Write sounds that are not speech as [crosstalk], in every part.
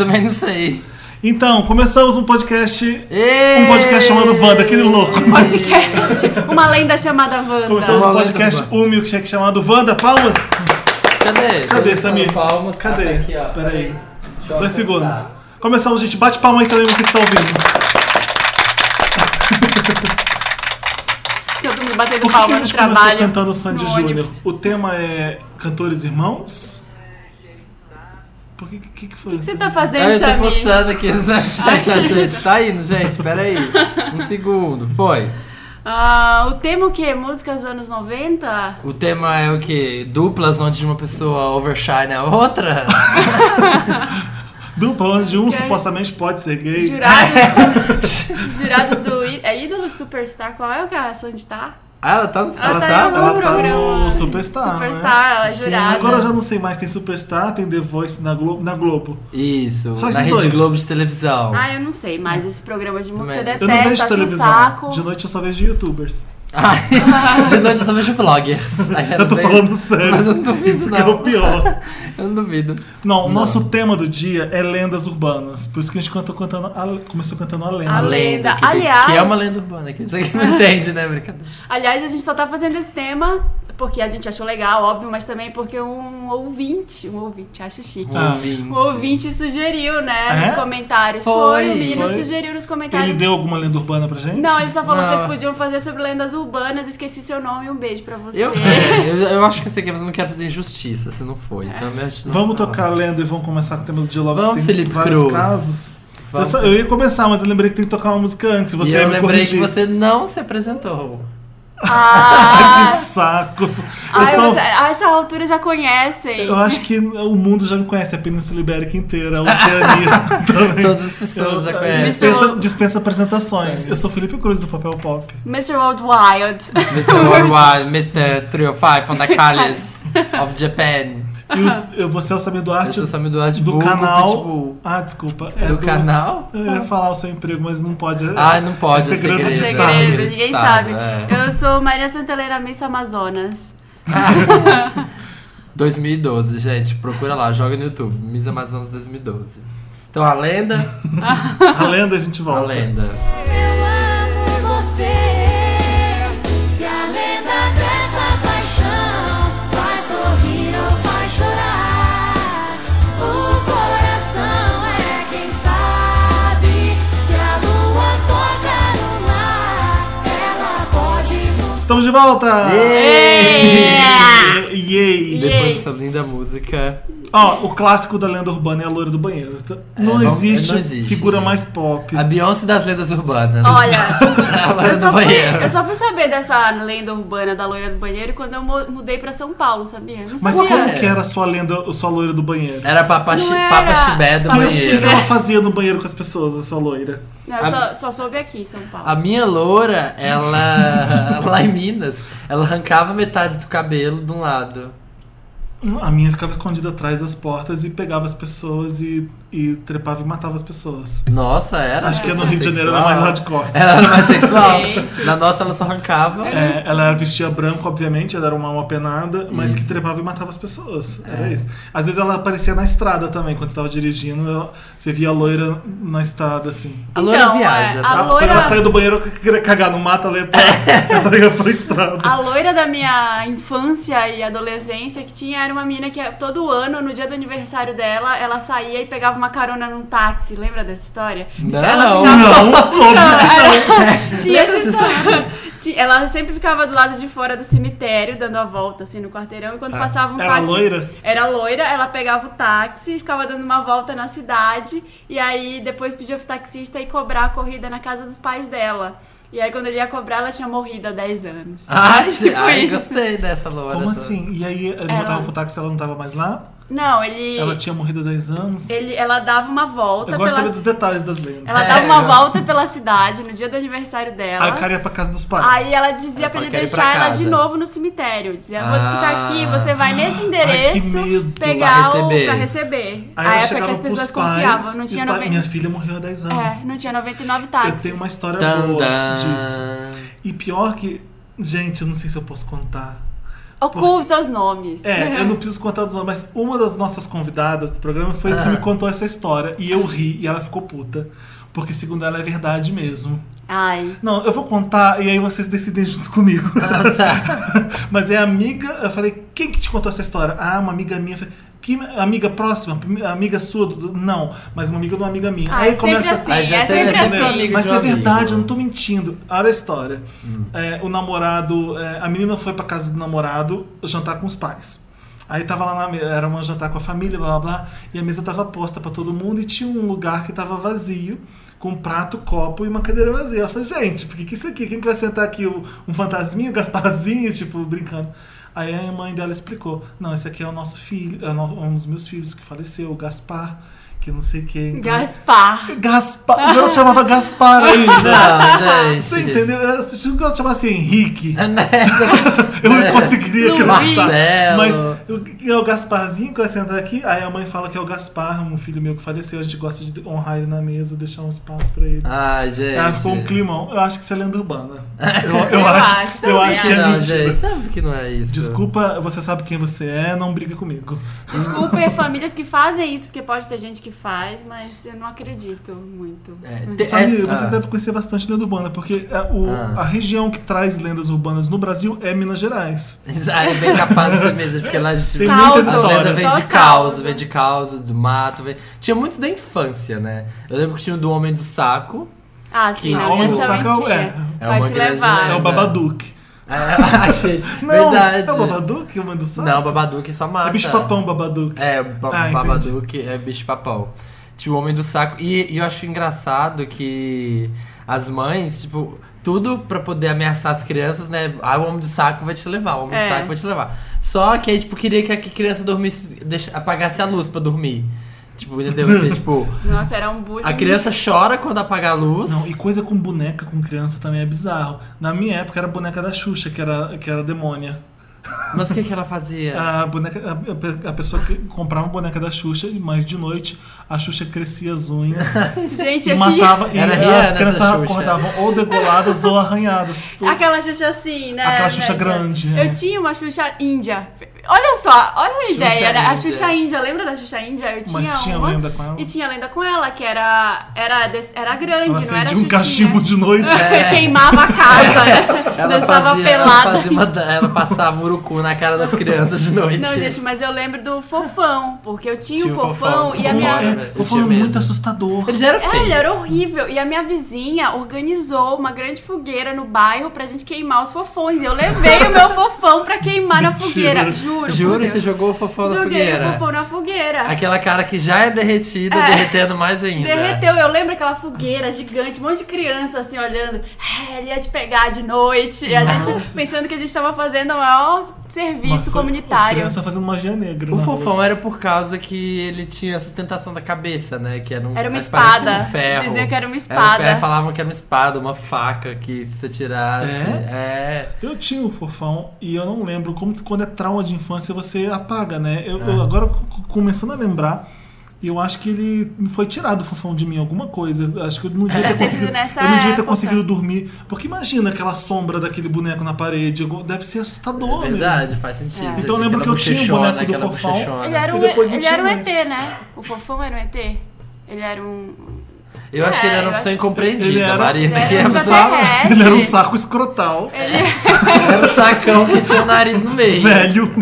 também não sei. Então, começamos um podcast. Um podcast chamado Wanda, aquele louco. [laughs] Podcast. Uma lenda chamada Wanda. Começamos um podcast, um milkshake chamado Wanda. Palmas! Cadê? Cadê, Tô Samir? Palmas. Cadê? Ah, tá aqui, ó. Peraí. Deixa eu Dois segundos. Começamos, gente. Bate palma aí também, você que tá ouvindo. Todo mundo batendo Por que, que palma a no gente trabalho. cantando Sandy Júnior? O tema é Cantores Irmãos? Por que que, que foi O que você isso? tá fazendo, Ah, eu tô Samir? postando aqui no Snapchat, a gente tá indo, gente, peraí. Um segundo, foi. Ah, o tema o quê? Músicas dos anos 90? O tema é o quê? Duplas onde uma pessoa overshine a outra? [laughs] Dupla onde um Que- supostamente pode ser gay. Jurados, [laughs] jurados do é ídolo Superstar. Qual é o que a Sandy tá? Ah, ela tá no Ela tá Superstar? algum Ela tá no Superstar, Superstar, ela é jurada. Agora eu já não sei mais, tem Superstar, tem The Voice na Globo. Na Globo. Isso, Só na Rede dois. Globo de televisão. Ah, eu não sei mais desse programa de música. Também. Eu não Detesto, vejo um televisão. saco. De noite eu só vejo youtubers. Ai, [laughs] de noite eu só vejo vloggers. Ai, Eu tô bem- falando sério. Mas eu não duvido, Isso não. que é o pior. [laughs] Eu não duvido. Não, o Não. nosso tema do dia é lendas urbanas. Por isso que a gente cantou cantando a- começou cantando a lenda. A lenda. Que, Aliás- que é uma lenda urbana. Que você que não entende, né, brincadeira? Aliás, a gente só tá fazendo esse tema porque a gente achou legal, óbvio, mas também porque um ouvinte, um ouvinte, acho chique. Ah. Ouvinte. Um ouvinte sugeriu, né, É? nos comentários. Foi, Foi, o menino foi. sugeriu nos comentários. Ele deu alguma lenda urbana pra gente? Não, ele só falou Não. vocês podiam fazer sobre lendas urbanas, esqueci seu nome, um beijo pra você. Eu, [laughs] é, eu, eu acho que eu sei que mas eu não quero fazer injustiça se não for. Então, eu não- Vamos tocar a lenda e vamos começar com o tema do dia logo. Vamos, tem Felipe vários Cruz. casos. Eu, Vamos. sa- eu ia começar, mas eu lembrei que tem que tocar uma música antes. Você e eu lembrei corrigir. que você não se apresentou. Ah, [laughs] que saco. Eu, ai, só- você- a essa altura já conhecem. eu acho que o mundo já me conhece, a Península Ibérica inteira, a Oceania [laughs] também. Todas as pessoas já Eu- conhecem. dispensa, dispensa apresentações. Eu sou Felipe Cruz do Papel Pop. Mr. Worldwide. Mr. Worldwide, [laughs] Mr. 305 from the Callis of Japan. E os- eu, você é o Samir Eu Duarte sou Samir Duarte, do vulgo canal. Pitbull. Ah, desculpa. É Do canal? Eu ia falar o seu emprego, mas não pode. Ah, não pode, é é segredo segredo. de Segredo. Estado. Segredo, de ninguém Estado, sabe. é. Eu sou Maria Santeleira Miss Amazonas. [laughs] 2012, gente, procura lá, joga no YouTube. Miss Amazonas 2012. Então, a lenda, [laughs] A lenda a gente a volta. lenda. Estamos de volta! Yeah! Yay! Depois dessa linda música. Ó, o clássico da lenda urbana é a loira do banheiro. Não, vamos- existe, não existe. figura mais pop. A Beyoncé das lendas urbanas. Olha, [laughs] a loira eu do só, fui, banheiro. eu só fui saber dessa lenda urbana da loira do banheiro quando eu mu- mudei pra São Paulo, sabia? Não Mas sabia. como que era a sua lenda, a sua loira do banheiro? Era Papa, Não chi, era. Papa Chibé do Papa O que banheiro. que ela fazia no banheiro com as pessoas, a sua loira? Não, eu só, só soube aqui em São Paulo. A minha loura, ela. [laughs] lá em Minas, ela arrancava metade do cabelo de um lado. A minha ficava escondida atrás das portas e pegava as pessoas e, e trepava e matava as pessoas. Nossa, era. Acho que no. Rio de Janeiro era mais hardcore. Ela [laughs] era mais sexual. Gente. Na nossa, ela só arrancava. É, ela vestia branco, obviamente, ela era uma alma penada, mas que Isso. trepava e matava as pessoas. Era É. isso. Às vezes ela aparecia na estrada também, quando estava dirigindo, ela- você via a loira na estrada, assim. A loira Então, viaja, é, tá? a Ela- loira- Quando ela saía do banheiro, eu queria cagar no mato, ela ia pra, [laughs] ela ia pra estrada. A loira da minha infância e adolescência que tinha era uma mina que todo ano, no dia do aniversário dela, ela saía e pegava uma carona num táxi. Lembra dessa história? Não. Ela ficava- Não, [laughs] não. [laughs] Tinha essa história. Ela sempre ficava do lado de fora do cemitério, dando a volta assim no quarteirão, e quando passava um Era táxi. loira? Era loira, ela pegava o táxi, ficava dando uma volta na cidade, e aí depois pedia pro taxista ir cobrar a corrida na casa dos pais dela. E aí quando ele ia cobrar, ela tinha morrido há 10 anos. Ai, [laughs] Tipo ai, gostei dessa loira. Como toda. assim? E aí ele Ela- voltava pro táxi ela não tava mais lá? Não, ele. Ela tinha morrido há 10 anos. ele ela dava uma volta Eu gosto de pela. saber dos detalhes das lendas. Ela É, dava uma eu- volta pela cidade no dia do aniversário dela. Aí o cara ia pra casa dos pais. Aí ela dizia Ela pra ele "Quero ir deixar ela casa." de novo no cemitério. Dizia, vou Ah. ficar aqui, você vai nesse endereço Ai, pegar Pra o receber. pra receber. Aí a época chegava que as pessoas pais, confiavam. Não e os tinha, pais- noven... Minha filha morreu há 10 anos. é, não tinha 99 Eu táxis. tenho uma história Tan, boa disso. E pior que. Gente, eu não sei se eu posso contar. Oculta os nomes. É, eu não [laughs] preciso contar dos nomes, mas uma das nossas convidadas do programa foi a que me contou essa história. E eu ri e ela ficou puta. Porque, segundo ela, é verdade mesmo. Ai. Não, eu vou contar e aí vocês decidem junto comigo. [laughs] Mas é amiga. Eu falei, quem que te contou essa história? Ah, uma amiga minha. Eu falei, que amiga próxima? Amiga sua? do- Não, mas uma amiga de uma amiga minha. Ah, aí é sempre assim, Aí já é sempre é sempre assim. amigo Mas um é amigo. verdade, eu não tô mentindo. Olha a história. É, o namorado, é, a menina foi pra casa do namorado jantar com os pais. Aí tava lá na mesa, era um jantar com a família, blá blá blá, e a mesa tava posta pra todo mundo e tinha um lugar que tava vazio, com um prato, copo e uma cadeira vazia. Ela falou, gente, por que, que isso aqui? Quem que vai sentar aqui? Um, um fantasminha, um Gasparzinho, [laughs] tipo, brincando. Aí a mãe dela explicou: Não, esse aqui é o nosso filho, é um dos meus filhos que faleceu, o Gaspar, que não sei quem. Então, Gaspar. Gaspar. Ela chamava Gaspar ainda. Não, gente. Você entendeu? Eu acho que ela chamasse Henrique. É, né? [laughs] Eu não conseguiria Luiz. acreditar. Marcelo. Mas o- é o Gasparzinho que vai sentar aqui. Aí a mãe fala que é o Gaspar, um filho meu que faleceu. A gente gosta de honrar ele na mesa, deixar um espaço pra ele. Ai, gente. Aí ficou um climão. Eu acho que isso é lenda urbana. Eu, [laughs] Eu acho, eu também acho que é acho. Não, mentira. gente, sabe que não é isso. Desculpa, você sabe quem você é, não briga comigo. Desculpem famílias que fazem isso, porque pode ter gente que faz, mas eu não acredito muito. É, te- Sabe, é- você ah. deve conhecer bastante lenda urbana, porque é, o- Ah. a região que traz lendas urbanas no Brasil é Minas Gerais. Ah, é bem capaz de mesmo, porque lá a gente Tem Caos. muitas As lendas vêm de os caos, caos. vem de caos, do mato. Vem... Tinha muitos da infância, né? Eu lembro que tinha o do Homem do Saco. Ah, sim, Que na Homem minha do Saco é- tinha. é uma grande levar. É o lenda. Babadook. [laughs] Ah, gente, Não, verdade. é o Babadook, o mãe do saco? Não, Babadook só mata. É bicho papão, Babadook. É, o ba Ah. Babadook é bicho papão. Tinha o Homem do Saco. E, e eu acho engraçado que as mães, tipo, tudo pra poder ameaçar as crianças, né? Ah, o Homem do Saco vai te levar, o Homem do É. Saco vai te levar. Só que aí, tipo, queria que a criança dormisse, deixa, apagasse a luz pra dormir. Tipo, entendeu? Você, [laughs] tipo, Nossa, era um bullying. a criança chora quando apaga a luz. Não, e coisa com boneca com criança também é bizarro. Na minha época era a boneca da Xuxa, que era, que era demônia. Mas o que, que ela fazia? [laughs] A, boneca, a, a pessoa que comprava a boneca da Xuxa, mas de noite a Xuxa crescia as unhas [laughs] Gente, e eu tinha. matava. E Era as Rihanna, crianças acordavam ou degoladas ou arranhadas. Tudo. Aquela Xuxa assim, né? Aquela Xuxa média? grande, é. Eu tinha uma Xuxa índia. Olha só, olha a Xuxa ideia. Era a. Xuxa índia. Lembra da Xuxa índia? Eu tinha Mas tinha uma. lenda com ela. E tinha lenda com ela, que era, era, des- era grande, Ela não era um Xuxinha. cachimbo de noite. É. [laughs] Queimava a casa, né? Ela Dançava fazia, ela, pelada. fazia uma, ela passava urucu na cara das crianças de noite. Não, gente, mas eu lembro do fofão, porque eu tinha, Tinha o o fofão, Fofão. e a Fofão minha. É, foi tinha medo. muito assustador. Ele já era É, feio. ele era horrível. E a minha vizinha organizou uma grande fogueira no bairro pra gente queimar os fofões. E eu levei o meu fofão pra queimar na fogueira. Juro. Juro, por você jogou o fofão na Joguei fogueira. o fofão na fogueira. Aquela cara que já é derretida, É. derretendo mais ainda. Derreteu, eu lembro aquela fogueira gigante, um monte de criança assim olhando. É, ele ia te pegar de noite. E a gente pensando que a gente tava fazendo o maior serviço Mas foi comunitário. Criança fazendo magia negra. O na fofão rua. era por causa que ele tinha a sustentação da cabeça, né? Que era, um, Era uma espada. Um ferro. Diziam que era uma Era um espada. ferro, falavam que era uma espada, uma faca, que se você tirasse. É? É. Eu tinha o fofão e eu não lembro como quando é trauma de infância você apaga, né? Eu, É. eu agora começando a lembrar, eu acho que ele foi tirado o fofão de mim, alguma coisa. Acho que eu não devia ter [laughs] conseguido. Eu não devia ter conseguido dormir. Porque imagina aquela sombra daquele boneco na parede. Deve ser assustador, É mesmo. verdade, faz sentido. É. Então eu lembro que eu tinha o boneco do fofão. Ele era um, ele era um. ET, né? O fofão era um ET. Ele era um. Eu acho que ele É, era uma pessoa incompreendida, Ele era- Marina. ele que era é um saco. Ele era um saco escrotal, [laughs] era um sacão que tinha o nariz no meio. velho,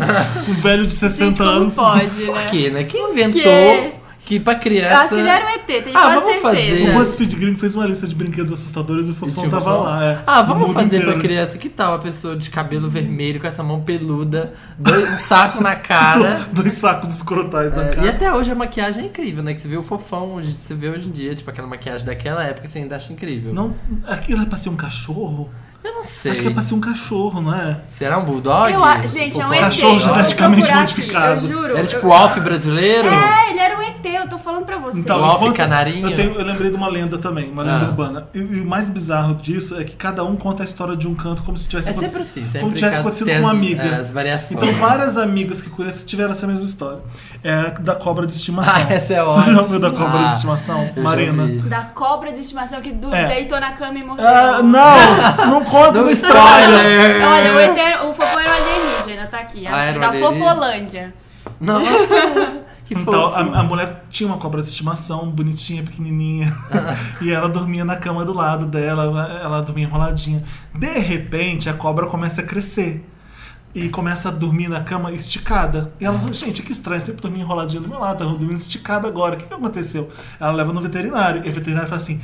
um velho de 60 Gente, como anos. pode, Por né? quê, né? Quem inventou quê? Que pra criança... Eu acho que ele era um ET, tenho Ah, quase vamos fazer. certeza. O BuzzFeed Gringo fez uma lista de brinquedos assustadores e o fofão tava fofão. lá. é. Ah, vamos fazer pra inteiro. criança. Que tal uma pessoa de cabelo vermelho com essa mão peluda, dois- um saco na cara? [laughs] Do- Dois sacos escrotais na É, cara. e até hoje a maquiagem é incrível, né? Que você vê o fofão, hoje, você vê hoje em dia, tipo aquela maquiagem daquela época, você ainda acha incrível. Não, aquilo é pra ser um cachorro? Eu não sei. Acho que é pra ser um cachorro, não é? Será um bulldog? Eu, a- gente, é um? ET. Cachorro geneticamente procurar aqui, modificado. Eu juro. Era Eu- tipo o Alf brasileiro? É, ele era um ET, eu tô falando pra você. O Alf enquanto- Canarinho? Eu, tenho- eu lembrei de uma lenda também, uma lenda Ah. urbana. E, e o mais bizarro disso é que cada um conta a história de um canto como se tivesse É sempre acontecido- assim, sempre como tivesse acontecido com uma amiga. é, as variações. Então várias amigas que conheço tiveram essa mesma história. É a da cobra de estimação. Ah, essa é [laughs] Você já ótima. ouviu da cobra Ah, de estimação? Marina? Da cobra de estimação que É. deitou na cama e morreu. Ah, não! Não Não no spoiler! Olha, o, ET, o fofão era alienígena, tá aqui. Ah, Acho da alienígena? Fofolândia. Nossa, [laughs] que fofo. Então, a, a mulher tinha uma cobra de estimação, bonitinha, pequenininha. [laughs] e ela dormia na cama do lado dela, ela, ela dormia enroladinha. De repente, a cobra começa a crescer. E começa a dormir na cama esticada. E ela fala, gente, que estranho, sempre dormia enroladinha do meu lado, tá dormindo esticada agora. O que, que aconteceu? Ela leva no veterinário. E o veterinário fala assim: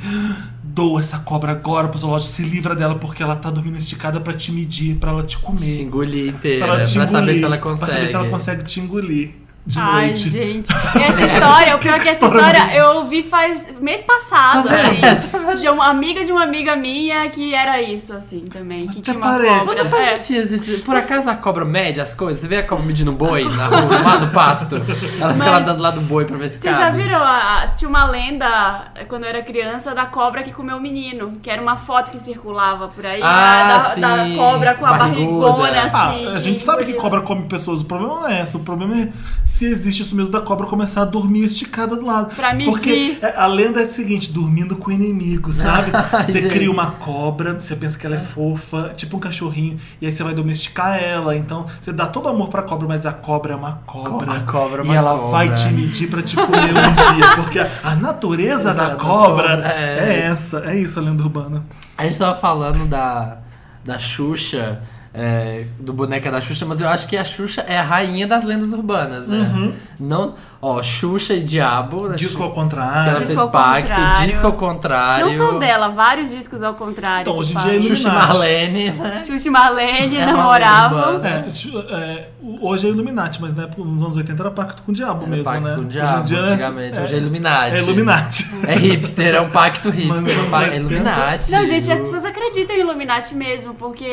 doa essa cobra agora pro zoológico, se livra dela, porque ela tá dormindo esticada pra te medir, pra ela te Te comer. engolir inteira, Pra, pra, ela te saber engolir, se ela Pra consegue. saber se ela consegue te engolir de Ai, noite. gente. [laughs] E essa história, o pior é que essa história história eu ouvi faz mês passado, Tá assim. [laughs] De uma amiga de uma amiga minha que era isso, assim, também. Que Até tinha uma parece. cobra. Não faz É. sentido, gente. Por acaso a cobra mede as coisas? Você vê a cobra medindo boi na [laughs] rua, lá no pasto? Ela fica Mas- lá do lado do boi pra ver se Vocês já viram? a- tinha uma lenda, quando eu era criança, da cobra que comeu o menino. Que era uma foto que circulava por aí. Ah, era da, sim. da cobra com a Barriguda. barrigona, Ah, assim. a gente sabe que cobra come pessoas. O problema não é esse. O problema é se existe isso mesmo da cobra começar a dormir esticada do lado. Pra medir. Porque é, a lenda é a seguinte: dormindo com o inimigo, sabe? [laughs] Você gente. cria uma cobra, você pensa que ela é fofa, tipo um cachorrinho, e aí você vai domesticar ela. Então você dá todo amor pra cobra, mas a cobra é uma cobra. A cobra é e uma ela cobra. vai te medir pra te comer um dia. Porque a, a natureza da Exato, cobra cobra, é. é essa. É isso a lenda urbana. A gente tava falando da, da Xuxa, é, do boneca da Xuxa, mas eu acho que a Xuxa é a rainha das lendas urbanas, né? Uhum. Não, ó, Xuxa e Diabo. né? Disco ao Que ela contrário. Disco fez ao pacto, contrário. disco ao contrário. Não são dela, vários discos ao contrário. Então, hoje em dia é Xuxa e Illuminati. Marlene, né? Xuxa e Marlene É uma namoravam. lenda urbana. É, é, hoje é Illuminati, mas na época, nos anos 80 era pacto com o diabo Era mesmo, pacto né? com o Hoje diabo, dia antigamente. Hoje é Illuminati. É Illuminati. É hipster, é um pacto hipster. um É 80. Illuminati. Não, gente, as pessoas acreditam em Illuminati mesmo, porque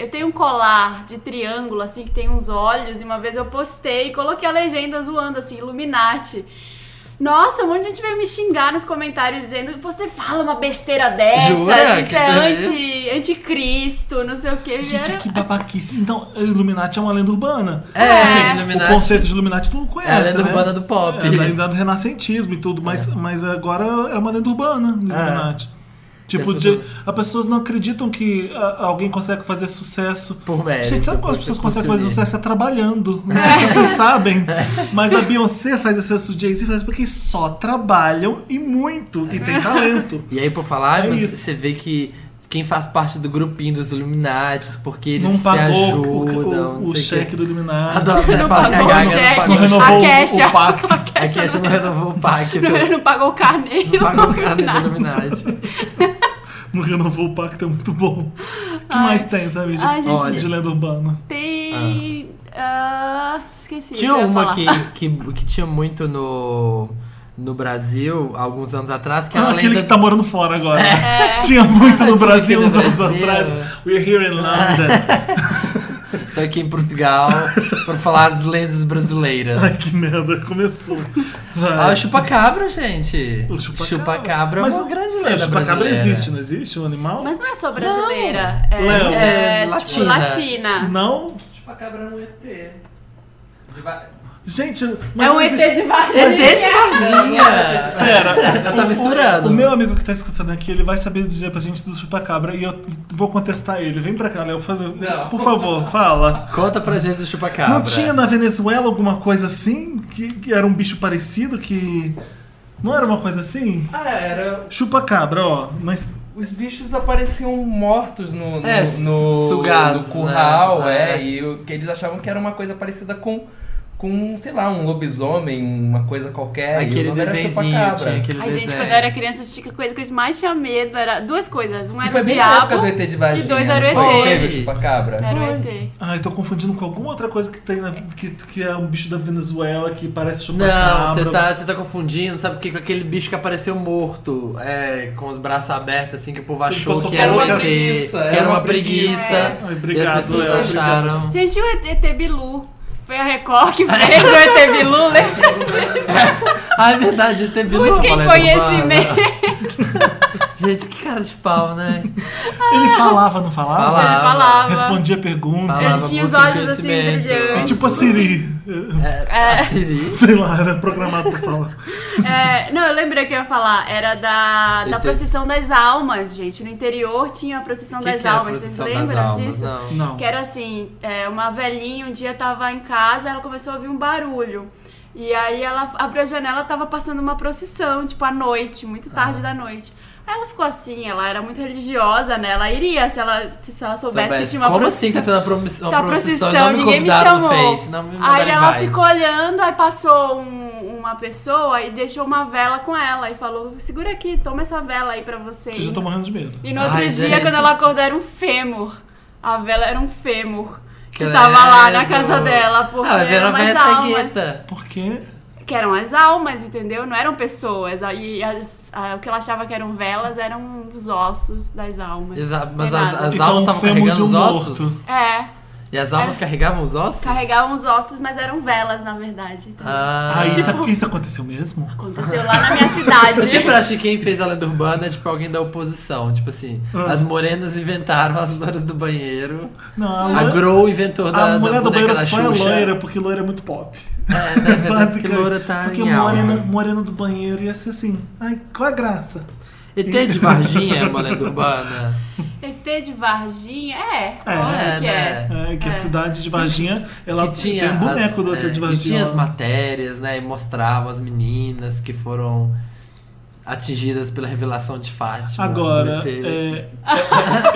eu tenho um colar de triângulo, assim, que tem uns olhos, e uma vez eu postei e coloquei a legenda zoando, assim, Illuminati. Nossa, um monte de gente veio me xingar nos comentários dizendo você fala uma besteira dessa, Jura? isso Que é anti, anticristo, não sei o que. Gente, que babaquice. Então, Illuminati é uma lenda urbana. É, É. Illuminati. O conceito de Illuminati tu não conhece, É a lenda né? urbana do pop. É, da lenda do renascentismo e tudo, mas, mas agora é uma lenda urbana, Illuminati. Tipo, as de- pessoas- as pessoas não acreditam que ah, alguém consegue fazer sucesso. Por mérito. Gente, sabe como as pessoas conseguem fazer sucesso? É trabalhando. Não sei se vocês [laughs] sabem. Mas a Beyoncé faz sucesso, o Jay-Z faz porque só trabalham e muito. E tem talento. E aí, por falar, É você vê que quem faz parte do grupinho dos Illuminatis, porque eles não se pagou o- ajudam. o, não o sei cheque do Illuminati. Adoro, [laughs] né? Não Fala que a pagou o Gaga cheque. não renovou A o- o pacto. [laughs] A Kesha não renovou o pacto. [laughs] não pagou o carneiro. Não pagou o carne do Illuminati. Illuminati. Não renovou o pacto, é muito bom. O que Ai. mais tem, sabe? De, Ai, gente. de lenda urbana. Tem. ah, esqueci. Tinha o uma que, que, que tinha muito no, no Brasil, alguns anos atrás, que Ah, a aquele lenda... que tá morando fora agora. [laughs] Tinha muito no Brasil uns no anos Brasil. atrás. We're here in London. [laughs] Tô aqui em Portugal para falar das lendas brasileiras. Ai, que merda, começou. Ah, Vai. o chupacabra, gente. O chupacabra. Chupacabra é Mas uma o- grande é, lenda o chupacabra brasileira. existe, não existe o animal? Mas não é só brasileira. É, Léo. é, É, tipo, latina. latina. Não? Chupacabra é um ET. Gente, mas É um ET existe- de Varginha. ET de Varginha! Pera, tá o- misturando. O, o meu amigo que tá escutando aqui, ele vai saber dizer pra gente do chupacabra e eu vou contestar ele. Vem pra cá, Léo, fazer. Não. Por favor, fala. Conta pra gente do chupacabra. Não tinha na Venezuela alguma coisa assim? Que, que era um bicho parecido que. Não era uma coisa assim? Ah, era. Chupacabra, ó. Mas. Os bichos apareciam mortos no, no, É, no, sugados, no curral, né? é, É. e o, que eles achavam que era uma coisa parecida com, com, sei lá, um lobisomem, uma coisa qualquer. e Aquele desenhozinho, tinha aquele Ai, gente, quando eu era criança, a coisa que eu mais tinha medo era duas coisas. Um E era foi o diabo época do ET de Varginha. e dois era o não foi? ET. Teve o Chupacabra. Era o ET. Ai, tô confundindo com alguma outra coisa que tem na, que, que é um bicho da Venezuela que parece Não, chupacabra. você tá, você tá confundindo, sabe o que? Com aquele bicho que apareceu morto, é, com os braços abertos, assim, que o povo achou que era um ET, que que era era uma preguiça. preguiça. É. Ai, E obrigado, as pessoas Léo, acharam. Gente, e o ET Bilu? Foi a Record que fez [laughs] o ET Bilu, lembra [laughs] disso? Ah, é verdade, ET Bilu. Busquem conhecimento. Gente, que cara de pau, né? [laughs] Ele falava, não falava? Falava. Ele falava. Respondia pergunta. Falava, Ele tinha os olhos assim brilhantes. É tipo a Siri. É, a Siri. [laughs] Sei lá, era programado pra falar. É, não, eu lembrei que eu ia falar. Era da, da procissão das almas, gente. No interior tinha a procissão Que das que é a almas. Vocês lembram almas? disso? Não. Não. Que era assim, é, uma velhinha um dia tava em casa, ela começou a ouvir um barulho. E aí ela abriu a janela, tava passando uma procissão, tipo, à noite, muito tarde da noite. Ela ficou assim, ela era muito religiosa, né? Ela iria se ela, se ela soubesse, que Soubesse. tinha uma Como assim procissão. que tá na promis- uma Tá procissão, procissão, e me ninguém me chamou. Face, não me Aí ela invite. ficou olhando, aí passou um- uma pessoa e deixou uma vela com ela e falou: segura aqui, toma essa vela aí pra você. Eu já tô morrendo de medo. E no outro Ai, dia, gente. quando ela acordou, era um fêmur. A vela era um fêmur. Que Credo. tava lá na casa dela, porque Ah, eram uma cegueta. Por quê? Que eram as almas, entendeu? Não eram pessoas. E as- a- o que ela achava que eram velas eram os ossos das almas. Exa- Mas as, as Então, almas um estavam carregando de os um ossos? morto. É, E as almas Era- carregavam os ossos? carregavam os ossos, mas eram velas, na verdade. Ah, Ah, isso, Tipo- isso aconteceu mesmo? Aconteceu lá na minha cidade. Eu sempre achei que quem fez a lenda urbana é tipo alguém da oposição. Tipo assim, Ah. as morenas inventaram as loiras do banheiro. Não, a, A loira- Grow inventou da, a da mulher do boneca banheiro da só é loira, porque loira é muito pop. É, porque Basicamente. tá porque morena, morena do banheiro ia ser assim. Ai, qual a graça? ET de Varginha é uma lenda urbana. ET de Varginha? É, É, óbvio que é. É, que a É. cidade de Varginha, ela que tinha tem um boneco as, do ET é, de que Varginha. tinha as matérias, né? E mostravam as meninas que foram atingidas pela revelação de Fátima. Agora, [laughs] é, é,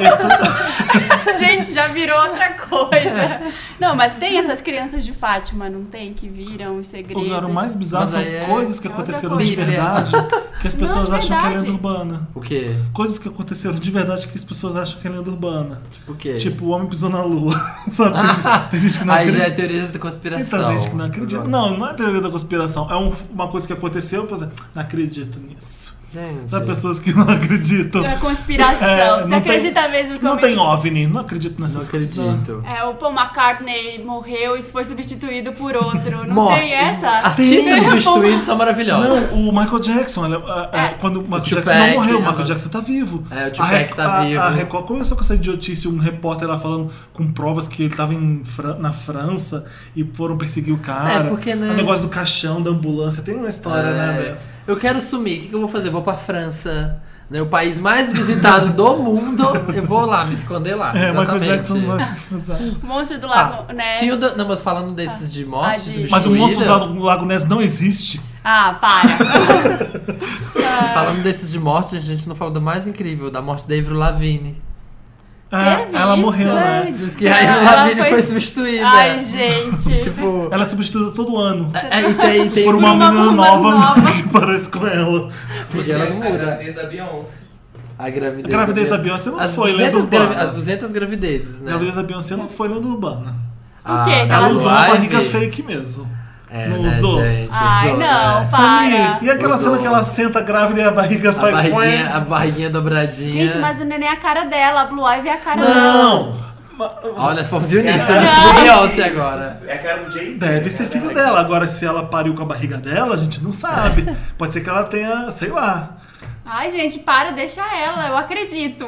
esse- [laughs] Gente, já virou outra coisa. Não, mas tem essas crianças de Fátima, não tem? Que viram os segredos. Agora, o mais bizarro são é- coisas que é aconteceram coisa. de verdade que as pessoas Não, acham que é lenda urbana. O quê? Coisas que aconteceram de verdade que as pessoas acham que é lenda urbana. Tipo o quê? Tipo, o homem pisou na lua. [laughs] Sabe? Tem, gente- tem gente que não Aí já é teorias da conspiração. Então, tem gente que não acredita. Não, não é teoria da conspiração. É um- uma coisa que aconteceu, por exemplo, não acredito nisso. Gente. Pessoas que [laughs] não acreditam? É conspiração. É, Você não acredita tem- mesmo que Não o tem OVNI, não acredito Não nessas coisas. acredito. É, o Paul McCartney morreu e foi substituído por outro. Não Morte. tem essa? Artistas substituídos são maravilhosos. Não, o Michael Jackson, ele- a- a- É. quando o Michael Tupac, Jackson não morreu, o Michael. Jackson tá vivo. É, o A Tupac tá a- vivo. A Record começou com essa idiotice, um repórter lá falando com provas que ele tava em Fran- na França e foram perseguir o cara. É, porque, né? O negócio do caixão, da ambulância, tem uma história, né, É, dessa. eu quero sumir. O que, que eu vou fazer? Vou pra França. Né, o país mais visitado do [laughs] mundo. Eu vou lá, me esconder lá. É, Michael exatamente. Jackson. vai- Exato. [laughs] Monstro do Lago Ness. Tinha do- não, mas falando desses de morte Ah, de- Mas o monstro do Lago- Lago Ness não existe. Ah, para. [laughs] falando desses de morte, a gente não falou do mais incrível, da morte da Avril Lavigne. É, Teve ela isso? morreu, É, né? diz que É, a Lavigne foi- foi substituída. Ai, gente. [laughs] Tipo, Ela é substituída todo ano. é, e tem, tem Por uma, Por uma menina uma nova, nova. [laughs] que parece com ela. porque ela não A muda. gravidez da Beyoncé. A gravidez, A gravidez da Beyoncé não as foi 200 lenda urbana. gravi- As 200 gravidezes, A né? gravidez da Beyoncé não foi lenda urbana. A- quê? Que da Ela ela usou uma barriga fake mesmo. É, Não né, usou? gente? Ai, Usou, não, né? Para. Samir, e aquela Usou. cena que ela senta grávida e a barriga A faz barriguinha, a barriguinha dobradinha. Gente, mas o neném é a cara dela. A Blue Ivy é a cara Não! dela. Ma- Olha, fomos nisso, Não. né? Tipo Beyoncé agora. É a cara do Jay-Z. Deve ser filho dela. Agora, se ela pariu com a barriga dela, a gente não sabe. [laughs] Pode ser que ela tenha, sei lá. Ai, gente, para, deixa ela. Eu acredito.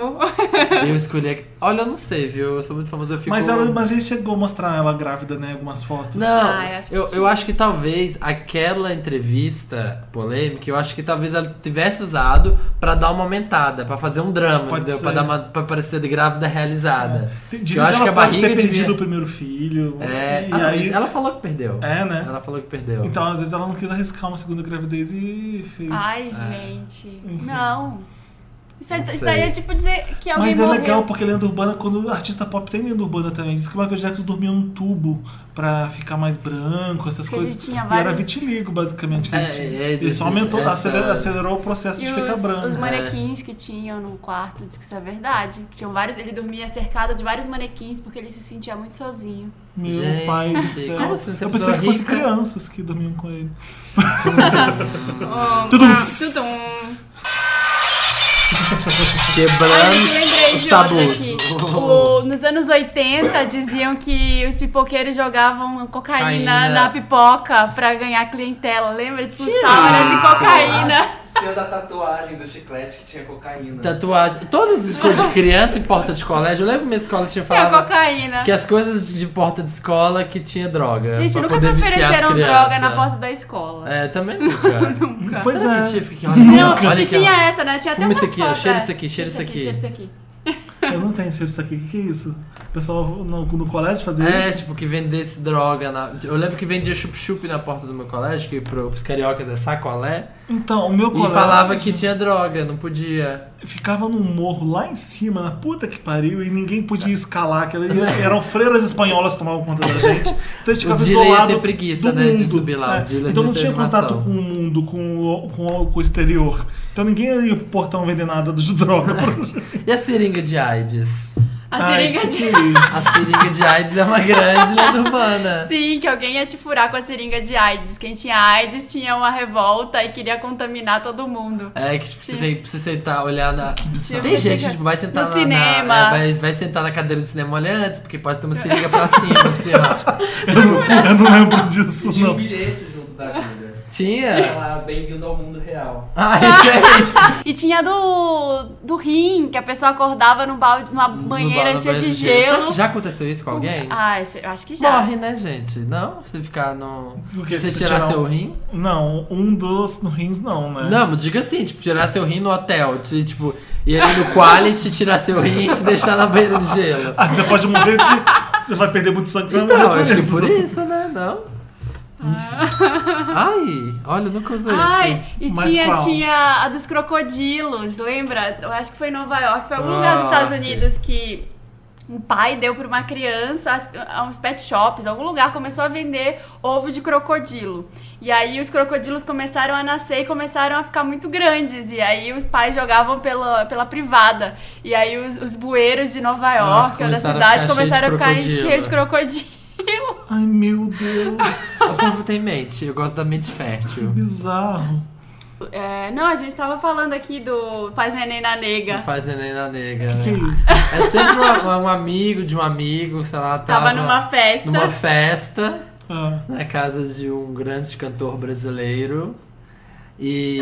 Eu escolhi. Olha, eu não sei, viu? Eu sou muito famoso, eu fico. Mas, ela, mas a gente chegou a mostrar ela grávida, né? Algumas fotos. Não, Ah, eu acho que eu, tinha. acho que talvez aquela entrevista polêmica, eu acho que talvez ela tivesse usado pra dar uma aumentada, pra fazer um drama, Pode entendeu? ser. Pra, dar uma, pra parecer de grávida realizada. Tem- Que Dizem eu acho que que ela a pode ter perdido devia- o primeiro filho. É, e ah, não, aí, mas ela falou que perdeu. É, né? Ela falou que perdeu. Então, às vezes, ela não quis arriscar uma segunda gravidez e fez. Ai, É. gente. Enfim. Não. Isso, é, isso daí é tipo dizer que alguém Mas é morreu. legal porque lenda urbana, quando o artista pop tem lenda urbana também. Diz que o Michael Jackson dormia num tubo pra ficar mais branco, essas Que ele coisas. tinha E era vários- vitiligo, basicamente. Que É, ele, tinha. é, ele só aumentou, essas- acelerou, acelerou o processo E de ficar os, branco. os manequins que tinham no quarto, diz que isso é verdade. Que tinham vários, ele dormia cercado de vários manequins porque ele se sentia muito sozinho. Meu Gente, pai do céu. como? Você Eu pensei que fosse rica? crianças que dormiam com ele. [laughs] [laughs] Tudum. Tudum. [laughs] Quebrando os tabus. O- nos anos 80, diziam que os pipoqueiros jogavam cocaína Cocaína. na pipoca pra ganhar clientela. Lembra? Tipo, era de cocaína. Tinha da tatuagem do chiclete que tinha cocaína. Tatuagem. Todas as coisas de criança em porta de colégio. Eu lembro que minha escola tinha Tinha falado cocaína. que as coisas de porta de escola que tinha droga. Gente, nunca poder me ofereceram droga na porta da escola. É, também [laughs] nunca. Pois Será é. que tinha? Fique- Olha, Não, olha e tinha essa, né? Tinha até Fuma umas isso aqui, ó. Cheira é. isso aqui, cheira isso aqui. Cheira isso aqui. Eu não tenho cheiro disso aqui. O que, que é isso? O pessoal no, no colégio fazia É, isso? tipo, que vendesse droga na... Eu lembro que vendia chup-chup na porta do meu colégio, que pro, pros cariocas é sacolé. Então, o meu E colégio falava que tinha droga, não podia. ficava num morro lá em cima, na puta que pariu, e ninguém podia escalar. Que eram freiras espanholas que tomavam conta da gente. Então a gente [laughs] O ficava ia isolado ter preguiça, do né, de mundo. subir lá. É, O Então ia não tinha contato com o mundo, com o, com com o exterior. Então ninguém ia pro portão vender nada de droga. [laughs] E a seringa de AIDS? A Ai, seringa de. isso? A seringa de AIDS é uma grande lenda urbana. [laughs] Sim, que alguém ia te furar com a seringa de AIDS. Quem tinha AIDS tinha uma revolta e queria contaminar todo mundo. É que tipo, você tem que sentar, olhar na. Sim, Tem você gente que tipo, vai sentar no na, cinema. Na, é, vai, vai sentar na cadeira do cinema olha antes, porque pode ter uma seringa pra cima, assim, ó. [laughs] Eu não, eu não lembro disso, Tinha um não. bilhete junto da agulha. Tinha? Tinha lá, bem-vindo ao mundo real. Ai, gente. [laughs] E tinha do, do rim, que a pessoa acordava num balde, numa banheira No cheia de gelo. que já aconteceu isso com alguém? Ah, eu acho que já. Morre, né, gente? Não? Se ficar no. Porque se você se tirar tirar seu rim? Não, um dos no rins não, né? Não, mas diga assim, tipo, tirar seu rim no hotel. Te, tipo, ir ali no quality, tirar seu rim e te deixar na banheira de gelo. Ah, você pode morrer de. Você vai perder muito sangue, você vai Então, morrer acho que isso. por isso, né? Não? Ai, olha, eu nunca usei Ai, e Mas tinha, qual? tinha a dos crocodilos, lembra? Eu acho que foi em Nova York, foi algum lugar dos Ah, Estados. Unidos que um pai deu pra uma criança a uns pet shops, algum lugar começou a vender ovo de crocodilo. E aí os crocodilos começaram a nascer e começaram a ficar muito grandes. E aí os pais jogavam pela, pela privada. E aí os, os bueiros de Nova York, ou da Ah, começaram a cidade, ficar começaram a ficar cheios de crocodilo. Ai, meu Deus, [laughs] O povo tem mente, eu gosto da mente que fértil. bizarro. É, não, a gente tava falando aqui do Faz Neném na Nega. Faz neném na nega. O que é né? isso? É sempre um, um amigo de um amigo, sei lá, tava, Tava numa festa. numa festa Ah, na casa de um grande cantor brasileiro. E.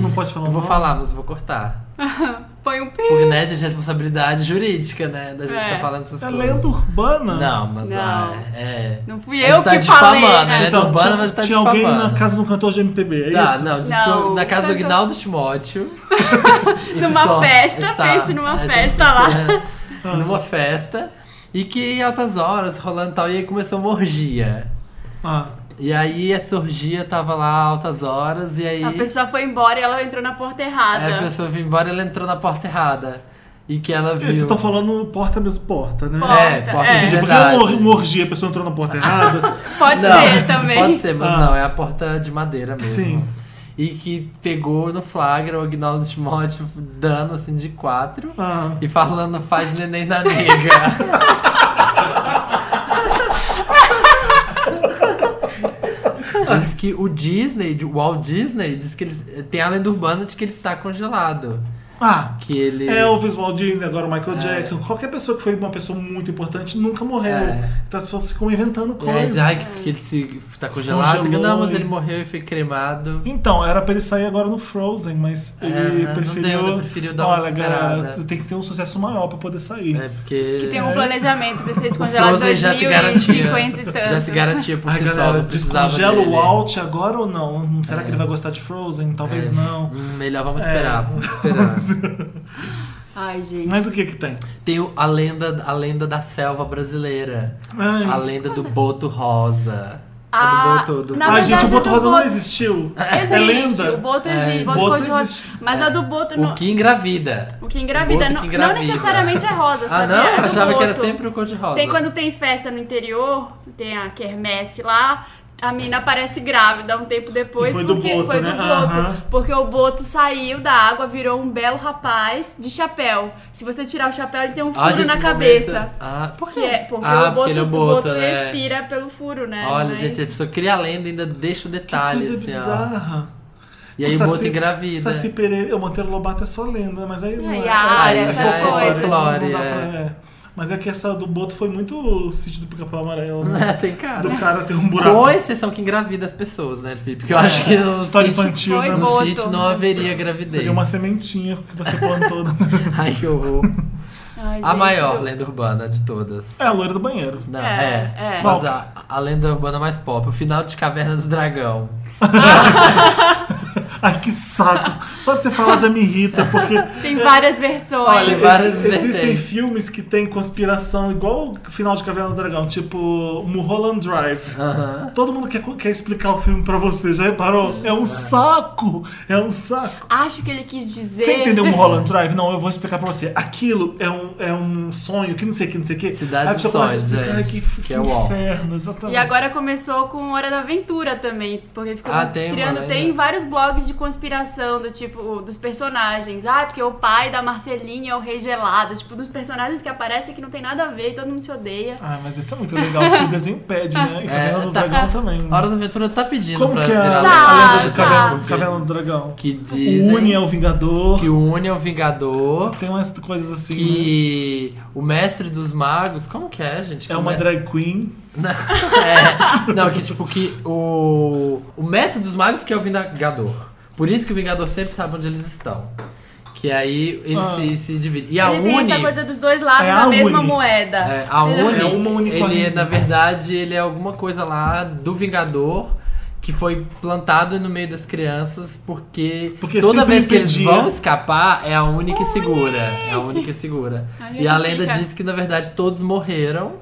não pode falar Eu vou falar, mas eu vou cortar. [laughs] Põe um pi. Porque, né, gente, responsabilidade jurídica, né? Da gente É. tá falando essas É coisas. lenda urbana? Não, mas Não. ah, é. Não fui A eu gente tá que falei. difamando, né? né? Então, urbana, tinha, mas tá tinha alguém difamando. na casa do cantor de MPB, é Tá, isso? não, desculpa, Não, na casa do Guinaldo Timóteo. [laughs] Numa som festa, está- pense numa festa lá. cena, [laughs] Numa festa. E que em altas horas, rolando tal, e aí começou uma orgia. Ah, E aí essa orgia tava lá altas horas, e aí A pessoa foi embora e ela entrou na porta errada. aí a pessoa foi embora e ela entrou na porta errada. E que ela vocês viu. estão falando porta mesmo, porta, né? Porta. É, porta é. de Porque verdade. uma or- uma orgia, a pessoa entrou na porta [laughs] errada. Pode Não, ser também. Pode ser, mas Ah. não, é a porta de madeira mesmo. Sim. E que pegou no flagra o Agnaldo Timóteo dando assim de quatro. Ah, E falando faz neném na nega. [laughs] diz que o Disney, o Walt Disney, diz que ele tem a lenda urbana de que ele está congelado. Ah Que ele. é o Visual Disney, agora o Michael É. Jackson. Qualquer pessoa que foi uma pessoa muito importante nunca morreu. É. Então as pessoas ficam inventando coisas. diz ai, que, que ele se está congelado. congelou não, mas e- ele morreu e foi cremado. Então, era pra ele sair agora no Frozen, mas É, ele não preferiu. deu, ele preferiu dar uma Olha, galera, tem que ter um sucesso maior pra poder sair. É porque. Que tem um planejamento pra ser [laughs] o descongelado em Frozen já se garantia. 2050 e tanto. Já se garantia por Ai, si só, galera, não precisava descongela dele. o Walt agora ou não? Será É. que ele vai gostar de Frozen? Talvez É, não. hum, melhor vamos É. esperar, vamos esperar. [laughs] [laughs] Ai, gente. Mas o que que tem? Tem o- a lenda, a lenda da selva brasileira. Ai, A lenda do boto rosa. A do Boto. Do... Na Ai, gente, o Boto do Rosa não Boto- existiu. É Existe, lenda. o Boto É, existe, o Boto Boto cor-de-rosa. existe. Mas a do Boto não. O que engravida. O que engravida, O Boto não, que não engravida. necessariamente é rosa, Ah, sabia? não? É do achava que era Boto. sempre o cor-de-rosa. Tem quando tem festa no interior, tem a quermesse lá, a mina aparece grávida um tempo depois E foi do porque Boto, foi né? do Boto. Porque o Boto saiu da água, virou um belo rapaz de chapéu. Se você tirar o chapéu, ele tem um furo Ah, gente, na cabeça. momento- Ah, por Que quê? é, porque ah, o Boto, porque ele é o o Boto, Boto né? respira pelo furo, né? Olha, Mas- gente, a pessoa cria a lenda e ainda deixa o Que detalhe, coisa assim, ó. bizarra. E aí o, Saci- Boto engravida. Saci Pereira, o Monteiro Lobato é só lenda, mas aí não e é. a área, é essas coisas. não dá pra- é. É. Mas é que essa do Boto foi muito o sítio do pica-pau amarelo. Né? É, [laughs] tem cara. Do cara ter um buraco. Com exceção que engravida as pessoas, né, Felipe? Porque eu acho que no História sítio, infantil, né? no Boto. sítio não haveria gravidez. Seria uma sementinha que você plantou. [laughs] Ai, que horror. Ai, A gente, maior eu- lenda urbana de todas. É a loira do banheiro. Não, É, é. é. Mas a, a lenda urbana mais pop, o final de Caverna do Dragão. [laughs] Ai, que saco. Só de você falar já me irrita, porque Tem várias versões. Olha, várias Ex- Existem vertentes. filmes que tem conspiração igual o final de Caverna do Dragão, tipo Mulholland Drive. Aham. Todo mundo quer, quer explicar o filme pra você, já reparou? É um saco! É um saco! Acho que ele quis dizer. Você entendeu [laughs] Mulholland Drive? Não, eu vou explicar pra você. Aquilo é um, é um sonho, que não sei o que, não sei o que. Cidade dos a sonhos, ai, gente, que, que é o inferno, exatamente. E agora começou com Hora da Aventura também, porque ficou Ah, tem criando, lenda. tem vários blogs de conspiração do tipo dos personagens. Ah, porque o pai da Marcelinha é o rei gelado, tipo dos personagens que aparecem que não tem nada a ver e todo mundo se odeia. Ah, mas isso é muito legal, porque o desenho pede, né? E [laughs] Caverna do tá- Dragão também. né? Hora da Aventura tá pedindo Como pra que é a, virar Tá, a lenda do tá. Caverna, do Dragão? Que O dizem Uni é o Vingador. que o Uni é o Vingador, Tem umas coisas assim, né? que o mestre dos magos, como que é, gente? É Que uma o me- drag queen. Não, [laughs] é, não, que tipo que o o mestre dos magos que é o Vingador. Por isso que o Vingador sempre sabe onde eles estão. Que aí eles Ah. se, se dividem. E a ele tem Uni essa coisa dos dois lados É a da mesma Uni. moeda. É, a? Uni, É uma ele é, na verdade, ele é alguma coisa lá do Vingador que foi plantado no meio das crianças porque, Porque toda vez que eles vão escapar é a Uni que segura. É a que segura. E a lenda diz que na verdade todos morreram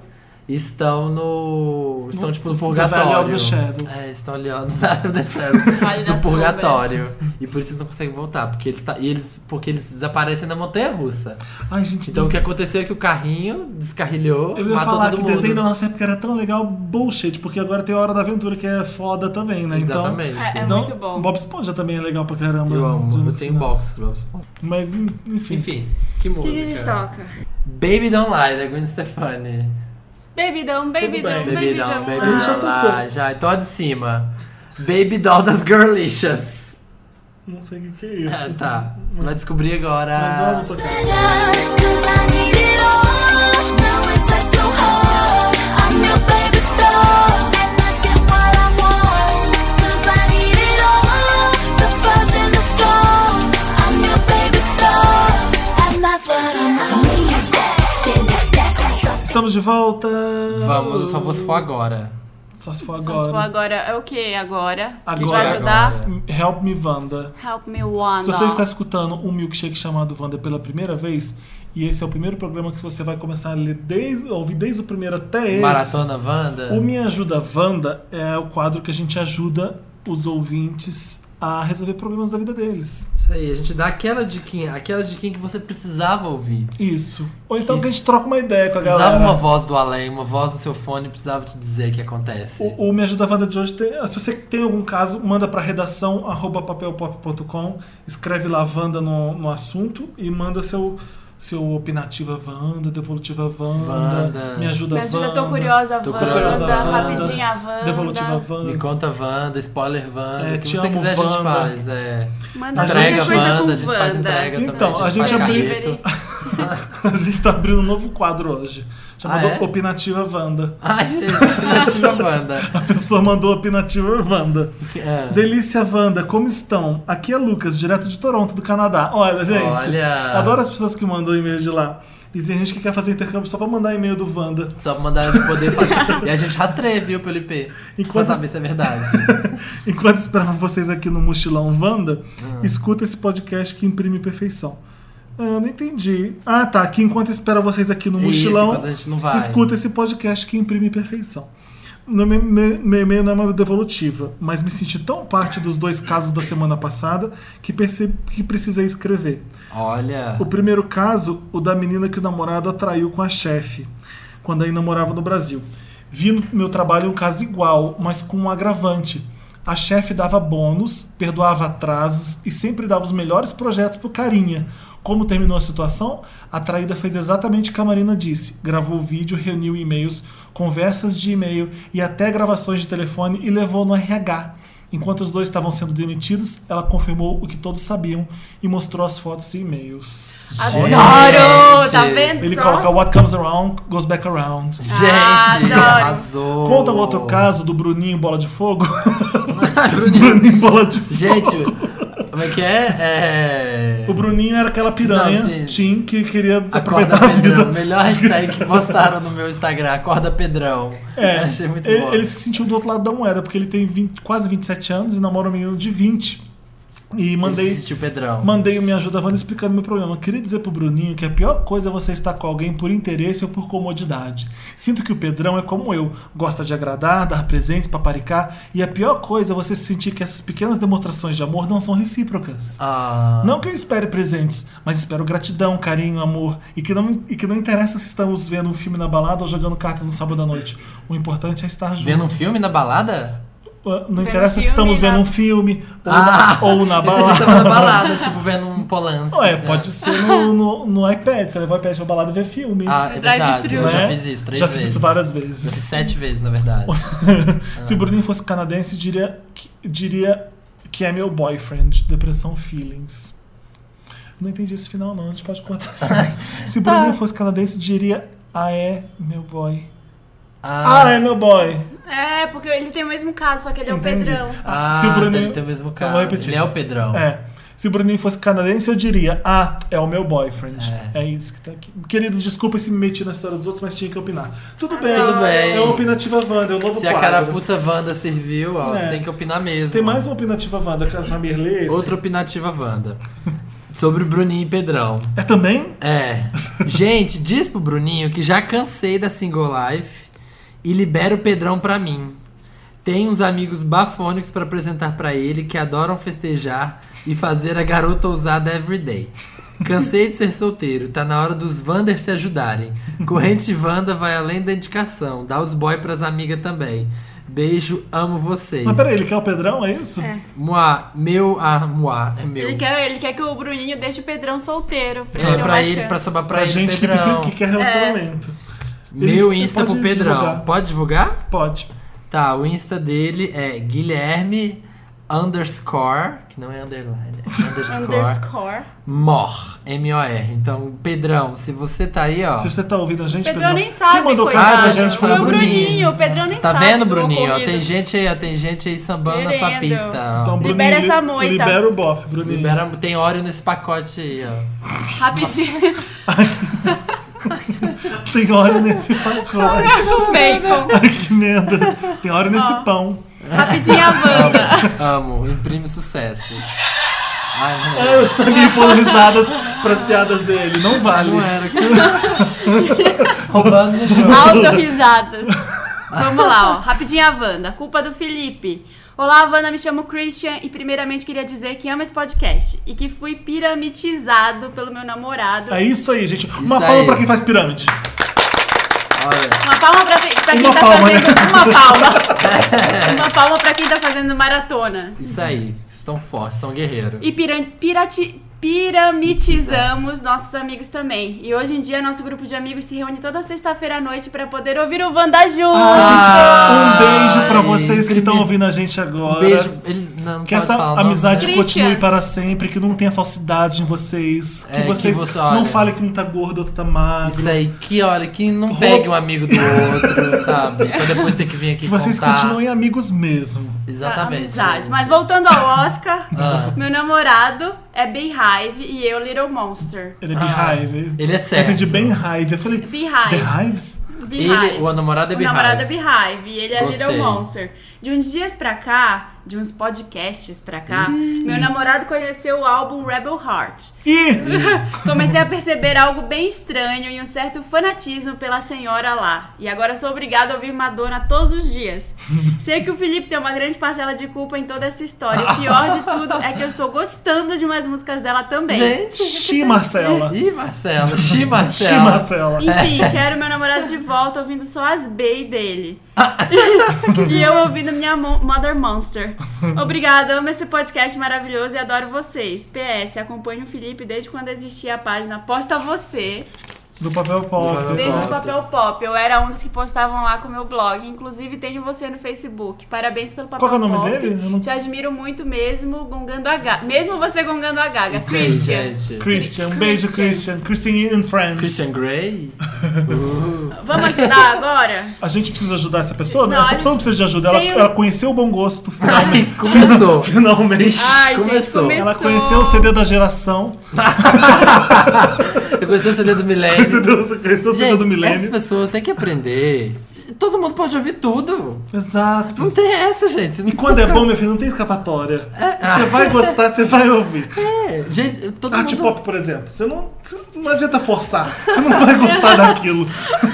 estão no. estão No- tipo no purgatório. É, estão ali ó, no Valley of the Shadows. [laughs] No sombra. purgatório. E por isso eles não conseguem voltar. Porque eles, tá, e eles, porque eles desaparecem na montanha russa. Ai, gente, Então o que aconteceu é que o carrinho descarrilhou, eu ia matou falar todo que mundo. desenho da nossa época era tão legal, bullshit, porque agora tem a Hora da Aventura que é foda também, né? Exatamente. É, é Então, muito bom. Bob Esponja também é legal pra caramba. Eu amo, eu tenho box. Bob Esponja. Mas, enfim. Enfim, que O que, música. que a gente toca? Baby Don't Lie, da Gwen Stefani. Baby Down, Baby bem. Down, Baby Baby Down, Down. Baby A gente já tocou. Lie. Já, então a de cima. Baby Doll das Girlicious. Não sei o que, que é isso. Ah, tá, vai descobrir agora. Mas vamos tocar. Estamos de volta. Vamos, só vou se for agora. Só se for Só se for agora. agora. É o que agora? Agora. Vai ajudar? Agora. Help me, Wanda. Help me one. Se você está escutando um milkshake chamado Wanda pela primeira vez, e esse é o primeiro programa que você vai começar a ler desde, ouvir desde o primeiro até esse. Maratona Wanda. O Me Ajuda Wanda é o quadro que a gente ajuda os ouvintes a resolver problemas da vida deles. Isso aí, a gente dá aquela diquinha, aquela diquinha que você precisava ouvir. Isso. Ou então Isso. que a gente troca uma ideia com a Precisava galera. uma voz do além, uma voz no seu fone, precisava te dizer o que acontece. O, o Me Ajuda Wanda de hoje tem. Se você tem algum caso, manda pra redação arroba papelpop.com, escreve lá Wanda no, no assunto e manda seu, seu opinativa Wanda, devolutiva Wanda, Wanda. me ajuda Me ajuda, Wanda. tô curiosa, Tô Wanda. curiosa, Wanda. Rapidinha, Wanda. Devolutiva Wanda. Me conta Wanda, spoiler Wanda, É, o que você amo, quiser a gente Wanda. faz. É. Manda Entrega Wanda, com a gente faz Wanda. entrega Então, também. a gente faz abriu- carreto. [laughs] a gente tá abrindo um novo quadro hoje. Chamado Ah, é? Opinativa Wanda. Ai, gente, alternativa Wanda. [laughs] A pessoa mandou Opinativa Wanda. É. Delícia Wanda, como estão? Aqui é Lucas, direto de Toronto, do Canadá. Olha, gente. Olha. Adoro as pessoas que mandam e-mail de lá. E tem gente que quer fazer intercâmbio só pra mandar e-mail do Wanda. Só pra mandar ele poder falar. E a gente rastreia, viu, pelo IP. Enquanto- Pra saber se é verdade. [laughs] Enquanto esperava vocês aqui no Mochilão Wanda, Ah. escuta esse podcast que imprime perfeição. Ah, não entendi. Ah, tá. Aqui enquanto espera vocês aqui no Isso, Mochilão, enquanto a gente não vai. escuta esse podcast que imprime perfeição. No meu e-mail não é uma devolutiva, mas me senti tão parte dos dois casos da semana passada que percebi que precisei escrever. Olha. O primeiro caso, o da menina que o namorado atraiu com a chefe, quando ainda morava no Brasil. Vi no meu trabalho um caso igual, mas com um agravante. A chefe dava bônus, perdoava atrasos e sempre dava os melhores projetos pro carinha. Como terminou a situação? A traída fez exatamente o que a Marina disse. Gravou o vídeo, reuniu e-mails, conversas de e-mail e até gravações de telefone e levou no RH. Enquanto os dois estavam sendo demitidos, ela confirmou o que todos sabiam e mostrou as fotos e e-mails. Gente. Adoro! Tá vendo Ele só? coloca What comes around goes back around. Gente, arrasou. Conta um outro caso do Bruninho Bola de Fogo. [laughs] [laughs] Bruninho. Bruninho Bola de Fogo. Gente, como é que é? É. O Bruninho era aquela piranha, Não. Tim, que queria Acorda aproveitar a Pedrão. vida. Melhor hashtag que postaram no meu Instagram. Acorda Pedrão. É, Achei muito ele, bom. ele se sentiu do outro lado da moeda, porque ele tem 20 quase 27 anos e namora um menino de 20. E mandei, Ele assistiu Pedrão. mandei o Me Ajuda Wanda explicando meu problema. Queria dizer pro Bruninho que a pior coisa é você estar com alguém por interesse ou por comodidade. Sinto que o Pedrão é como eu, gosta de agradar, dar presentes, paparicar, e a pior coisa é você sentir que essas pequenas demonstrações de amor não são recíprocas. Ah. Não que eu espere presentes, mas espero gratidão, carinho, amor. E que, não, e que não interessa se estamos vendo um filme na balada ou jogando cartas no sábado à noite. O importante é estar junto. Vendo um filme na balada? Uh, Não interessa se estamos na- vendo um filme ou, Ah, na, ou na [laughs] balada. na balada, tipo, vendo um Polanski. Ué, assim, pode ó. ser no, no, no iPad. Você leva o iPad pra balada e vê filme. Ah, é verdade. Eu já Né? fiz isso três Já vezes. fiz isso várias Eu fiz vezes. sete vezes, na verdade. [laughs] Se o Bruninho fosse canadense, diria que, diria que é meu boyfriend. Depressão Feelings. Não entendi esse final, não. A gente pode cortar assim. [laughs] Se o Tá. Bruninho fosse canadense, diria Ah, é meu boy. Ah, Ah, é meu boy. É, porque ele tem o mesmo caso, só que ele é o Entendi. Pedrão. ah Se o Bruninho- ele tem o mesmo Então, caso. vou repetir. Ele é o Pedrão. É. Se o Bruninho fosse canadense, eu diria: Ah, é o meu boyfriend. É. É, isso que tá aqui. Queridos, desculpa se me meti na história dos outros, mas tinha que opinar. Tudo bem. Tudo bem. É uma opinativa Wanda, é o novo Se a quadro. carapuça Wanda serviu, ó, É. você tem que opinar mesmo. Tem mais uma opinativa Wanda que a Samir lê. esse? Outra opinativa Wanda. Sobre o Bruninho e Pedrão. É também? É. Gente, diz pro Bruninho que já cansei da single life e libera o Pedrão pra mim. Tem uns amigos bafônicos pra apresentar pra ele que adoram festejar e fazer a garota ousada everyday. Cansei de ser solteiro, tá na hora dos Wanders se ajudarem. Corrente Wanda vai além da indicação, dá os boy pras amigas também. Beijo, amo vocês. Mas peraí, ele quer o Pedrão, é isso? É. Moá, meu, ah, moá, é meu. Ele quer, ele quer que o Bruninho deixe o Pedrão solteiro. Pra É, ele pra ele, chance. pra sobrar pra, Pra ele, gente que, precisa, que quer relacionamento. Meu Ele Insta pro Pedrão. divulgar. Pode divulgar? Pode. Tá, o Insta dele é Guilherme underscore, que não é underline, é [laughs] underscore, Underscore. mor, M-O-R. Então, Pedrão, se você tá aí, ó. Se você tá ouvindo a gente, Pedrão Pedrão, nem sabe, Quem mandou caso pra Ah, gente foi Foi o Bruninho. Bruninho, o Pedrão nem Tá sabe. vendo, do Bruninho? Ó, tem gente aí, ó, tem gente aí sambando na sua pista. Então, Libera Bruninho, essa li- moita. Libera o bofe, Bruninho. Libera, tem óleo nesse pacote aí, ó. Rapidinho. [laughs] [laughs] [laughs] Tem óleo nesse pacote. [laughs] Com bacon. Ai, que merda. Tem óleo nesse pão. Rapidinho [laughs] a Wanda. Amo, imprime sucesso. Ai, não Ah, é. Eu sabia pôr risadas pras piadas dele. Não vale. Não era. Roubando no jogo. Autorrisada. Vamos lá, ó. Rapidinho a Wanda. Culpa do Felipe. Olá, Wanda, me chamo Christian e primeiramente queria dizer que amo esse podcast e que fui piramitizado pelo meu namorado. É isso aí, gente. Uma Isso palma aí. pra quem faz pirâmide. Olha. Uma palma pra, pra quem Uma tá palma, fazendo. né? Uma palma. [laughs] uma palma pra quem tá fazendo maratona. Isso aí, vocês estão fortes, são guerreiros. E pirati- piramitizamos nossos amigos também. E hoje em dia, nosso grupo de amigos se reúne toda sexta-feira à noite pra poder ouvir o Wanda junto. Ah, gente, um beijo pra Ai, vocês que estão ouvindo a gente agora. Um beijo. Ele não, não Que essa falar amizade? Christian. continue para sempre, que não tenha falsidade em vocês, que É, que vocês você- olha- não falem que um tá gordo, outro tá magro. Isso aí, que olha, que não Roupa- pegue um amigo do outro, [laughs] sabe? Pra depois ter que vir aqui Que vocês contar. continuem amigos mesmo. Exatamente. Amizade. gente. Mas voltando ao Oscar, Ah. meu namorado é Beehive e eu Little Monster. Ele é Ah, Beehive. ele é Eu certo. entendi bem Hive. Eu falei, Beehive. The Hives? Beehive. Ele, o namorado é O Beehive. namorado é Beehive e ele é Gostei. Little Monster. De uns dias pra cá, de uns podcasts pra cá, meu namorado conheceu o álbum Rebel Heart. Ih! [laughs] Comecei a perceber algo bem estranho e um certo fanatismo pela senhora lá. E agora sou obrigada a ouvir Madonna todos os dias. [laughs] Sei que o Felipe tem uma grande parcela de culpa em toda essa história. O pior de tudo é que eu estou gostando de umas músicas dela também. Gente. Xi, Marcela. Ih, Marcela. Xi, Xi, Marcela. Marcela. Enfim, quero meu namorado de volta ouvindo só as B dele. [laughs] e eu ouvindo minha Mo- Mother Monster. [laughs] Obrigada, amo esse podcast maravilhoso e adoro vocês. PS, acompanho o Felipe desde quando existia a página Posta Você, Do papel pop. papel desde pop. o Papel Pop. Eu era um dos que postavam lá com o meu blog. Inclusive, tenho você no Facebook. Parabéns pelo Papel Qual que é o nome Pop. dele? Não- Te admiro muito mesmo, gongando a gaga. Mesmo você gongando a gaga. Christian. gente. Christian, um beijo, Christian. Christian and Friends. Christian Grey? [laughs] Uh. Vamos ajudar agora? A gente precisa ajudar essa pessoa? né? Não, essa a pessoa gente precisa de ajuda. Ela, tem um- ela conheceu o bom gosto, finalmente. Começou. [laughs] finalmente. Ai, gente, Começou. começou. Ela conheceu o CD da geração. [laughs] Eu conheci o CD do Milênio. Gente, do essas milênio. pessoas têm que aprender. Todo mundo pode ouvir tudo. Exato. Não tem essa, gente. E quando é bom, meu filho, não tem escapatória. Você vai gostar, você vai ouvir. [laughs] É, gente, todo Art mundo... pop, por exemplo. Você não, você não adianta forçar. Você não vai gostar daquilo.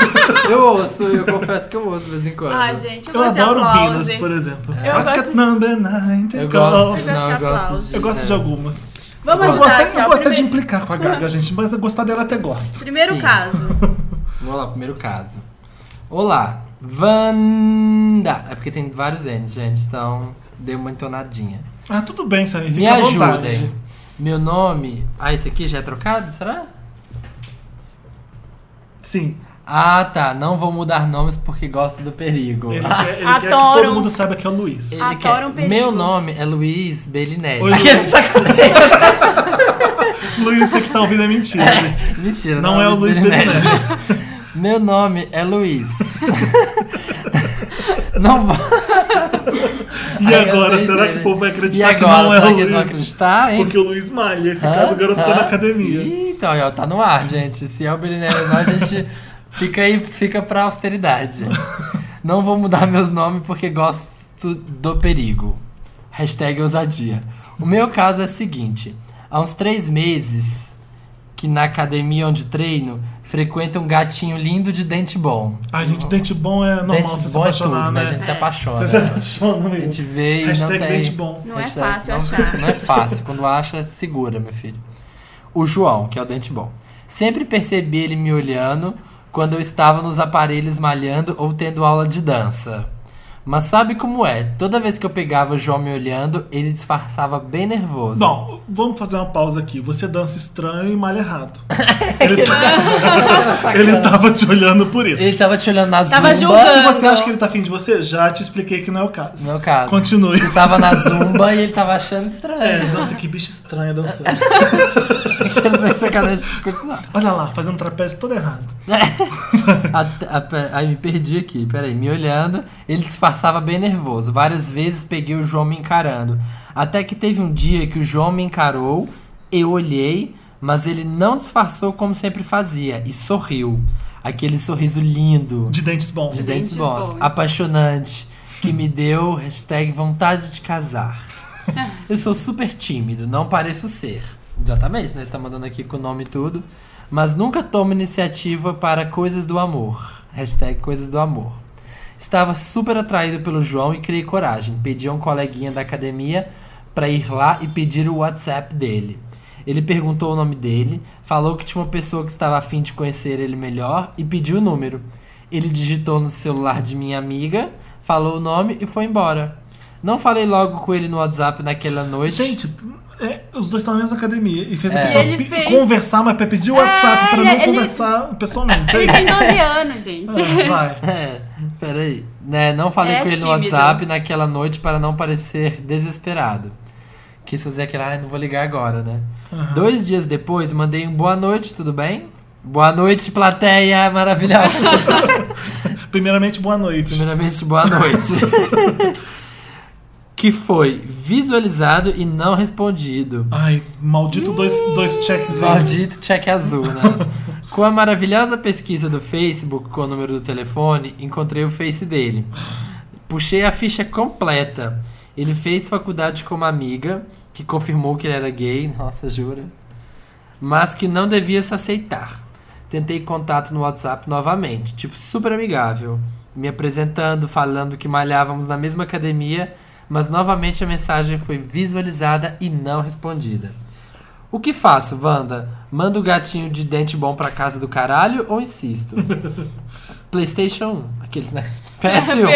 [laughs] Eu ouço, eu confesso que eu ouço de vez em quando. Ai, gente, eu, Eu adoro. Venus, por exemplo. Eu Rocket gosto- number Eu go. gosto, Eu gosto não, de eu gosto de... Eu gosto é. de algumas. Vamos Eu ajudar gosto, aqui, eu ó. gosto é de Primeiro, implicar com a Gaga, gente, mas gostar dela até gosto. primeiro Sim. caso. [laughs] Vamos lá, primeiro caso. Olá, Vanda. É porque tem vários N's, gente, então deu uma entonadinha. Ah, tudo bem, Samir. Fica Me ajudem. Meu nome. Ah, esse aqui já é trocado? Será? Sim. Ah, tá. Não vou mudar nomes porque gosto do perigo. Ele quer, ele quer que Adoro. todo mundo saiba que é o Luiz. Ele Adoro quer- um perigo. Meu nome é Luiz Bellinelli. Oi, Aquele Luiz. [laughs] sacanagem. [laughs] Luiz, você que tá ouvindo é mentira, gente. Mentira, Não não, é o Luiz Bellinelli. Meu nome é Luiz. [laughs] não vou. E Ai, agora, será que o povo vai E acreditar que agora, não é será o que Luiz? eles vão acreditar, hein? Porque o Luiz malha. Esse Hã? caso, o garoto tá Hã? na academia. Ih, Então, ó, tá no ar, gente. Se é o Bellinelli ou não, a gente fica aí, fica pra austeridade. Não vou mudar meus nomes porque gosto do perigo. Hashtag ousadia. O meu caso é o seguinte. Há uns três meses que na academia onde treino, frequenta um gatinho lindo de dente bom. Ai, gente, dente bom é normal dente você se bom é apaixonar, tudo, né? né? A gente se É. apaixona. Você se apaixona A mesmo. gente vê e não Hashtag tem... dente bom. Não é Hashtag- fácil não- achar. [laughs] Não é fácil. Quando acha, segura, meu filho. O João, que é o dente bom. Sempre percebi ele me olhando quando eu estava nos aparelhos malhando ou tendo aula de dança. Mas sabe como é? Toda vez que eu pegava o João me olhando, ele disfarçava bem nervoso. Bom, vamos fazer uma pausa aqui. Você dança estranho e malha errado. [laughs] Ele, [laughs] ele tava te olhando por isso. Ele tava te olhando na Tava zumba. julgando. Se você acha que ele tá afim de você, já te expliquei que não é o caso. Não é o caso. Continue. Você tava na zumba e ele tava achando estranho. É, nossa, que bicho estranho dançando. [laughs] Quero sacanagem de continuar. Olha lá, fazendo trapézio todo errado. Até- até- Aí me perdi aqui, peraí. Me olhando, ele disfarçava bem nervoso. Várias vezes peguei o João me encarando. Até que teve um dia que o João me encarou, eu olhei, mas ele não disfarçou como sempre fazia e sorriu. Aquele sorriso lindo, De dentes bons. de dentes dentes bons, bons. apaixonante, que me deu hashtag vontade de casar. [laughs] Eu sou super tímido, não pareço ser. Exatamente, né? Você tá mandando aqui com o nome e tudo. Mas nunca tomo iniciativa para coisas do amor. Hashtag coisas do amor. Estava super atraído pelo João e criei coragem. Pedi a um coleguinha da academia para ir lá e pedir o WhatsApp dele. Ele perguntou o nome dele, falou que tinha uma pessoa que estava afim de conhecer ele melhor e pediu o número. Ele digitou no celular de minha amiga, falou o nome e foi embora. Não falei logo com ele no WhatsApp naquela noite. Gente, é, os dois estão na mesma academia e fez a É. pessoa ele pi- fez- conversar, mas pra pedir o WhatsApp pra não ele- conversar pessoalmente. É Ele tem isso. 12 anos, gente. Ah, vai. [laughs] É, [laughs] peraí. Né, não falei É com ele no tímido. WhatsApp naquela noite para não parecer desesperado. Quis fazer aquela, ai, não vou ligar agora, né? Dois dias depois, mandei um boa noite, tudo bem? Boa noite, plateia maravilhosa. [laughs] Primeiramente, boa noite. Primeiramente, boa noite. [laughs] que foi visualizado e não respondido. Ai, maldito dois, dois checks Maldito cheque azul, né? Com a maravilhosa pesquisa do Facebook com o número do telefone, encontrei o Face dele. Puxei a ficha completa Ele fez faculdade com uma amiga que confirmou que ele era gay, nossa, jura? Mas que não devia se aceitar. Tentei contato no WhatsApp novamente, tipo super amigável, me apresentando, falando que malhávamos na mesma academia, mas novamente a mensagem foi visualizada e não respondida. O que faço, Wanda? Manda o gatinho de dente bom pra casa do caralho ou insisto? [laughs] PlayStation 1, aqueles, né? [laughs] PS1.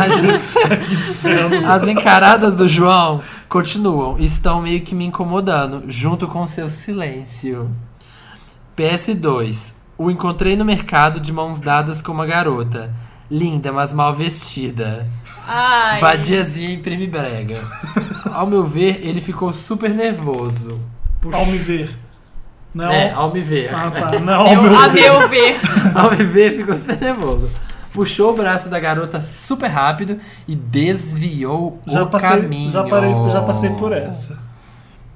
As, [laughs] as encaradas do João continuam e estão meio que me incomodando, junto com seu silêncio. PS2. O encontrei no mercado de mãos dadas com uma garota. Linda, mas mal vestida. Ai. Vadiazinha imprime brega. Ao meu ver, ele ficou super nervoso. Puxa- Ao me ver. Não. É, ao me ver. Ah, tá. Não, Eu- ao meu A ver. meu ver. [laughs] Ao me ver, ficou super nervoso. Puxou o braço da garota super rápido e desviou Já o passei, caminho. já, parei, já passei por essa.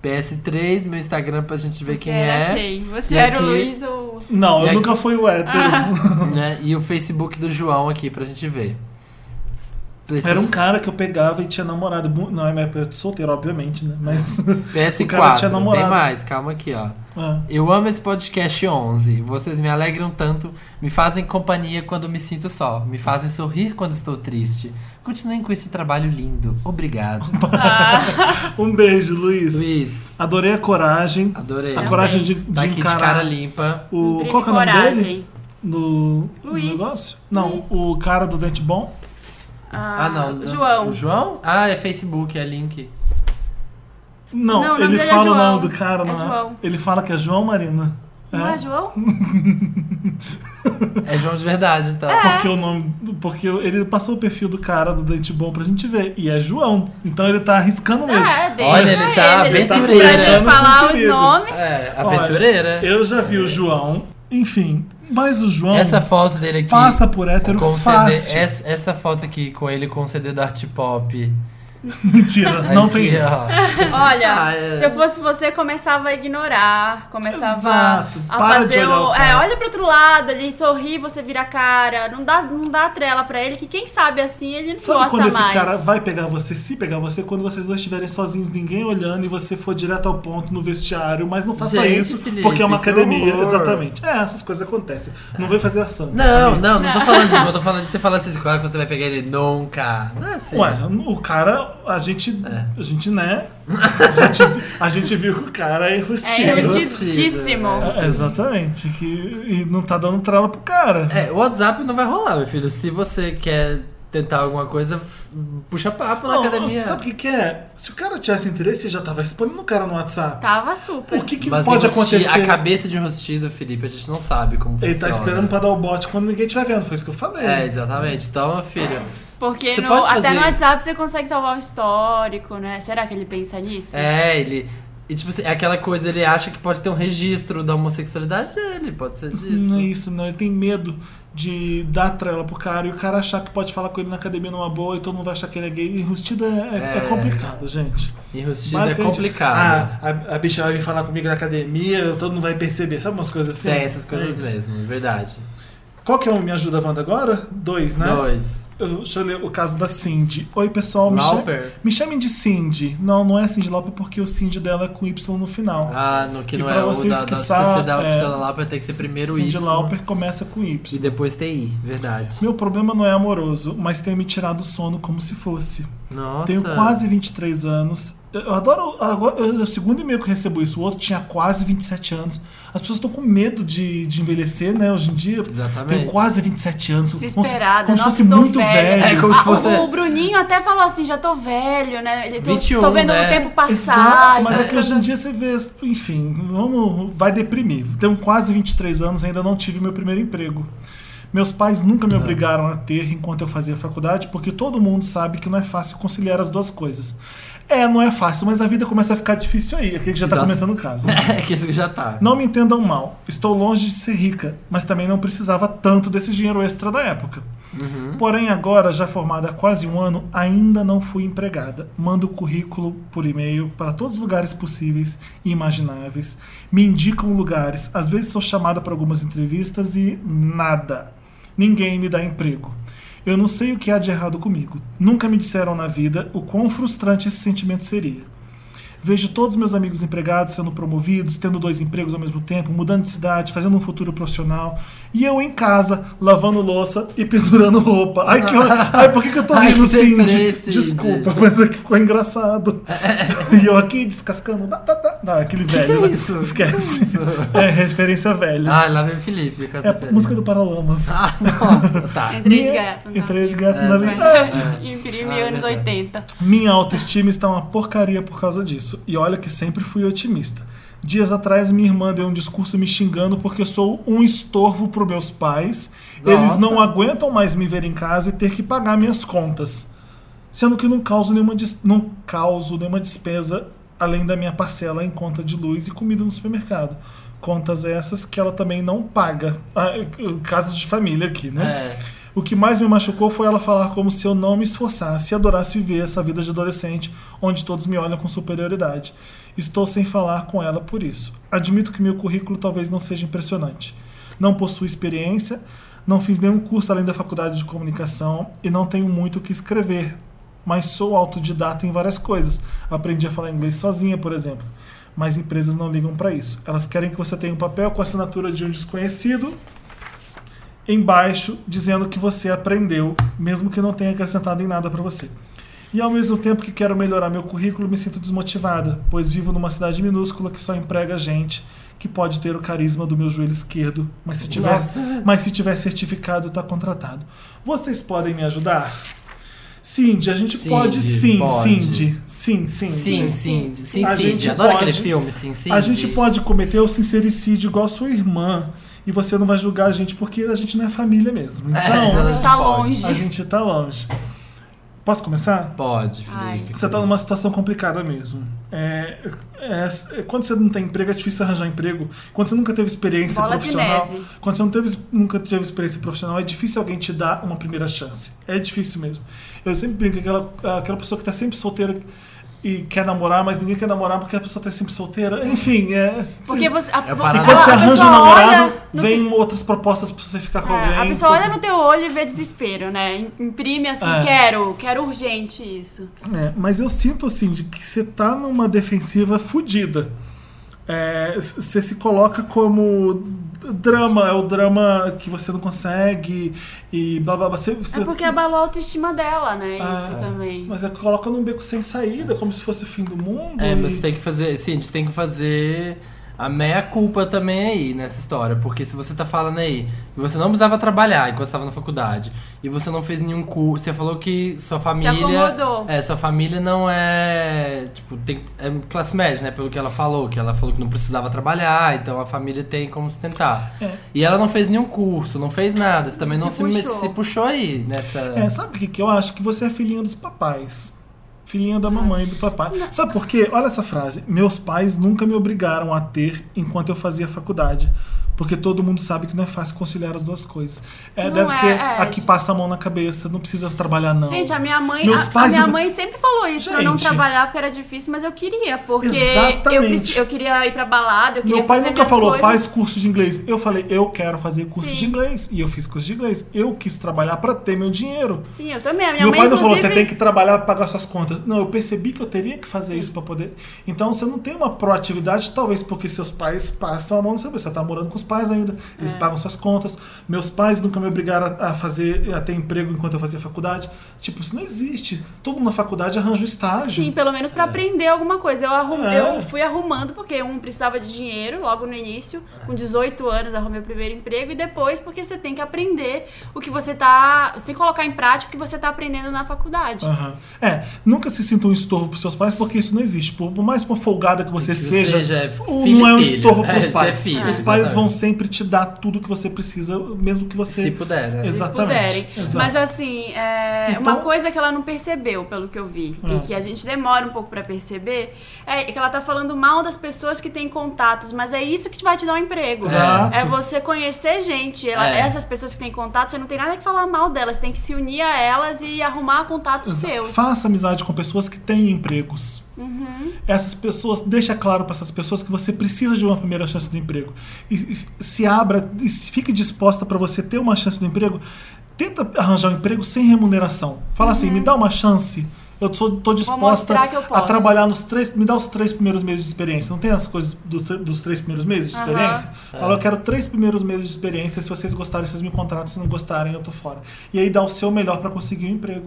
PS3, meu Instagram pra gente ver Você quem era é. quem? Você E era aqui- o Luiz ou. Não, E eu aqui- nunca fui o hétero. [laughs] né? E o Facebook do João aqui pra gente ver. Era um cara que eu pegava e tinha namorado. Não, é minha época de solteiro, obviamente, né? Mas. [laughs] PS4. o cara tinha Tem namorado. mais, calma aqui, ó. Ah. Eu amo esse podcast 11. Vocês me alegram tanto, me fazem companhia quando me sinto só, me fazem sorrir quando estou triste. Continuem com esse trabalho lindo. Obrigado. [laughs] Um beijo, Luiz. Luiz, Adorei a coragem. adorei. A coragem de, Tá de aqui de cara limpa. o. Imprime Qual que é o nome coragem. dele? No, no Luiz. negócio? Não, Luiz. o cara do Dente Bom. Ah, não. João. O João? Ah, é Facebook, é link. Não, Não, o ele é fala o João. nome do cara, É não João. Ele fala que é João Marina. Não é, João? É João de verdade, então. Porque o nome. Porque ele passou o perfil do cara do Dente Bom pra gente ver. E é João. Então ele tá arriscando mesmo. É, deixa Olha, ele tá ele. Ele disse aventureiro. pra gente falar os nomes. É, aventureira. Eu já vi o João. Enfim. Mas o João Essa foto dele aqui. passa por hétero com. CD, essa, essa foto aqui com ele com o CD do Art Pop. [laughs] Mentira, não tem isso. [laughs] Olha, Ah, é. se eu fosse você, começava a ignorar, começava Exato, a fazer olhar o. o É, olha pro outro lado, ele sorri, você vira a cara. Não dá, não dá trela pra ele, que quem sabe assim ele não Sabe gosta quando esse mais. cara vai pegar você, se pegar você, quando vocês dois estiverem sozinhos, ninguém olhando e você for direto ao ponto no vestiário, mas não faça Gente, isso Felipe, porque é uma academia. horror. Exatamente. É, essas coisas acontecem. Não vai fazer ação. Não, não, não tô falando disso. Eu tô falando de você falar assim, claro que você vai pegar ele nunca. Não é assim. Ué, o cara, a gente. É. A gente, né? A gente, a gente viu que o cara é É enrustido. enrustidíssimo. É, exatamente. Que, e não tá dando trela pro cara. É, o WhatsApp não vai rolar, meu filho. Se você quer tentar alguma coisa, puxa papo na Não, academia. Sabe o que, que é? Se o cara tivesse interesse, você já tava respondendo o cara no WhatsApp. Tava super. O que, que Mas pode acontecer? A cabeça de enrustido, Felipe, a gente não sabe como Ele funciona. tá esperando pra dar o bote quando ninguém estiver vendo, foi isso que eu falei. É, exatamente. Então, meu filho. Porque no- até fazer- no WhatsApp você consegue salvar o histórico, né? Será que ele pensa nisso? É, ele. E tipo assim, é aquela coisa, ele acha que pode ter um registro da homossexualidade dele, pode ser disso. Não é isso, não. Ele tem medo de dar trela pro cara e o cara achar que pode falar com ele na academia numa boa e todo mundo vai achar que ele é gay. Enrustido é, é, é É. complicado, gente. Enrustido é complicado. Ah, a, a bicha vai vir falar comigo na academia, todo mundo vai perceber. Sabe umas coisas assim? Tem essas coisas É mesmo, verdade. Qual que é o Me Ajuda Wanda agora? Dois, né? Dois. Eu- deixa eu ler o caso da Cindy. Oi, pessoal. Me, chame, Lauper? me chamem de Cindy. Não, não é Cindy Lauper porque o Cindy dela é com Y no final. Ah, no que E não é o da, que da sa- sociedade é, opcional lá, vai ter que ser primeiro Cindy Y. Lauper começa com E Y. depois TI, verdade. Meu problema não é amoroso, mas tem me tirado o sono como se fosse. Nossa. Tenho quase 23 anos. Eu adoro. Agora, é o segundo e-mail que eu recebo isso. O outro tinha quase 27 anos. As pessoas estão com medo de, de envelhecer, né, hoje em dia. Exatamente. Tenho quase 27 anos. Desesperada, Como se, como nossa, se fosse muito velha. velho. É como se Ah, fosse- o, Bruninho até falou assim, já tô velho, né? Ele- Tô, 21, tô vendo né? o tempo passar. Exato, mas é que hoje em dia você vê, enfim, vamos, vai deprimir. Tenho quase 23 anos, ainda não tive meu primeiro emprego. Meus pais nunca me obrigaram a ter enquanto eu fazia faculdade, porque todo mundo sabe que não é fácil conciliar as duas coisas. É, não é fácil, mas a vida começa a ficar difícil aí. Aqui a gente já tá Exato. comentando o caso. [laughs] É que já tá. Não me entendam mal, estou longe de ser rica, mas também não precisava tanto desse dinheiro extra da época. Porém, agora, já formada há quase um ano, ainda não fui empregada. Mando currículo por e-mail para todos os lugares possíveis e imagináveis. Me indicam lugares. Às vezes sou chamada para algumas entrevistas e nada. Ninguém me dá emprego. Eu não sei o que há de errado comigo. Nunca me disseram na vida o quão frustrante esse sentimento seria. Vejo todos meus amigos empregados sendo promovidos, tendo dois empregos ao mesmo tempo, mudando de cidade, fazendo um futuro profissional. E eu em casa, lavando louça e pendurando roupa. Ai, que, [laughs] ai por que, que eu tô Ai, rindo, que Cindy? Cindy. Desculpa, mas é que ficou engraçado. [laughs] e eu aqui descascando. Não, aquele velho. que é né? isso? Esquece. Que é isso? É referência velha. Ah, lá vem o Felipe com essa é música do Paralamas. Ah, nossa, tá. [laughs] Entrei de gato. não. Entrei de gato na vida. Imprime Ah, anos verdade. 80. Minha autoestima está uma porcaria por causa disso. E olha que sempre fui otimista. Dias atrás, minha irmã deu um discurso me xingando porque sou um estorvo para meus pais. Eles Nossa. não aguentam mais me ver em casa e ter que pagar minhas contas. Sendo que não causo nenhuma, não causo nenhuma despesa além da minha parcela em conta de luz e comida no supermercado. Contas essas que ela também não paga. Ah, casos de família aqui, né? É. O que mais me machucou foi ela falar como se eu não me esforçasse e adorasse viver essa vida de adolescente, onde todos me olham com superioridade. Estou sem falar com ela por isso. Admito que meu currículo talvez não seja impressionante. Não possuo experiência, não fiz nenhum curso além da faculdade de comunicação e não tenho muito o que escrever, mas sou autodidata em várias coisas. Aprendi a falar inglês sozinha, por exemplo. Mas empresas não ligam para isso. Elas querem que você tenha um papel com a assinatura de um desconhecido embaixo dizendo que você aprendeu, mesmo que não tenha acrescentado em nada para você. E ao mesmo tempo que quero melhorar meu currículo, me sinto desmotivada, pois vivo numa cidade minúscula que só emprega gente que pode ter o carisma do meu joelho esquerdo, mas se tiver, Nossa. mas se tiver certificado, está contratado. Vocês podem me ajudar? Cindy, a gente Cindy, pode sim, pode. Cindy. Sim, sim. Sim, sim, sim, A sim. gente Adoro pode- aquele filme, sim, sim. A gente pode cometer o sincericídio igual a sua irmã. E você não vai julgar a gente porque a gente não é família mesmo. É, Então, A gente tá longe. a gente tá longe. Posso começar? Pode. Felipe. Você tá numa situação complicada mesmo. É, é, é, quando você não tem emprego, é difícil arranjar emprego. Quando você nunca teve experiência Bola de profissional. neve. Quando você não teve, nunca teve experiência profissional, é difícil alguém te dar uma primeira chance. É difícil mesmo. Eu sempre brinco que aquela, aquela pessoa que tá sempre solteira e quer namorar, mas ninguém quer namorar porque a pessoa tá sempre solteira. Enfim, é. Porque você. A, É o a- paradoxo. E quando você arranja um namorado, vem outras propostas pra você ficar com É, alguém. a pessoa olha no teu olho e vê desespero, né? Imprime assim, É. quero, quero urgente isso. É, mas eu sinto assim de que você tá numa defensiva fodida. É, Você se coloca como drama, é o drama que você não consegue e blá blá blá. Você, É você- porque abalou a autoestima dela, né? Ah, Isso também. Mas é coloca num beco sem saída, como se fosse o fim do mundo. É, e- mas você tem que fazer. Sim, a gente tem que fazer a meia culpa também aí nessa história. Porque se você tá falando aí que você não precisava trabalhar enquanto estava na faculdade e você não fez nenhum curso, você falou que sua família. acomodou. É, sua família não é. Tipo, tem, é classe média, né? Pelo que ela falou, que ela falou que não precisava trabalhar, então a família tem como sustentar. É. E ela não fez nenhum curso, não fez nada. Você também Se não se, puxou. se puxou aí nessa. É, sabe o que, que eu acho? Que você é filhinha dos papais. Filhinha da mamãe e do papai. Sabe por quê? Olha essa frase. Meus pais nunca me obrigaram a ter enquanto eu fazia faculdade. Porque todo mundo sabe que não é fácil conciliar as duas coisas. É, Não deve é, ser é, a que gente. passa a mão na cabeça, não precisa trabalhar, não. Gente, a minha mãe, Meus a, a pais minha nunca- mãe sempre falou isso pra eu não Gente. trabalhar porque era difícil, mas eu queria, porque eu, Exatamente. preci- eu queria ir pra balada, eu queria Meu pai nunca falou, coisas. faz curso de inglês. Eu falei, eu quero fazer curso Sim. de inglês. E eu fiz curso de inglês. Eu quis trabalhar pra ter meu dinheiro. Sim, eu também. A minha Meu mãe pai não falou, inclusive, você tem que trabalhar para pagar suas contas. Não, eu percebi que eu teria que fazer Sim. isso para poder. Então você não tem uma proatividade, talvez porque seus pais passam a mão no seu Você tá morando com os pais ainda, eles É. pagam suas contas. Meus pais nunca me obrigaram a fazer, a ter emprego enquanto eu fazia faculdade. Tipo, isso não existe. Todo mundo na faculdade arranja um estágio. Sim, pelo menos pra aprender alguma coisa. Eu, arrum... É. eu fui arrumando, porque um precisava de dinheiro logo no início. Com 18 anos, arrumei o primeiro emprego. E depois, porque você tem que aprender o que você tá. Você tem que colocar em prática o que você tá aprendendo na faculdade. Aham. É, nunca se sinta um estorvo pros seus pais, porque isso não existe. Por mais uma folgada que você Que você seja, seja não é um filho. estorvo É, pros você é pais. filho, Os pais exatamente. vão sempre te dar tudo que você precisa, mesmo que você. Se puder, né? se Exatamente. puderem. Exato. Mas assim, é, Então- uma coisa que ela não percebeu, pelo que eu vi, Hum. e que a gente demora um pouco pra perceber, é que ela tá falando mal das pessoas que têm contatos, mas é isso que vai te dar um emprego. Exato. É você conhecer gente. Ela- É. Essas pessoas que têm contato, você não tem nada que falar mal delas, você tem que se unir a elas e arrumar contatos seus. Faça amizade com pessoas que têm empregos. Uhum. Essas pessoas, deixa claro para essas pessoas que você precisa de uma primeira chance do emprego. E, e se abra, e fique disposta para você ter uma chance do emprego. tenta arranjar um emprego sem remuneração. Fala assim, me dá uma chance. Eu sou, tô disposta a trabalhar nos três. Me dá os três primeiros meses de experiência. Não tem as coisas do- dos três primeiros meses de Aham. experiência? Fala, eu quero três primeiros meses de experiência. Se vocês gostarem, vocês me contratam. Se não gostarem, eu tô fora. E aí dá o seu melhor pra conseguir um emprego.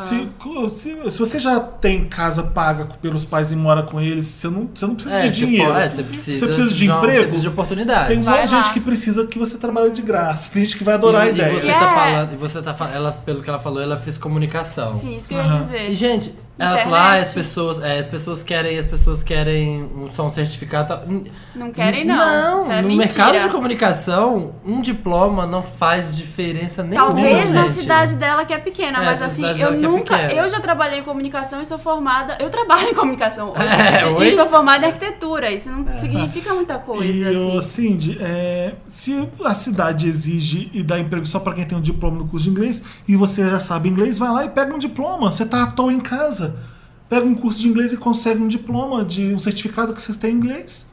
Se, se, se você já tem casa paga pelos pais e mora com eles, você não, você não precisa É, de você dinheiro. pode- é, você precisa, Você precisa de uma- emprego? Você precisa de oportunidade. Tem Vai lá. gente que precisa que você trabalhe de graça. Tem gente que vai adorar a e, ideia. E você É. tá falando, e você tá falando, ela, pelo que ela falou, ela fez comunicação. Sim, isso que eu ia dizer. Gente, ela Internet. falou, ah, as pessoas, é, as pessoas querem, as pessoas querem um, só um certificado. Não querem, não. Não, Isso é no mentira. mercado de comunicação, um diploma não faz diferença nenhuma. Talvez na gente. cidade dela que é pequena, É, mas assim, eu é nunca. pequena. eu já trabalhei em comunicação e sou formada. Eu trabalho em comunicação. [laughs] É, e oi? sou formada em arquitetura. Isso não significa muita E, coisa, ô, assim. Cindy, é, se a cidade exige e dá emprego só pra quem tem um diploma no curso de inglês e você já sabe inglês, vai lá e pega um diploma. Você tá à toa em casa. Pega um curso de inglês e consegue um diploma de um certificado que você tem em inglês.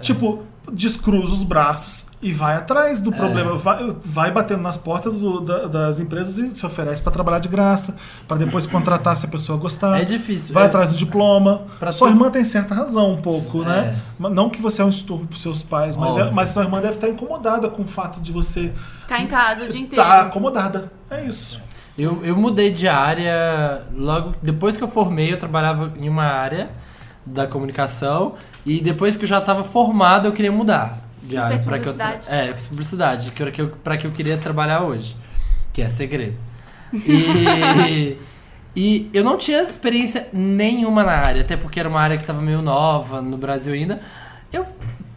Tipo, descruza os braços e vai atrás É. do problema. Vai, vai batendo nas portas do- da- das empresas e se oferece pra trabalhar de graça, pra depois contratar se a pessoa gostar. É difícil. Vai é- atrás do diploma. Pra Sua tu- irmã tem certa razão um pouco, né? É. Não que você é um estupro pros seus pais, mas, é- mas sua irmã deve estar incomodada com o fato de você Ficar em casa o dia inteiro. estar acomodada. É isso. Eu, eu mudei de área logo depois que eu formei, eu trabalhava em uma área da comunicação e depois que eu já estava formado, eu queria mudar de Você área pra que eu? É, eu fiz publicidade, que era que eu, para que eu queria trabalhar hoje, que é segredo. E [laughs] e eu não tinha experiência nenhuma na área, até porque era uma área que estava meio nova no Brasil ainda. Eu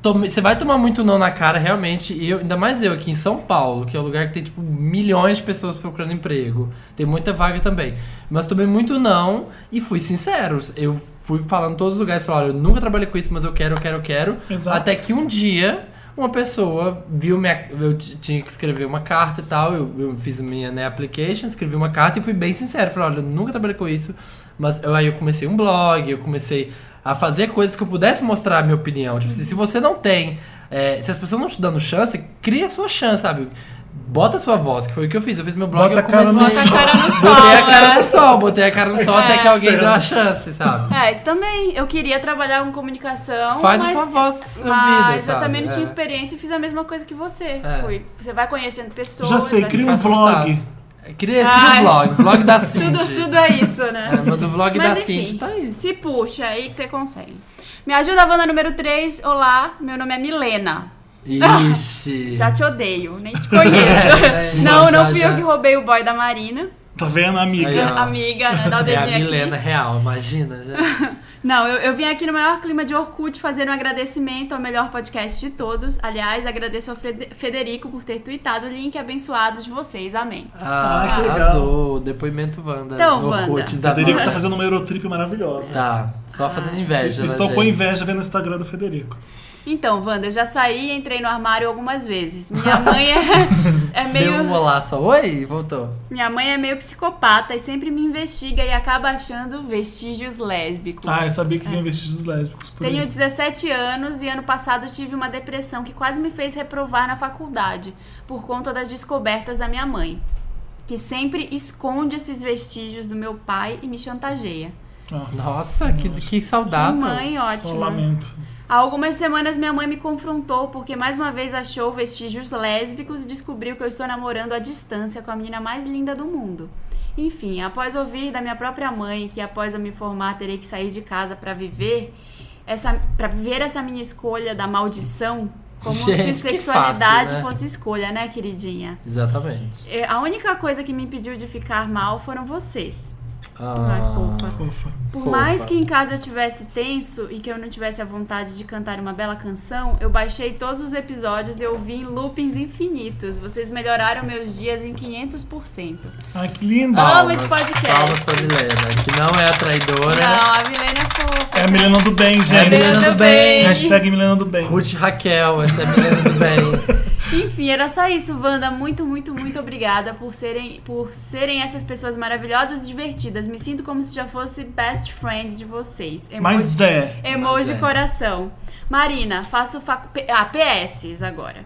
tomei- você vai tomar muito não na cara, realmente. E eu, ainda mais eu aqui em São Paulo, que é um lugar que tem, tipo, milhões de pessoas procurando emprego. Tem muita vaga também. Mas tomei muito não e fui sincero. Eu fui falando em todos os lugares, falando, olha, eu nunca trabalhei com isso, mas eu quero, eu quero, eu quero. Exato. Até que um dia uma pessoa viu minha. Eu tinha que escrever uma carta e tal. Eu, eu fiz minha né, application, escrevi uma carta e fui bem sincero. Falei, olha, eu nunca trabalhei com isso. Mas eu, aí eu comecei um blog, eu comecei a fazer coisas que eu pudesse mostrar a minha opinião. Tipo, se, se você não tem. é, se as pessoas não te dando chance, cria a sua chance, sabe? Bota a sua voz, que foi o que eu fiz. Eu fiz meu blog Bota e eu a comecei. Bota a cara no sol, [laughs] Botei a cara no sol, botei a cara no sol até É, que alguém certo. deu a chance, sabe? É, isso também. Eu queria trabalhar com comunicação. Faz a mas, sua voz ouvida, Mas eu sabe? também não tinha É. experiência e fiz a mesma coisa que você. É. Fui- você vai conhecendo pessoas. Já sei, cria um vlog. Cria Ai. um vlog, vlog da [laughs] Cindy. Tudo, tudo é isso, né? É, mas o vlog Mas da enfim, Cindy tá aí. Se puxa aí que você consegue. Me ajuda, Wanda número 3. Olá, meu nome é Milena. Ixi. [laughs] Já te odeio, nem te conheço. [laughs] É, não, já, não fui já. eu que roubei o boy da Marina. Tá vendo, amiga? Aí. Amiga, né? Dá o É dedinho a aqui. Milena real, imagina. já. [laughs] Não, eu, eu vim aqui no maior clima de Orkut fazer um agradecimento ao melhor podcast de todos. Aliás, agradeço ao Federico por ter tweetado o link abençoado de vocês. Amém. Ah, Ah, que legal. arrasou. Depoimento Wanda. Então, no Wanda. Orkut da Federico Wanda. tá fazendo uma Eurotrip maravilhosa. Tá, só fazendo inveja, Estou né, com gente? inveja vendo o Instagram do Federico. Então, Wanda, eu já saí e entrei no armário algumas vezes. Minha mãe é, [laughs] é meio. Deu um olá só. Oi, e voltou. Minha mãe é meio psicopata e sempre me investiga e acaba achando vestígios lésbicos. Ah, eu sabia que vinha vestígios lésbicos por Tenho aí. 17 anos e ano passado tive uma depressão que quase me fez reprovar na faculdade por conta das descobertas da minha mãe, que sempre esconde esses vestígios do meu pai e me chantageia. Nossa, que, que saudável. Que mãe Só ótima. lamento. Há algumas semanas minha mãe me confrontou porque mais uma vez achou vestígios lésbicos e descobriu que eu estou namorando à distância com a menina mais linda do mundo. Enfim, após ouvir da minha própria mãe que após eu me formar terei que sair de casa para viver essa para viver essa minha escolha da maldição, como Gente, se sexualidade fácil, né? fosse escolha, né, queridinha? Exatamente. É, A única coisa que me impediu de ficar mal foram vocês. Ah, Ai, fofa. Fofa. Por Fofa. mais que em casa eu tivesse tenso e que eu não tivesse a vontade de cantar uma bela canção, eu baixei todos os episódios e ouvi em loopings infinitos. Vocês melhoraram meus dias em 500%. Ai, que lindo. Ah, esse podcast. Palmas pra Milena, que não é a traidora. Não, a Milena é fofa. É a Milena do bem, É a gente. Milena do bem. Hashtag Milena do bem. Ruth Raquel, essa é a Milena do bem. [laughs] Enfim, era só isso, Wanda. Muito, muito, muito obrigada por serem, por serem essas pessoas maravilhosas e divertidas. Me sinto como se já fosse best friend de vocês. Emoji- Mas é. Emoji Mas é. coração. Marina, faço facu... Ah, PS agora.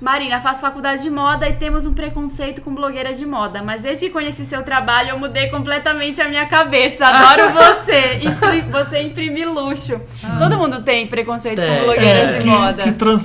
Marina, faço faculdade de moda e temos um preconceito com blogueiras de moda, mas desde que conheci seu trabalho eu mudei completamente a minha cabeça. Adoro [laughs] você. Impri- você imprime luxo. Todo mundo tem preconceito Tem. com blogueiras É, de que, moda. que trans...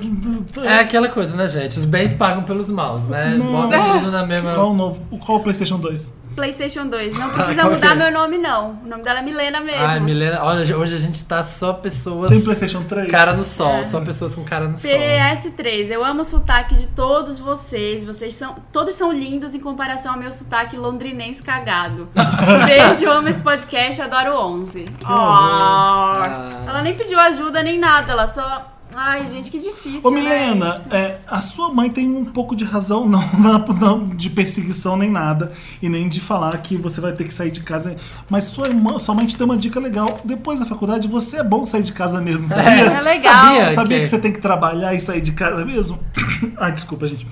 É aquela coisa, né, gente? Os bens pagam pelos maus, né? Não. Botam tudo na mesma. Qual o novo? Qual o PlayStation 2? PlayStation 2. Não [laughs] precisa qual mudar é? meu nome, não. O nome dela é Milena mesmo. Ai, Milena, olha, hoje a gente tá só pessoas. Tem PlayStation 3? Cara no sol, É. só pessoas com cara no sol. PS3, eu amo o sotaque de todos vocês. Vocês são. Todos são lindos em comparação ao meu sotaque londrinense cagado. [laughs] Beijo, amo esse podcast, adoro o 11. Ah. Ah. Ela nem pediu ajuda nem nada, ela só. Ai, gente, que difícil. Ô né, Milena, é, a sua mãe tem um pouco de razão, não, [laughs] não, não de perseguição nem nada, e nem de falar que você vai ter que sair de casa. Mas sua, irmã, sua mãe te deu uma dica legal. Depois da faculdade, você é bom sair de casa mesmo, sabia? É legal. Sabia? Sabia que- que você tem que trabalhar e sair de casa mesmo? [coughs] Ai, desculpa, gente.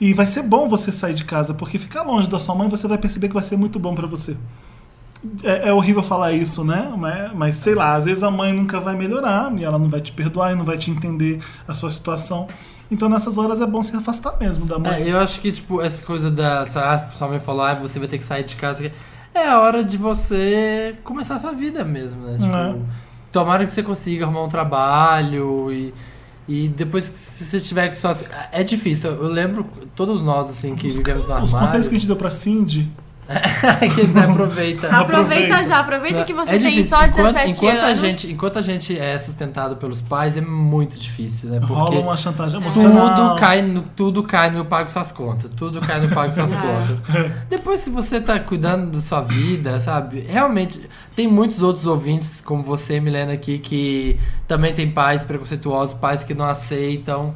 E vai ser bom você sair de casa, porque ficar longe da sua mãe, você vai perceber que vai ser muito bom pra você. É, é horrível falar isso, né? Mas, mas sei lá, às vezes a mãe nunca vai melhorar e ela não vai te perdoar e não vai te entender a sua situação. Então nessas horas é bom se afastar mesmo da mãe. É, eu acho que, tipo, essa coisa da. Sua, sua mãe falou, ah, você vai ter que sair de casa. É a hora de você começar a sua vida mesmo, né? Tipo, É. tomara que você consiga arrumar um trabalho e. E depois que você tiver que só. É difícil. Eu lembro, todos nós, assim, que Os, vivemos no os conselhos que a gente deu pra Cindy, [laughs] aproveita. Aproveita aproveita. já, aproveita que você é tem só enquanto, 17 enquanto anos. A gente, enquanto a gente é sustentado pelos pais, é muito difícil, né? Porque rola uma chantagem emocional. tudo cai, no, tudo cai no eu pago suas contas. Tudo cai no eu pago suas [laughs] É. contas. Depois, se você tá cuidando da sua vida, sabe? Realmente, tem muitos outros ouvintes, como você, Milena, aqui, que também tem pais preconceituosos, pais que não aceitam.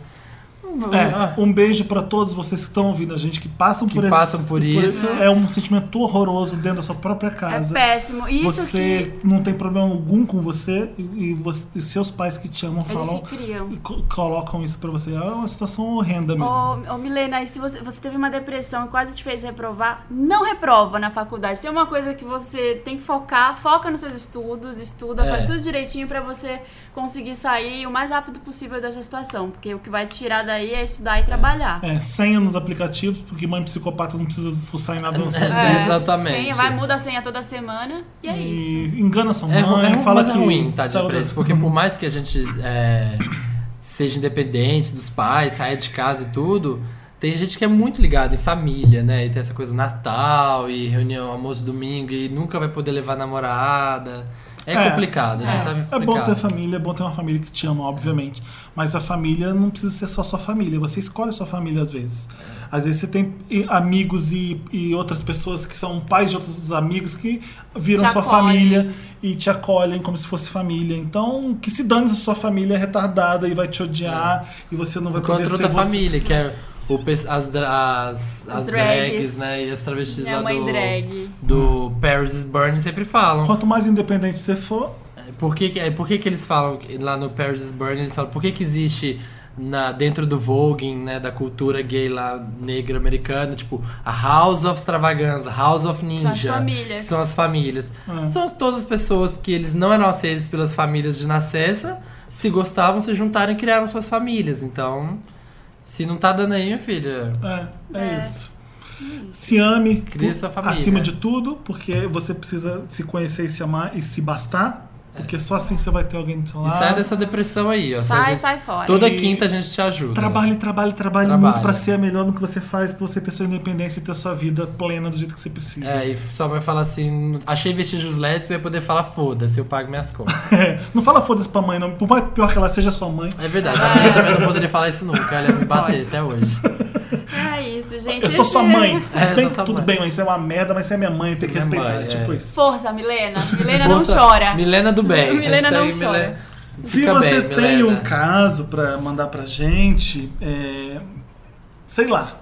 É, um beijo pra todos vocês que estão ouvindo a gente, que passam Que por, passam esse, por isso. É um sentimento horroroso dentro da sua própria É casa. péssimo. E Isso você que não tem problema algum com você e, e você- e seus pais que te amam eles falam se criam. e co- colocam isso pra você. É uma situação horrenda mesmo. Ô, ô, Milena, e se você, você teve uma depressão e quase te fez reprovar, não reprova na faculdade. Se tem uma coisa que você tem que focar, foca nos seus estudos, estuda, É. faz tudo direitinho pra você conseguir sair o mais rápido possível dessa situação. Porque o que vai te tirar daí é estudar e trabalhar. É, senha nos aplicativos, porque mãe psicopata não precisa fuçar em nada no É, exatamente. Senha, vai, muda a senha toda semana e é isso. E engana sua É, mãe, é, ru- fala mas que é ruim, tá, de preço, porque [laughs] por mais que a gente é, seja independente dos pais, saia de casa e tudo, tem gente que é muito ligada em família, né? E tem essa coisa Natal e reunião almoço domingo e nunca vai poder levar namorada. É, É, complicado, a gente sabe que É bom ter complicado. família, é bom ter uma família que te ama, obviamente. Mas a família não precisa ser só sua família. Você escolhe a sua família às vezes. Às vezes você tem amigos e, e outras pessoas que são pais de outros amigos que viram Te sua acolhem. família e te acolhem como se fosse família. Então, que se dane se sua família é retardada e vai te odiar e você não vai Enquanto poder outra ser você. família, que é o, as, as, as drags. drags, né? E as travestis Minha lá do, drag. do Paris is Burning sempre falam. Quanto mais independente você for, Por que, é, por que, que eles falam lá no Paris is Burning, eles falam por que, que existe na, dentro do voguing, né, da cultura gay lá, negra americana, tipo, a House of Extravaganza, House of Ninja. São as famílias. São as famílias. É. São todas as pessoas que eles não eram aceitos pelas famílias de nascença, se gostavam, se juntaram e criaram suas famílias. Então, se não tá dando aí, minha filha, É, é, É. isso. Se ame Cria sua família. acima de tudo, porque você precisa se conhecer e se amar e se bastar, porque só assim você vai ter alguém do seu e lado. sai dessa depressão aí, ó. A Sai, gente- sai fora. Toda E- quinta a gente te ajuda. Trabalhe, trabalhe, trabalhe Trabalha. muito pra ser melhor no que você faz, pra você ter sua independência e ter sua vida plena do jeito que você precisa. É, e sua mãe fala assim: achei vestígios leves, você vai poder falar foda-se, eu pago minhas contas. [laughs] não fala foda-se pra mãe, não. Por mais pior que ela seja sua mãe. É verdade, a minha também não poderia falar isso nunca, ela ia me bater até hoje. [laughs] É isso, gente. Eu sou sua mãe. [laughs] É, eu sou sua tudo mãe. bem, mas isso é uma merda, mas você é minha mãe, tem que é respeitar. mãe, é tipo é. isso. Força, Milena. [laughs] Milena não Força, chora. Milena do bem. [laughs] Milena não chora. Se Fica você bem, tem Milena. um caso pra mandar pra gente, é, sei lá.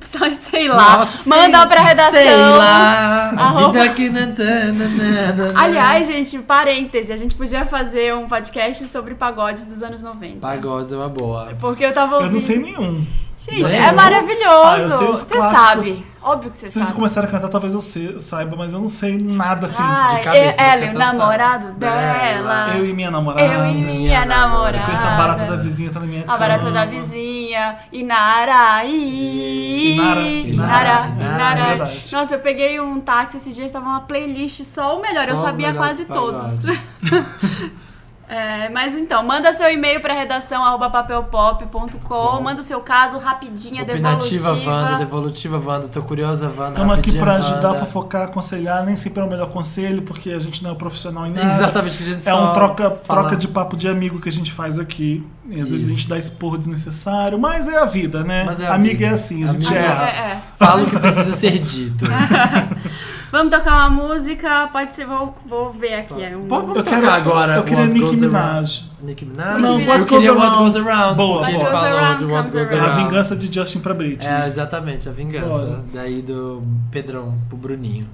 Só sei lá. Nossa, Manda sei- pra redação. Sei lá, Arroba- não. Aliás, gente, parêntese, a gente podia fazer um podcast sobre pagodes dos anos 90. Pagodes é uma boa. Porque eu tava Eu ouvindo. não sei nenhum. Gente, Não é sei. maravilhoso. Ah, você sabe. Óbvio que você Se vocês sabe. começarem a cantar, talvez eu saiba, mas eu não sei nada assim. Ai, de cabeça, ela você e o sabe? namorado Dela. Eu e minha namorada. Eu e minha namorada. Eu conheço a barata da vizinha, tá na minha A barata cama. da vizinha. Inara. Inara, Inara, Inara, é verdade. Nossa, eu peguei um táxi esses dias, tava uma playlist só o melhor. eu sabia quase pagodes. todos. [laughs] É, mas então, manda seu e-mail para redação papelpop.com, manda o seu caso rapidinha, Opinativa devolutiva. Wanda, devolutiva Wanda, tô curiosa Wanda. Estamos aqui pra ajudar fofocar, aconselhar. Nem sempre é o melhor conselho, porque a gente não é profissional em nada. Exatamente, que a gente É só um troca, fala- troca de papo de amigo que a gente faz aqui. E às vezes Isso. a gente dá esporro desnecessário, mas é a vida, né? É a Amiga vida. é assim, a gente Amiga É, erra. é. Fala o que precisa ser dito. [laughs] Vamos tocar uma música, pode ser, vou, vou ver aqui. é um- vamos Eu tocar quero agora. Eu queria What Nicki. Minaj. Nicki Minaj? Não, What eu Goes queria What Around. Goes Around. Boa, porque boa. What Goes Around de What Goes É a around. Around. vingança de Justin pra Britney. É, exatamente, a vingança. Bora. Daí do Pedrão pro Bruninho.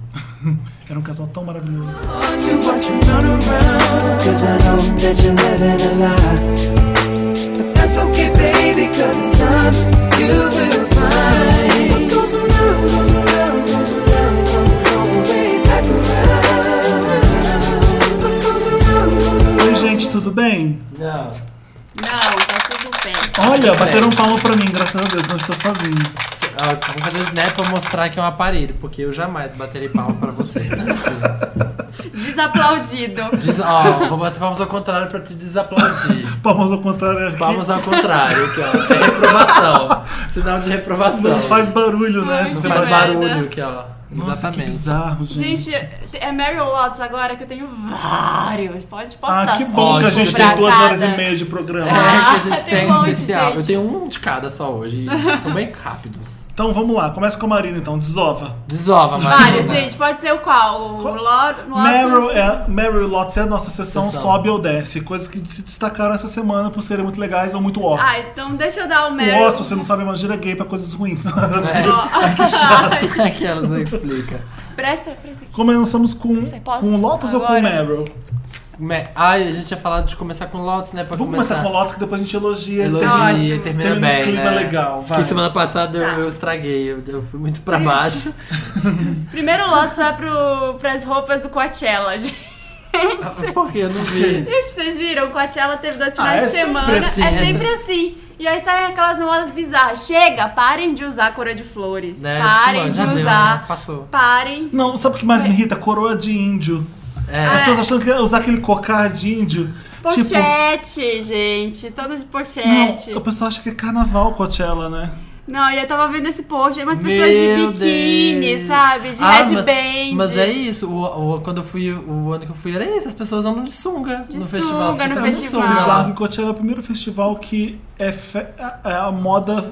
Era um casal tão maravilhoso. want you, watch you run around. Cause I know that you're living a lie. But that's okay, baby, cause in time you will find. What goes around, goes around, gente, tudo bem? Não. Não, tá tudo péssimo. Olha, bateram palma pra mim, graças a Deus, não estou sozinho. Vou fazer o snap pra mostrar que é um aparelho, porque eu jamais baterei palma pra você. [laughs] Desaplaudido. Diz, ó, vou bater palmas ao contrário pra te desaplaudir. [laughs] Palmas ao contrário aqui. Palmas ao contrário, aqui, ó. É reprovação. [laughs] Sinal de reprovação. Não faz barulho, né? Ai, Não Você faz merda. barulho aqui, ó. Nossa, que Exatamente. bizarro, gente. Gente, é Meryl Lotus agora que eu tenho vários. Pode postar ah, que bom que a gente tem duas horas e meia de programa. É, que a Ah, gente tem [laughs] tem um monte, especial. gente. Eu tenho um de cada só hoje. São bem rápidos. Então vamos lá, começa com a Marina então, desova. Desova, Marina. Vários, gente. Pode ser o qual? O Qual? Lotus. Meryl, é, Meryl Lotus é a nossa sessão Sessão. sobe ou desce. Coisas que se destacaram essa semana por serem muito legais ou muito off. Ah, então deixa eu dar o o Meryl. off, você não sabe, é uma gira gay pra coisas ruins. [laughs] Ó, Aquelas [laughs] não explica. presta, presta aqui. Começamos com, com Lotus ou com Agora. Meryl? Ai, a gente tinha falado de começar com Lotus, né? Pra Vamos começar. começar com Lotus que depois a gente elogia. Elogia e termina Termina um bem, clima né? legal, vai. Que semana passada eu, Tá. eu estraguei, eu, eu fui muito pra baixo. [laughs] Primeiro Lotus vai pro, pras roupas do Coachella. [laughs] Gente, Porque eu não vi. vocês viram? O Coachella teve dois Ah, finais é de sempre semana. assim, é é sempre assim. E aí saem aquelas modas bizarras. Chega, parem de usar cor de flores. Né? Parem de já deu, usar. né? Passou. Parem. Não, sabe o que mais me irrita? Coroa de índio. É. As pessoas achando que ia usar aquele cocar de índio. Tipo, Pochete, gente. Todas de não, pochete. o pessoal acha que é carnaval Coachella, né? Não, e eu tava vendo esse post, aí umas pessoas de biquíni, Deus. sabe? De Ah, headband. mas, mas é isso, o, o- quando eu fui, o ano que eu fui era isso, as pessoas andam de sunga De no sunga festival. no festival. sunga lá. Bizarro que Coachella é o primeiro festival que é, fe- é a moda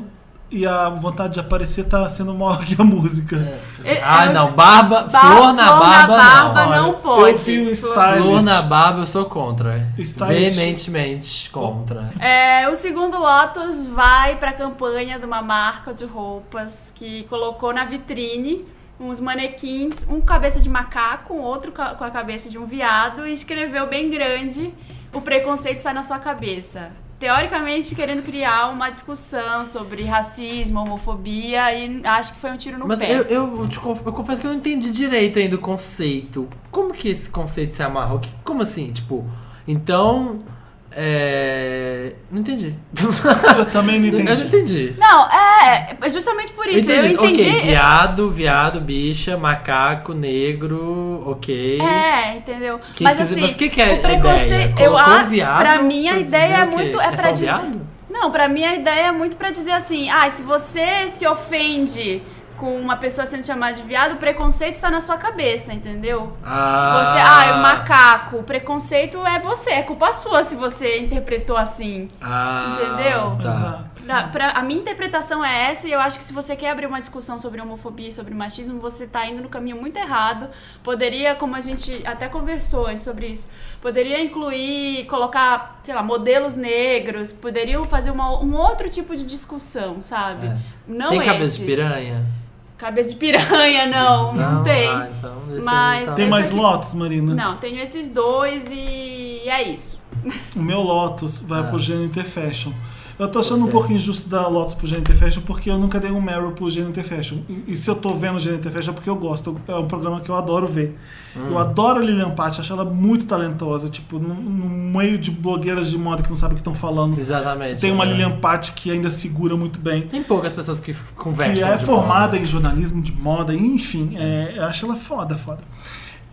e a vontade de aparecer tá sendo maior que a música. É, Ah, é não, barba, Ba- flor na barba, barba não. não pode. eu vi o Flor- style- Flor na barba eu sou contra. Stylist. Veementemente contra. É, o segundo Lotus vai pra campanha de uma marca de roupas que colocou na vitrine uns manequins, um com cabeça de macaco, outro com a cabeça de um viado e escreveu bem grande: o preconceito sai na sua cabeça. Teoricamente querendo criar uma discussão sobre racismo, homofobia e acho que foi um tiro no Mas pé. eu, eu, te conf- eu confesso que eu não entendi direito ainda o conceito. Como que esse conceito se amarra? Como assim? Tipo, então. É. Não entendi. Eu também não Eu não entendi. entendi. Não, é, é justamente por isso. Eu entendi. Ok, viado, viado, bicha, macaco, negro, ok. É, entendeu? Que mas que- assim, mas o que que é o a preconceito, ideia? eu acho, viado pra mim a ideia é muito é, É pra só dizer viado? Não, pra mim a ideia é muito pra dizer assim: "Ah, se você se ofende com uma pessoa sendo chamada de viado, o preconceito está na sua cabeça, entendeu? Ah, Você, ah, é um macaco, o preconceito é você, é culpa sua se você interpretou assim. ah, Entendeu? Tá. Pra, pra- a minha interpretação é essa, e eu acho que se você quer abrir uma discussão sobre homofobia e sobre machismo, você tá indo no caminho muito errado. Poderia, como a gente até conversou antes sobre isso, poderia incluir, colocar, sei lá, modelos negros, poderiam fazer uma- um outro tipo de discussão, sabe? É. Não Tem esse. cabeça de piranha? Cabeça de piranha, [laughs] não, não, tem. Ah, então, esse Mas- então. Tem mais aqui- Lotus, Marina? Não, tenho esses dois e é isso. O meu Lotus vai Ah. pro Gênero Fashion. Eu tô achando um pouco injusto dar Lotus pro GNT Fashion porque eu nunca dei um Meryl pro GNT Fashion. E, e se eu tô vendo o GNT Fashion é porque eu gosto. É um programa que eu adoro ver. Hum. Eu adoro a Lilian Patti, acho ela muito talentosa. Tipo, no, no meio de blogueiras de moda que não sabem o que estão falando. Exatamente. Tem uma né? Lilian Patti que ainda segura muito bem. Tem poucas pessoas que f- Que conversam. é formada moda. em jornalismo de moda, enfim, é, eu acho ela foda, foda.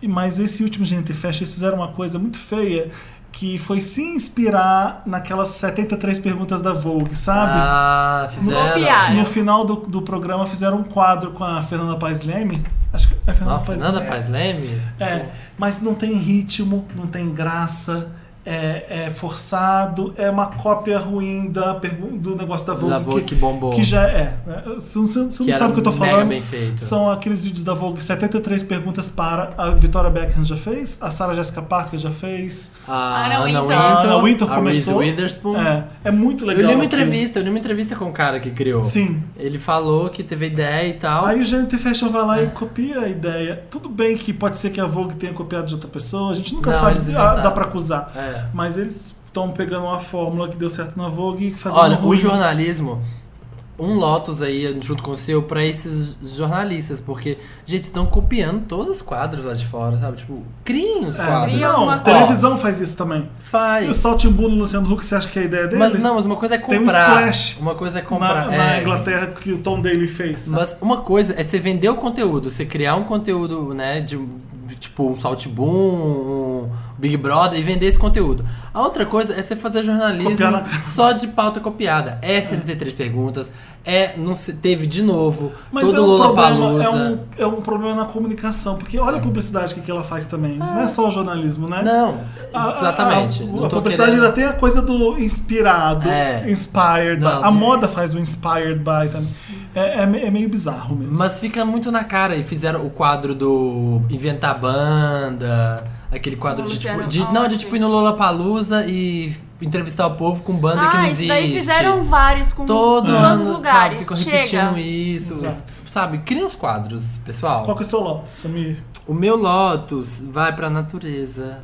E, mas esse último GNT Fashion, eles fizeram uma coisa muito feia, que foi se inspirar naquelas 73 perguntas da Vogue, sabe? Ah, fizeram. Copiaram. No final do, do programa fizeram um quadro com a Fernanda Paes Leme. Acho que é a Fernanda Nossa, Paes Fernanda Leme. Paz Leme? É, mas não tem ritmo, não tem graça, é, é forçado, é uma cópia ruim da do negócio da Vogue. Da Vogue que bombou. Que já é. né? Você não, você não Que sabe o que eu tô falando. bem feito. São aqueles vídeos da Vogue, 73 perguntas para. A Victoria Beckham já fez, a Sarah Jessica Parker já fez, A Anna Anna Wintour. Wintour, a Anna Wintour a começou. Reese Witherspoon. É, é muito legal. Eu li uma aquilo. entrevista, eu li uma entrevista com o cara que criou. Sim. Ele falou que teve ideia e tal. Aí o GNT Fashion vai lá e copia a ideia. Tudo bem que pode ser que a Vogue tenha copiado de outra pessoa, a gente nunca Não, sabe, ah, dá pra acusar. É. Mas eles estão pegando uma fórmula que deu certo na Vogue e fazendo Olha, o jornalismo, um Lotus aí junto com o seu pra esses jornalistas, porque, gente, estão copiando todos os quadros lá de fora, sabe? Tipo, criem os É, quadros. Não, televisão faz isso também. Faz. E o Saltimbu no Luciano Huck, você acha que é a ideia dele? Mas não, mas uma coisa é Tem um comprar. splash uma coisa é na, comprar. na é. Inglaterra que o Tom Daly fez. Mas uma coisa é você vender o conteúdo, você criar um conteúdo, né, de tipo um Salt Boom, um Big Brother e vender esse conteúdo. A outra coisa é você fazer jornalismo Copiar na só de pauta copiada. É 73 perguntas, é não se teve de novo, Mas todo é um, Lollapalooza. problema, é, um, é um problema na comunicação, porque olha a publicidade que, que ela faz também. Não é só o jornalismo, né? Não, A- a- exatamente. A, não a tô publicidade querendo- ainda tem a coisa do inspirado, É. inspired Não. by. A moda faz o inspired by também. É, é é meio bizarro mesmo. Mas fica muito na cara. E fizeram o quadro do Inventar Banda, aquele quadro de tipo. De, não, de tipo ir no Lollapalooza e entrevistar o povo com banda que não Ah, existe. isso daí fizeram vários com Todo todos os lugares. Sabe, ficam repetindo Chega. isso. Exato. Sabe, cria uns quadros, pessoal. Qual que é o seu Lotus, Samir? O meu Lotus vai pra natureza.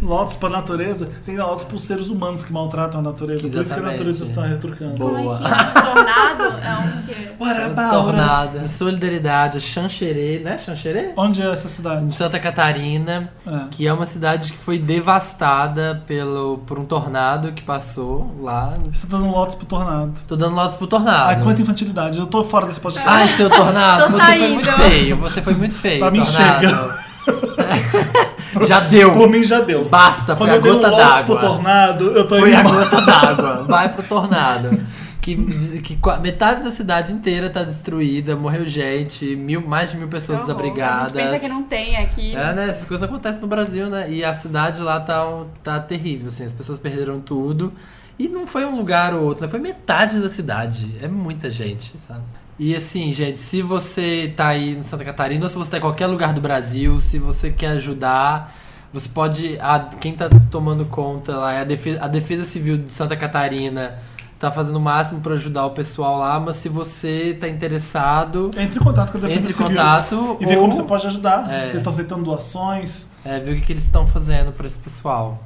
Lotus pra natureza? Tem Lotus pros seres humanos que maltratam a natureza. Por isso que a Exatamente. natureza está retrucando. Boa. É é? Tornado é um quê? Us? Em solidariedade, a Xanxerê, né? Xanxerê? Onde é essa Em cidade? Santa Catarina, É. que é uma cidade que foi devastada pelo, por um tornado que passou lá. Você tá dando Lotus pro tornado. Tô dando Lotus pro tornado. Ai, quanta infantilidade. Eu tô fora desse podcast. Ai, seu tornado, você foi saindo. muito feio. Você foi muito feio. Pra mim, tornado. [laughs] [laughs] Já deu. Por mim já deu. Basta, foi Quando a eu dei um gota Lotus pro d'água. tornado, eu tô Foi a embora. gota [laughs] d'água. Vai pro tornado. Que, que metade da cidade inteira tá destruída, morreu gente, mil, mais de mil pessoas Que horror. desabrigadas. A gente pensa que não tem aqui. É, né? Essas coisas acontecem no Brasil, né? E a cidade lá tá, tá terrível, assim. As pessoas perderam tudo. E não foi um lugar ou outro, né? Foi metade da cidade. É muita gente, sabe? E assim, gente, se você tá aí em Santa Catarina ou se você tá em qualquer lugar do Brasil, se você quer ajudar, você pode. A, quem tá tomando conta lá é a defesa, a defesa Civil de Santa Catarina. Tá fazendo o máximo pra ajudar o pessoal lá, mas se você tá interessado, Entre em contato com a Defesa entre em Civil. contato E ver ou- como você pode ajudar. É. Vocês estão aceitando doações. É, ver o que, que eles estão fazendo pra esse pessoal.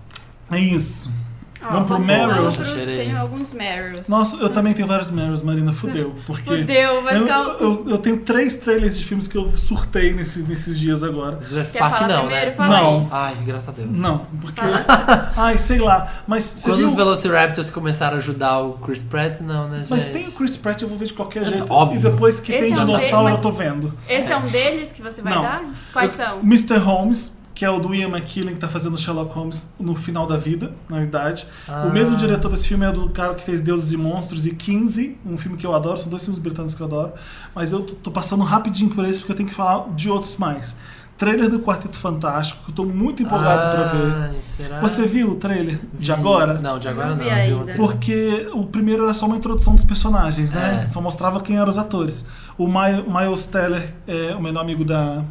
É isso. Ó, Vamos pro Meryl? eu. Tenho alguns Meryls. Nossa, eu também tenho vários Meryls, Marina. Fudeu. [laughs] Porque Fudeu, vai eu, ficar- eu, eu tenho três trailers de filmes que eu surtei nesse- nesses dias agora. Jurassic Park não, primeiro? né? Não. aí. Ai, graças a Deus. Não, porque. [laughs] Ai, sei lá. Mas Quando viu? os Velociraptors começaram a ajudar o Chris Pratt, não, né, gente? Mas tem o Chris Pratt, eu vou ver de qualquer jeito. Óbvio. E depois que Esse tem é um dinossauro, deles, eu tô vendo. Esse é um deles que você vai Não. dar? Quais Eu- são? Mr. Holmes, que é o do Ian McKellen, que tá fazendo Sherlock Holmes no final da vida, na verdade. Ah. O mesmo diretor desse filme é do cara que fez Deuses e Monstros e 15, um filme que eu adoro, são dois filmes britânicos que eu adoro. Mas eu tô- tô passando rapidinho por esse porque eu tenho que falar de outros mais. Trailer do Quarteto Fantástico, que eu tô muito empolgado pra ver. Será? Você viu o trailer de Vi. agora? Não, de agora Não não. vi. Porque o primeiro era só uma introdução dos personagens, né? É. Só mostrava quem eram os atores. O My- Miles Teller, é o melhor amigo da,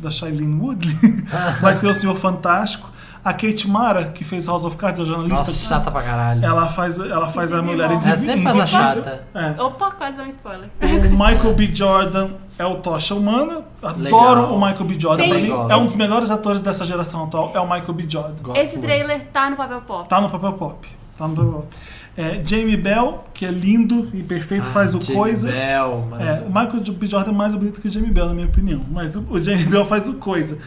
da Shailene Woodley, [laughs] vai ser o Senhor Fantástico. A Kate Mara, que fez House of Cards, a jornalista, Nossa, chata pra caralho. ela faz, ela faz Que a mulher bom. invisível. Ela sempre faz a chata. É. Opa, quase um spoiler. O Michael B. Jordan é o Tocha Humana. Adoro Legal. o Michael B. Jordan. Tem- Pra mim, é um dos melhores atores dessa geração atual. É o Michael B. Jordan. Gosto Esse muito. trailer tá no papel pop. Tá no papel pop. No top 5. É, Jamie Bell, que é lindo e perfeito, faz o Ah, Jamie coisa. Bell, É, o Michael B. Jordan é mais bonito que o Jamie Bell, na minha opinião. Mas o, o Jamie Bell faz o coisa.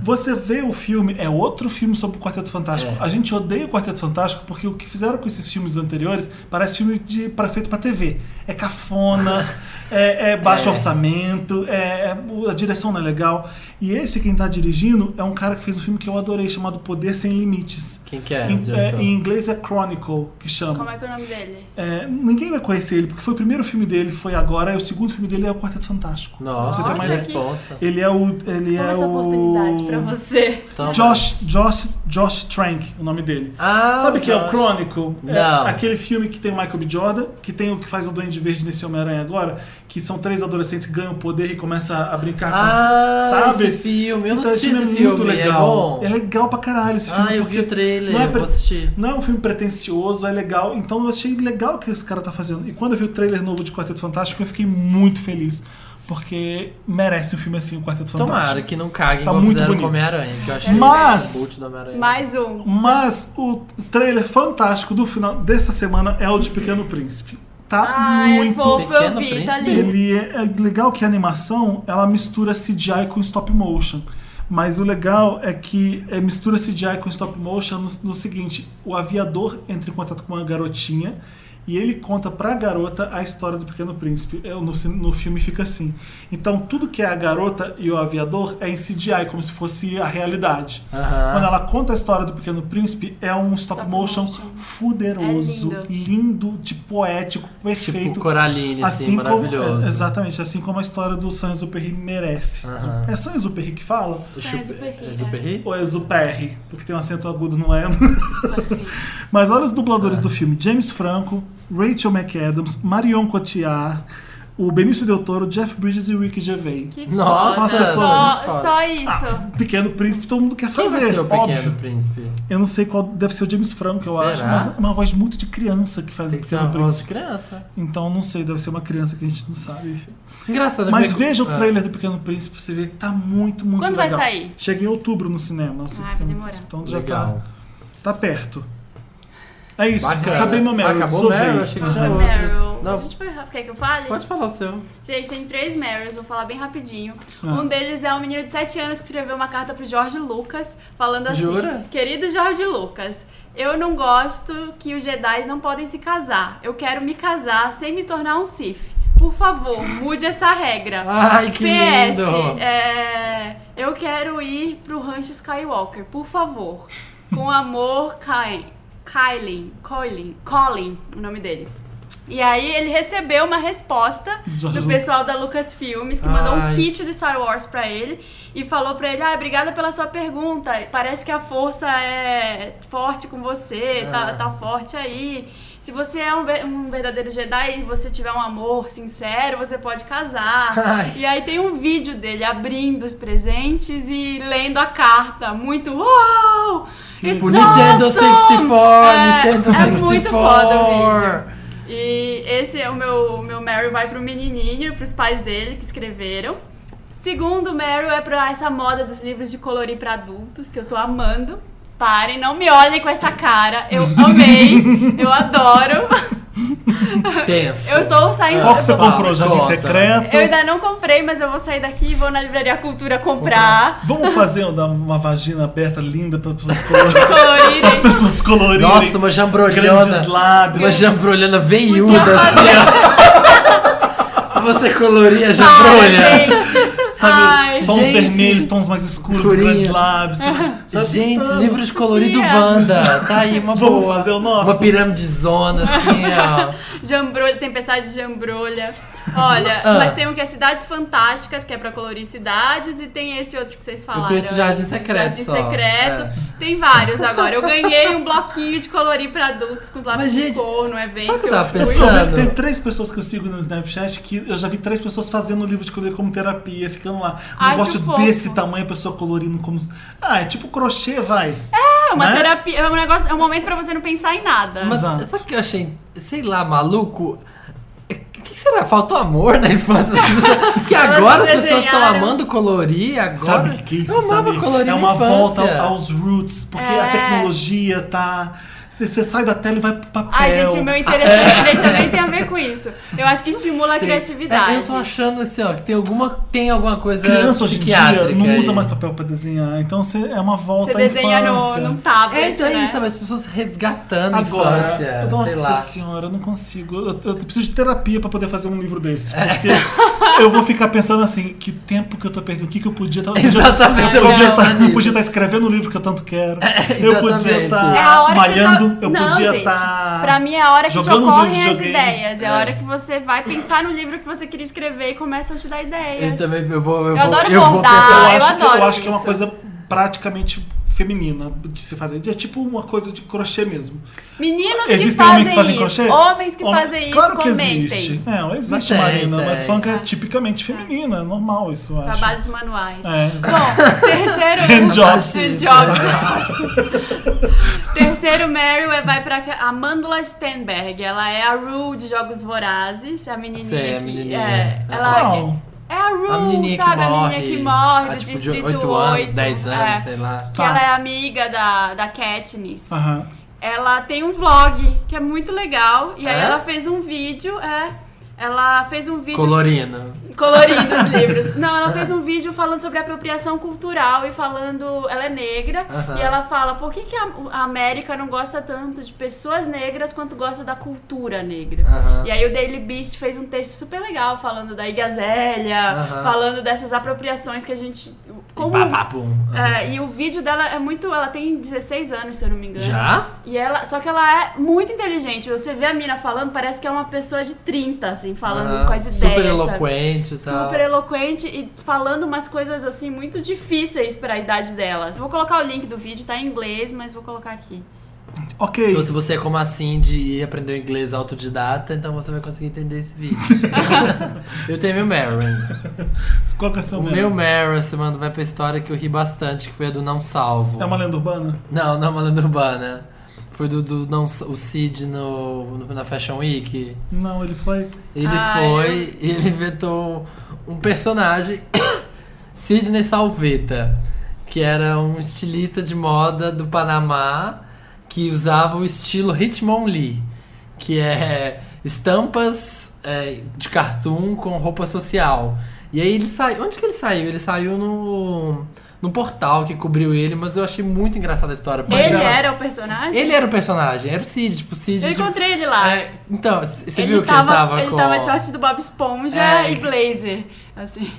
Você vê o filme, é outro filme sobre o Quarteto Fantástico. É. A gente odeia o Quarteto Fantástico porque o que fizeram com esses filmes anteriores parece filme de, pra, feito pra TV. É cafona, [laughs] é, é baixo É. orçamento, é, é- a direção não é legal. E esse, quem tá dirigindo, é um cara que fez um filme que eu adorei, chamado Poder Sem Limites. Quem que é? Em, é, em inglês é Chronicle, que chama. Como é que é o nome dele? É, ninguém vai conhecer ele, porque foi o primeiro filme dele, foi agora, e o segundo filme dele é o Quarteto Fantástico. Nossa, Você tem que mais- responsa. Ele é o. Ele Toma é essa o... oportunidade pra você. Toma. Josh, Josh, Josh Trank, o nome dele. Ah, Sabe o que é o. Chronicle? É Não. aquele filme que tem o Michael B. Jordan, que tem o que faz o Duende Verde nesse Homem-Aranha agora, que são três adolescentes que ganham poder e começam a brincar com Ah, sabe? esse filme. Eu não Então, assisti esse esse filme filme. é muito É legal. bom? É legal pra caralho esse filme. Ah, eu porque vi o trailer. não é eu pre- vou assistir. Não é um filme pretencioso, é legal. Então eu achei legal o que esse cara tá fazendo. E quando eu vi o trailer novo de Quarteto Fantástico, eu fiquei muito feliz. Porque merece um filme assim, o Quarteto Fantástico. Tomara que não caguem Tá muito fizeram bonito. com Homem-Aranha, que eu achei Mas- o cult do Homem-Aranha. Mais um. Mas o trailer fantástico do final dessa semana é o de Pequeno Príncipe. Tá Ai, é muito. fofo, eu Pequeno vi, tá lindo. Ele é, é legal que a animação ela mistura CGI com stop motion. Mas o legal é que é, mistura CGI com stop motion no, no seguinte: o aviador entra em contato com uma garotinha e ele conta pra garota a história do Pequeno Príncipe. É, No, no filme fica assim. Então tudo que é a garota e o aviador é em CGI, como se fosse a realidade. Aham. Quando ela conta a história do Pequeno Príncipe, é um stop, Stop motion, motion. fuderoso, É lindo, de poético, perfeito. Tipo Coraline, assim, como, maravilhoso. é, exatamente, assim como a história do Saint-Exupéry merece. Aham. É Saint-Exupéry que fala? O Saint Chup- Exupéry, é? Ou é Exupéry? Porque tem um acento agudo no E. Perfeito. Mas olha os dubladores É. do filme. James Franco, Rachel McAdams, Marion Cotillard, o Benício Del Toro, Jeff Bridges e Ricky Gervais. Que Nossa, pessoas- só, gente só isso. Pequeno Príncipe, todo mundo quer Quem fazer, vai ser o Pequeno óbvio. Príncipe? Eu não sei qual, deve ser o James Franco, eu Será? acho, mas é uma voz muito de criança que faz Tem o que ser Pequeno uma voz Príncipe. de criança. Então não sei, deve ser uma criança que a gente não sabe. Engraçado. Mas porque- veja o Ah. trailer do Pequeno Príncipe você ver que tá muito, muito Quando vai legal. sair? Chega em outubro no cinema. Ah, vai Pequeno demorar. Príncipe, Então já Legal. tá, tá perto. É isso, Bacana. acabei meu Meryl. Acabou o. Meryl? Achei que Nossa, tinha outros. Meryl. Não. A gente foi rápido. Quer que eu fale? Pode falar o seu. Gente, tem três Marys, vou falar bem rapidinho. Ah. Um deles é um menino de 7 anos que escreveu uma carta pro Jorge Lucas, falando assim: Jura? Querido Jorge Lucas, eu não gosto que os Jedi não podem se casar. Eu quero me casar sem me tornar um Sith. Por favor, mude essa regra. Ai, que PS, lindo. é, eu quero ir pro Rancho Skywalker, por favor. Com amor, Kai- Kylie, Colin, Colin, o nome dele. E aí ele recebeu uma resposta [laughs] do Lucas. pessoal da Lucasfilmes que mandou um kit do Star Wars pra ele e falou pra ele: "Ah, obrigada pela sua pergunta. Parece que a força é forte com você, tá, Ah. tá forte aí. Se você é um, um verdadeiro Jedi e você tiver um amor sincero, você pode casar." Ai. E aí tem um vídeo dele abrindo os presentes e lendo a carta. Muito uau! Tipo, It's Nintendo awesome! 64, É, Nintendo é 64. muito foda o vídeo. E esse é o meu, o meu Meryl vai pro menininho e pros pais dele que escreveram. Segundo Meryl é pra essa moda dos livros de colorir pra adultos, que eu tô amando. Parem, não me olhem com essa cara. Eu amei, eu adoro. Tenso. Eu tô saindo. Qual que você tô- comprou? Jardim Conta. Secreto? Eu ainda não comprei, mas eu vou sair daqui e vou na Livraria Cultura comprar. Vamos fazer uma, uma vagina aberta linda para as pessoas colorirem. As pessoas colorirem. Nossa, uma jambrolhona. Grandes lábios. Uma jambrolhona veiuda. fazer. Você coloria a Para, jambrolha. gente. Sabe, Ai, tons gente. vermelhos, tons mais escuros, grandes lábios. [laughs] Sabe? Gente, Então, livro de colorido Podia. Wanda. [laughs] Tá aí uma Vamos boa. fazer o nosso? Uma pirâmide zona, assim, ó. [laughs] Jambrolha, tempestade de jambrolha. Olha, Ah. mas tem um que é Cidades Fantásticas, que é pra colorir cidades, e tem esse outro que vocês falaram. conheço Jardim Secreto Jardim só. Secreto. É. Tem vários agora. Eu ganhei um bloquinho de colorir pra adultos com os lápis Mas, de gente, cor no evento. sabe o que eu tava fui. pensando? Eu Tem três pessoas que eu sigo no Snapchat que eu já vi três pessoas fazendo o livro de colorir como terapia, ficando lá. Um Acho negócio fofo. desse tamanho, a pessoa colorindo como. Ah, é tipo crochê, vai. É uma Né? terapia, é um negócio, é um momento pra você não pensar em nada. Mas Exato. sabe o que eu achei, sei lá, maluco? O que será? Faltou amor na infância das pessoas? [laughs] Porque agora as pessoas estão amando colorir, agora... Sabe o que, que é isso? Eu amava sabe? colorir é uma infância. volta aos roots, porque É. a tecnologia tá. Você, sai da tela e vai pro papel. Ai, gente, o meu interessante dele também tem a ver com isso. Eu acho que estimula a criatividade. É, eu tô achando assim, ó, que tem alguma, tem alguma coisa Criança hoje em dia não usa aí. mais papel pra desenhar, então você, é uma volta Você à desenha no, infância. num tablet, É, então é né? isso, sabe? As pessoas resgatando a Agora, infância, nossa sei lá. senhora, eu não consigo. Eu, eu preciso de terapia pra poder fazer um livro desse. É. Porque eu vou ficar pensando assim, que tempo que eu tô perdendo, o que, que eu podia estar. [laughs] Exatamente, eu eu podia vou pensar estar, eu podia estar escrevendo o livro que eu tanto quero. eu podia exatamente. estar É a hora malhando, que você tá... eu Não, podia gente, estar. Pra mim é a hora que te ocorrem as ideias. É a É. hora que você vai pensar no livro que você queria escrever e começa a te dar ideias. Eu também eu vou, eu Eu vou, adoro eu vou bordar. pensar. eu, eu acho que, eu adoro acho que é uma coisa praticamente feminina de se fazer. É tipo uma coisa de crochê mesmo. Meninos que fazem, homens que fazem isso, crochê? homens que Homem- fazem isso, claro que comentem. existe. É, não existe, Marina. Mas funk é tipicamente feminina, é normal isso, eu acho. Trabalhos manuais. É, Bom, terceiro. [laughs] Handjobs. Handjobs. [laughs] terceiro Meryl é, vai pra Amandla Stenberg. Ela é a Rue de Jogos Vorazes. A menininha Sei, a que. menininha. É, ela? É a Rue, A menininha que sabe? morre. a menininha que morre ah, do tipo, Distrito de 8 anos, 8, 10 anos, é, sei lá. Que Tá. ela é amiga da, da Katniss. Aham. Ela tem um vlog que é muito legal. E aí É? ela fez um vídeo, é. Ela fez um vídeo Colorina. Colorindo os livros. Não, ela fez um vídeo falando sobre apropriação cultural e falando. Ela é negra e ela fala por que, que a, a América não gosta tanto de pessoas negras quanto gosta da cultura negra. E aí o Daily Beast fez um texto super legal falando da Igazélia, falando dessas apropriações que a gente. Como, Pá, pá, pum. é, e o vídeo dela é muito. Ela tem 16 anos, se eu não me engano. Já? E ela, só que ela é muito inteligente. Você vê a mina falando, parece que é uma pessoa de 30, assim, falando com as ideias. Super sabe? Eloquente e tal. Super eloquente e falando umas coisas assim muito difíceis pra idade delas. Vou colocar o link do vídeo, tá em inglês, mas vou colocar aqui. Ok. Então, se você é como assim de aprender o inglês autodidata, então você vai conseguir entender esse vídeo. [laughs] eu tenho meu Meryl ainda. Qual que é o seu O meu Meryl essa semana vai pra história que eu ri bastante, que foi a do Não Salvo. É uma lenda urbana? Não, não é uma lenda urbana. Foi do, do não, o Cid no, no- na Fashion Week. Não, ele foi. Ele Ah, foi e [laughs] ele inventou um personagem, [coughs] Sidney Salveta, que era um estilista de moda do Panamá que usava o estilo Hitmon Lee, que é estampas é, de cartoon com roupa social. E aí ele saiu. Onde que ele saiu? Ele saiu no, no portal que cobriu ele, mas eu achei muito engraçada a história. Ele ela- era o personagem? Ele era o personagem, era o Cid, tipo, Cid. Eu tipo, encontrei ele lá. é, então, você ele viu que tava, ele tava ele com. tava de short do Bob Esponja É. e blazer. Assim.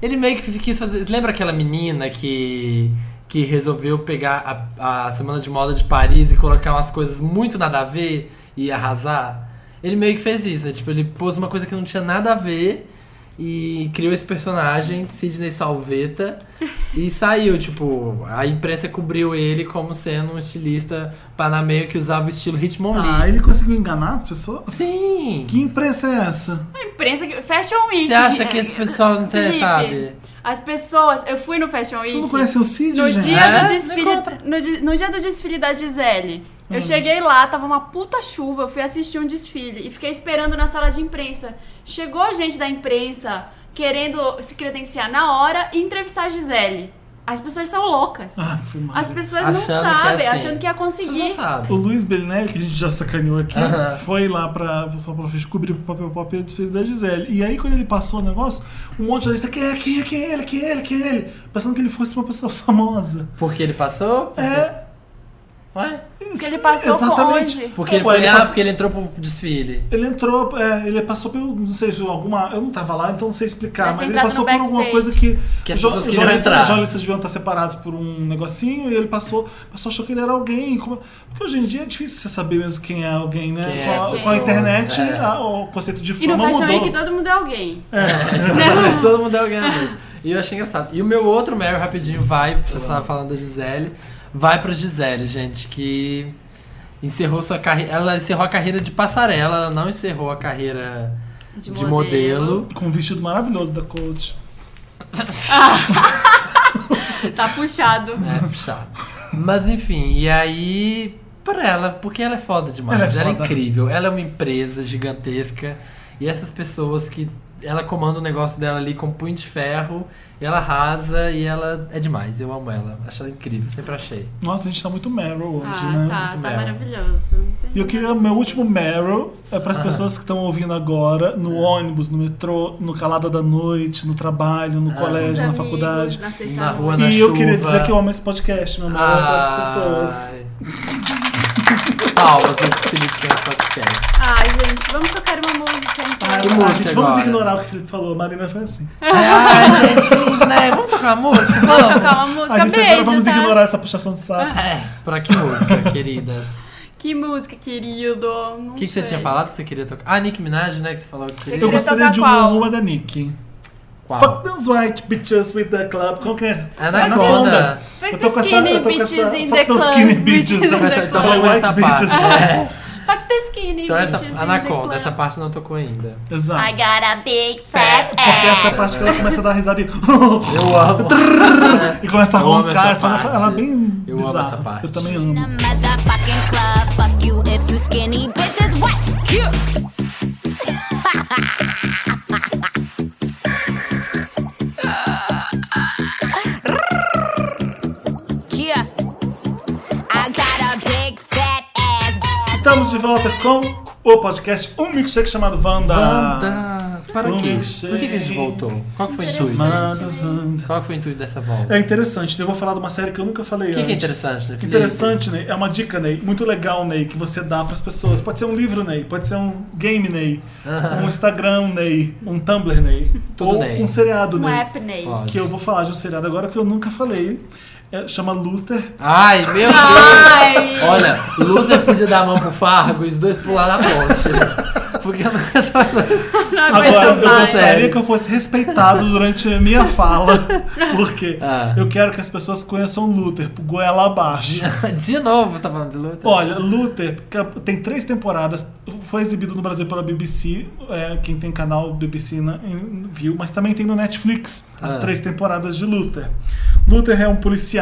Ele meio que quis fazer. Você lembra aquela menina que. que resolveu pegar a, a Semana de Moda de Paris e colocar umas coisas muito nada a ver e arrasar? Ele meio que fez isso, né? Tipo, ele pôs uma coisa que não tinha nada a ver e criou esse personagem, Sidney Salveta, e saiu, tipo, a imprensa cobriu ele como sendo um estilista panameio que usava o estilo Hitmon Lee. Ah, ele conseguiu enganar as pessoas? Sim! Que imprensa é essa? A imprensa que. Fashion Week. Você acha que esse [laughs] pessoal não tem, sabe? As pessoas. Eu fui no Fashion Week. Vocês não conhecem o Cid, No gente? dia, É? do desfile, no, no dia do desfile da Gisele, Hum. eu cheguei lá, tava uma puta chuva, eu fui assistir um desfile e fiquei esperando na sala de imprensa. Chegou a gente da imprensa querendo se credenciar na hora e entrevistar a Gisele. As pessoas são loucas. Ah. As pessoas Achando não que é sabem, assim. achando que ia Você conseguir. O Luiz Bellinelli, que a gente já sacaneou aqui, foi lá pra só pra fez cobrir o papel pop e a desfile da Gisele. E aí, quando ele passou o negócio, um monte de jornalista, quem é, quem é, quem é ele, quem é ele, quem é ele? Pensando que ele fosse uma pessoa [laughs] famosa. Porque ele passou? É. Ué? Porque ele passou Exatamente. onde? Porque ele Ué, foi. ele Ah, passou- porque ele entrou pro desfile. Ele entrou, é, ele passou pelo, não sei, alguma. Eu não tava lá, então não sei explicar, ter mas ele passou no por alguma coisa que. Que as pessoas os queriam jornalistas- entrar. Os jornalistas deviam estar separados por um negocinho e ele passou, passou achou que ele era alguém. como- Porque hoje em dia é difícil você saber mesmo quem é alguém, né? Quem é com, a, as com a pessoas, internet, é. a- o conceito de E no fama Fashion mudou. Week todo mundo é alguém. É, [laughs] Todo mundo é alguém na noite. E eu achei engraçado. E o meu outro Meryl rapidinho vai, você tava falando da Gisele, vai pra Gisele, gente, que encerrou sua carreira. Ela encerrou a carreira de passarela, ela não encerrou a carreira De de, modelo. modelo. Com um vestido maravilhoso da coach. [laughs] Tá puxado. É, puxado. Mas enfim, e aí. Pra ela, porque ela é foda demais. Ela é Ela é incrível. Ela é uma empresa gigantesca. E essas pessoas que ela comanda o negócio dela ali com punho de ferro, e ela arrasa e ela é demais. Eu amo ela. Acho ela incrível, sempre achei. Nossa, a gente tá muito Meryl hoje, Ah, né? tá, Muito tá Meryl. maravilhoso. E eu queria, meu último. Meryl é para as pessoas que estão ouvindo agora, no ônibus, no metrô, no calada da noite, no trabalho, no Ah. Colégio, na amigos, faculdade. Na sexta Na rua, na E eu queria chuva. dizer que eu amo esse podcast, meu amor, para as pessoas. [laughs] Ai. Palmas, Felipe é esse podcast. Ai, gente, vamos tocar uma música então. Ah, Que ah, música gente, vamos agora? ignorar o que o Felipe falou. A Marina foi assim. [laughs] Ai, gente, lindo, né? Vamos tocar uma música? Vamos Vamos. tocar uma música, a gente beijo, agora vamos tá? ignorar essa puxação de saco. É, pra que música, queridas? Que música, querido. O que, que você tinha falado que você queria tocar? Ah, Nick Minaj, né? Que você falou que queria. Eu gostaria tocar de qual? uma da Nick. Qual? Fuck those white bitches with the club. Qual que é? Anaconda. Fuck Eu tô the com essa- skinny bitches in fuck the those club. skinny bitches. bitches in Então, the club. vamos White bitches. É. Fuck the skinny Então essa bitches in the Anaconda, essa parte não tocou ainda. Exato. I got a big É, fat porque essa é ass. parte que ela começa a dar risada e, [laughs] Eu amo. [laughs] e começa a Eu amo roncar. essa Ela, parte. ela é bem Eu amo bizarra. essa parte. Eu também amo. Fuck you if you skinny bitches. What? Cute. [laughs] Estamos de volta com o podcast Um Milkshake chamado Wanda. Wanda. Para Um quê? milkshake. Por que, que a gente voltou? Qual que foi o intuito? Qual que foi o intuito dessa volta? É interessante, eu vou falar de uma série que eu nunca falei O que que antes. é interessante, né? Interessante, Ney, é uma dica, Ney, muito legal, Ney, que você dá pras pessoas. Pode ser um livro, Ney, pode ser um game, Ney, um Instagram, Ney, um Tumblr, Ney, Tudo ou Ney. um seriado, Um Ney. app, Ney. Que eu vou falar de um seriado agora que eu nunca falei. É, chama Luther. Ai, meu Deus! Ai! Olha, Luther podia dar a mão pro Fargo e os dois pular na ponte. Porque eu Não Agora, eu gostaria Sério. que eu fosse respeitado durante a minha fala, porque Ah. eu quero que as pessoas conheçam Luther, por goela abaixo. [laughs] De novo você tá falando de Luther? Olha, Luther tem três temporadas, foi exibido no Brasil pela BBC, é, quem tem canal BBC na- viu, mas também tem no Netflix as Ah. três temporadas de Luther. Luther é um policial,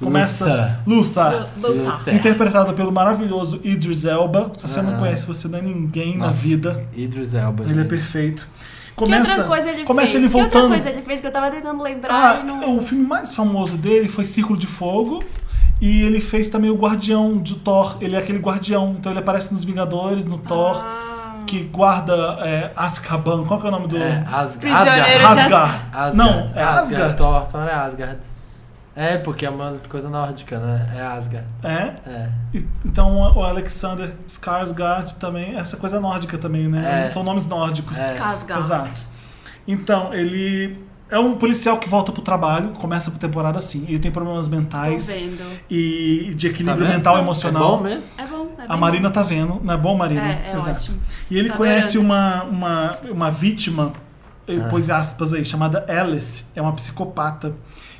começa Luther, Luther. interpretado pelo maravilhoso Idris Elba. Se você não Ah. conhece, você não é ninguém na Nossa, vida. Idris Elba. Ele é gente. perfeito. Que Começa, outra coisa ele começa fez? ele Que outra voltando. coisa ele fez que eu tava tentando lembrar Ah, e não... o filme mais famoso dele foi Círculo de Fogo. E ele fez também o Guardião de Thor. Ele é aquele guardião. Então ele aparece nos Vingadores, no Thor, Ah. que guarda é, Azkaban. Qual que é o nome do. É, Asgard. Asgard. de Asgard. Asgard. Não, é Asgard. Asgard. Thor, Thor é Asgard. É, porque é uma coisa nórdica, né? É Asgard. É? É. E- Então o Alexander Skarsgård também, essa coisa nórdica também, né? É. São nomes nórdicos. É. Skarsgård. Exato. Então, ele é um policial que volta pro trabalho, começa a temporada assim. Ele tem problemas Tô mentais vendo. e de Tá equilíbrio vendo? mental e É emocional. bom mesmo? É bom, é A Marina bom. tá vendo, não é bom, Marina? É, é ótimo. E ele Tá conhece uma, uma, uma vítima, ele Ah. pôs aspas aí, chamada Alice. É uma psicopata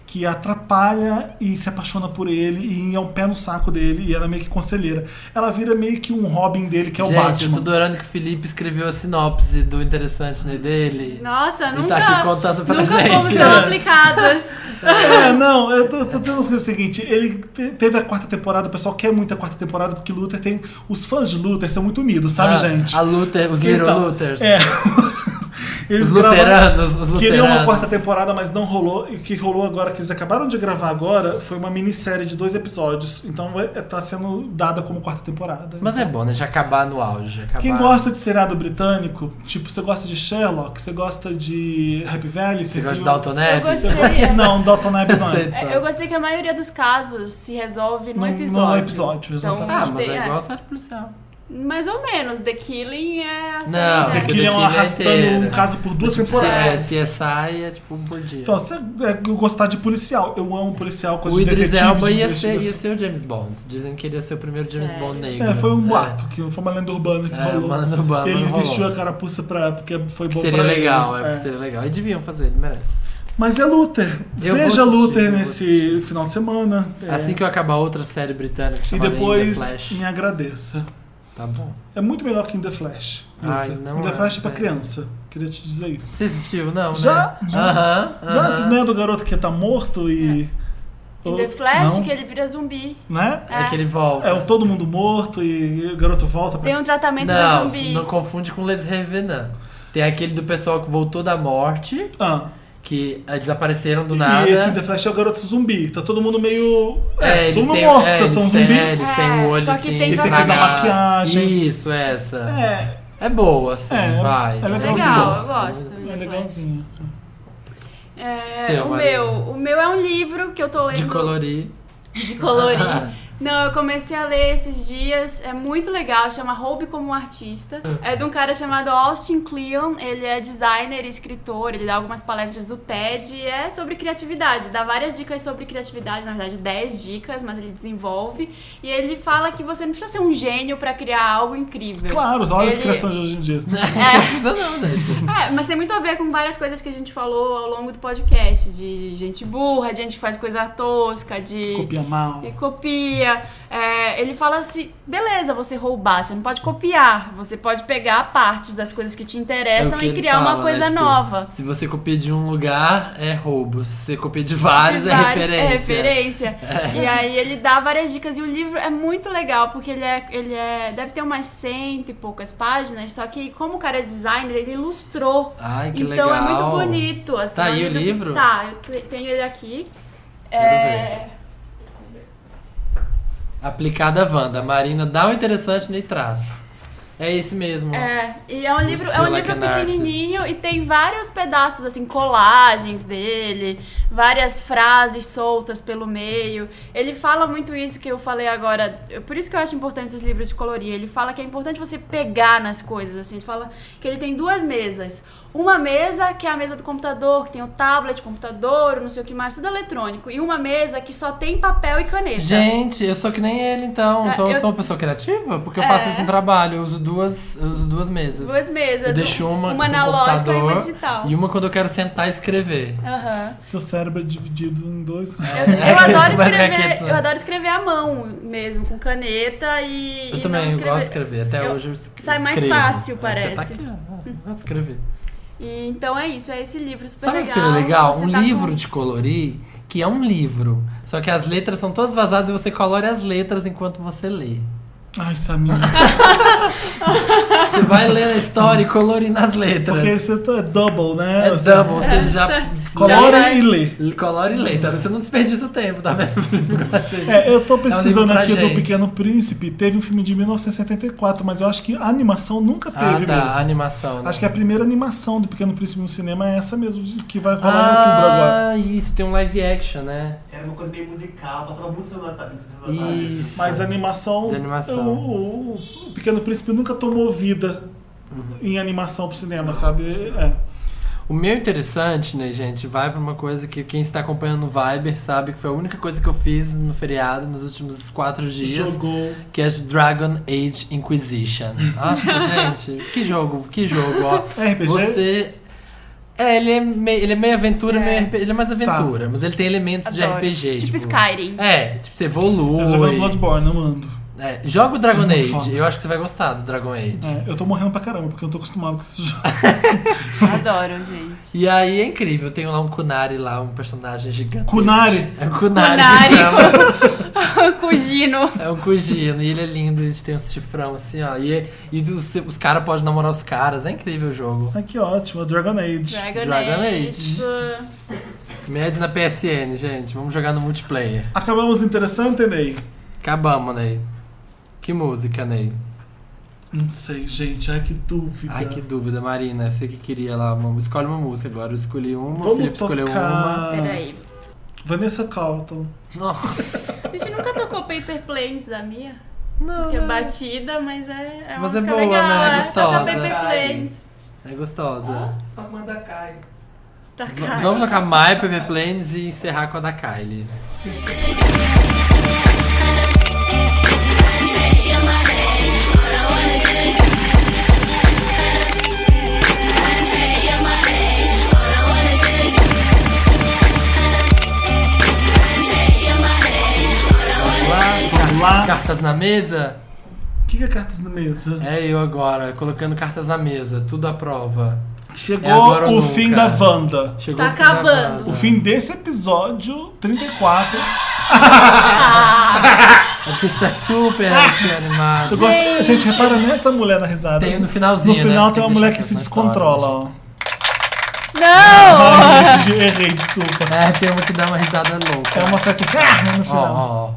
que atrapalha e se apaixona por ele e é um pé no saco dele e ela é meio que conselheira. Ela vira meio que um Robin dele, que é o Gente, eu Batman. tô adorando que o Felipe escreveu a sinopse do interessante né, dele. Nossa, E tá nunca, aqui contando pra nunca gente, fomos né? tão [laughs] aplicadas. É, não, eu tô, tô dizendo o seguinte, ele te- teve a quarta temporada, o pessoal quer muito a quarta temporada porque Luther tem. Os fãs de Luther são muito unidos, sabe, Ah, gente? A Luther, os Que Little? Luthers. É. [laughs] Eles Os gravaram- luteranos, os Queriam uma luteranos. quarta temporada, mas não rolou. E o que rolou agora, que eles acabaram de gravar agora, foi uma minissérie de dois episódios. Então vai- tá sendo dada como quarta temporada. Mas é bom, né? De acabar no auge. Acabar... Quem gosta de seriado britânico, tipo, você gosta de Sherlock, você gosta de Happy Valley, Você gosta de Dalton gostei. Você gosta- Não, Dalton Neb não é. [laughs] É, Eu gostei que a maioria dos casos se resolve no Num- episódio. num episódio, exatamente. Ah, mas é igual série policial. Mais ou menos. The Killing é assim. Não, né? The porque Killing é The Killing é arrastando inteira. um caso por duas tipo, temporadas. Se é CSI é tipo um por dia. Então, você é, gostar de policial. Eu amo policial, coisa o de Idris detetive, Elba de ia ser, ia ser o James Bond. Dizem que ele ia ser o primeiro James Sério? Bond negro. É, foi um boato, que foi uma lenda urbana que É, rolou. uma lenda urbana, ele vestiu a carapuça pra, porque foi Que bom seria pra legal, ele. é, porque seria legal. E deviam fazer, ele merece. Mas é Luther. Eu Veja assistir, Luther eu nesse final de semana. É. Assim que eu acabar outra série britânica E chamada In depois The Flash. me agradeça. Tá bom. É muito melhor que In The Flash. Ai, não In The é, Flash é pra criança. Queria te dizer isso. Você assistiu? Não, Já, né? já. Aham, Já aham. não é do garoto que tá morto e. Em The Flash, Não, que ele vira zumbi. Né? É que ele volta. É o todo mundo morto e o garoto volta pra. Tem um tratamento pra Não, zumbis. não confunde com Les Revenants. Tem aquele do pessoal que voltou da morte, Ah. Que eh, desapareceram do nada. E esse The Flash é o garoto zumbi. Tá todo mundo meio. É, eles todo mundo têm, morto, é, são zumbis. é, eles têm o É, olho só que assim, tem Eles têm que usar maquiagem. Isso, essa. É, É boa, assim, É, vai. é legalzinho. Legal, eu gosto. é legalzinho. É, Seu, o meu, o meu é um livro que eu tô lendo De colorir. de colorir. [laughs] Não, eu comecei a ler esses dias, é muito legal, chama Roube como um Artista. É de um cara chamado Austin Kleon, ele é designer e escritor, ele dá algumas palestras do TED e é sobre criatividade, dá várias dicas sobre criatividade, na verdade 10 dicas, mas ele desenvolve e ele fala que você não precisa ser um gênio pra criar algo incrível. Claro, olha as Ele- criações de hoje em dia. [laughs] Não precisa não, gente. É, mas tem muito a ver com várias coisas que a gente falou ao longo do podcast, de gente burra, de gente que faz coisa tosca, de Copia mal. e copia. É, ele fala assim: beleza, você roubar, você não pode copiar. Você pode pegar partes das coisas que te É interessam que e criar falam, uma coisa né? Tipo, nova. Se você copia de um lugar, é roubo. Se você copia de vários, De é vários- referência. É referência. E aí ele dá várias dicas. E o livro é muito legal, porque ele é. Ele é deve ter umas cento e poucas páginas, só que como o cara é designer, ele ilustrou. Ai, que então legal. é muito bonito. Assim, Tá é aí o livro? Tá, eu te- tenho ele aqui. Quero É, Aplicada a Wanda. Marina dá o interessante nem traz. É esse mesmo. É, e é um livro, é um Like livro pequenininho e tem vários pedaços, assim, colagens dele, várias frases soltas pelo meio. Ele fala muito isso que eu falei agora, por isso que eu acho importante esses livros de colorir. Ele fala que é importante você pegar nas coisas, assim. Ele fala que ele tem duas mesas. Uma mesa que é a mesa do computador, que tem o tablet, computador, não sei o que mais, tudo eletrônico. E uma mesa que só tem papel e caneta. Gente, eu sou que nem ele, então. É, Então eu, eu- sou uma pessoa criativa? Porque eu É. faço isso no trabalho. Eu uso duas, eu uso duas mesas. Duas mesas. Eu deixo uma, com analógica e uma computador digital. E uma quando eu quero sentar e escrever. Aham. Seu cérebro é dividido em dois. Eu, [laughs] É, eu adoro é escrever, que- eu adoro escrever à mão mesmo, com caneta e. Eu e também escrever. gosto de escrever. Até Eu- hoje eu es- sai mais escrevo. fácil, É, você tá parece. aqui. Eu gosto de escrever. E, então é isso, é esse livro super Sabe o que legal. seria legal? Um tá livro com- de colorir que é um livro. Só que as letras são todas vazadas e você colore as letras enquanto você lê. Ai, Samir. [laughs] Você vai lendo a história e colorindo as letras. Porque você tá- é double, né? É double, [laughs] você já. Colore e lê. Colore e lê, tá? Você não desperdiça o tempo, tá vendo? [laughs] É, eu tô É um pesquisando aqui do gente. Pequeno Príncipe. Teve um filme de 1974, mas eu acho que a animação nunca Ah, teve tá, a mesmo. animação. né? Acho que a primeira animação do Pequeno Príncipe no cinema é essa mesmo, que vai rolar em outubro agora. Ah, isso, tem um live action, né? Era uma coisa meio musical, passava muito tarde. da tarde, assim. Isso. Mas a animação. De animação. O, o- o Pequeno Príncipe nunca tomou vida Uhum. em animação pro cinema, sabe? É. O meu interessante, né, gente, vai pra uma coisa que quem está acompanhando o Viber sabe que foi a única coisa que eu fiz no feriado nos últimos quatro dias. Jogou. Que é Dragon Age Inquisition. [laughs] Nossa, gente, que jogo, que jogo, ó. RPG? Você. É, ele é meio, ele é meio aventura, É. meio RP, ele é mais aventura, mas ele tem elementos Adoro. de RPG. Tipo Skyrim. É, tipo, você Eu jogando evolui. Bloodborne, eu mando. É, joga o Dragon É Age, foda. eu acho que você vai gostar do Dragon Age. É, eu tô morrendo pra caramba, porque eu tô acostumado com esse jogo. [laughs] Adoro, gente. E aí é incrível, tem lá um Kunari lá, um personagem gigante. Kunari? É o Kunari, Kunari. que chama. [laughs] Cugino. É um Cugino, e ele é lindo, ele tem uns chifrão assim, ó. E, e os, os caras podem namorar os caras, é incrível o jogo. Ai, que ótimo, Dragon Age. Dragon, Dragon Age. Age. Mede na PSN, gente, vamos jogar no multiplayer. Acabamos interessante, Ney? Acabamos, Ney. Que música, Ney? Não sei, gente. Ai, que dúvida. Ai, que dúvida, Marina. Você que queria lá, uma, escolhe uma música agora. Eu escolhi uma, o Vamos Felipe escolheu uma. tocar Peraí. Vanessa Carlton. Nossa. [laughs] A gente nunca tocou Paper Planes da Mia? Não, Que é não. batida, mas é, é uma Mas é boa, legal. né? É. Toca gostosa. Paper Planes. É gostosa. Toca uma da Kai. V- cara. Vamos tocar My Pepe Planes e encerrar com a da Kylie. [laughs] lá? Cartas na mesa? O que, que é cartas na mesa? É eu agora, colocando cartas na mesa, tudo à prova. Chegou É o fim da Wanda. Chegou Tá o fim da acabando. Wanda. O fim desse episódio 34. A Porque isso é super animado. Eu gosto, a gente Gente. repara nessa mulher na risada. Tem no finalzinho, No final né? tem uma Tem mulher deixar que se na história, descontrola, ó. Não! Gente, errei, desculpa. É, tem uma que dá uma risada louca. É uma festa [laughs] no Ó, final. ó, ó.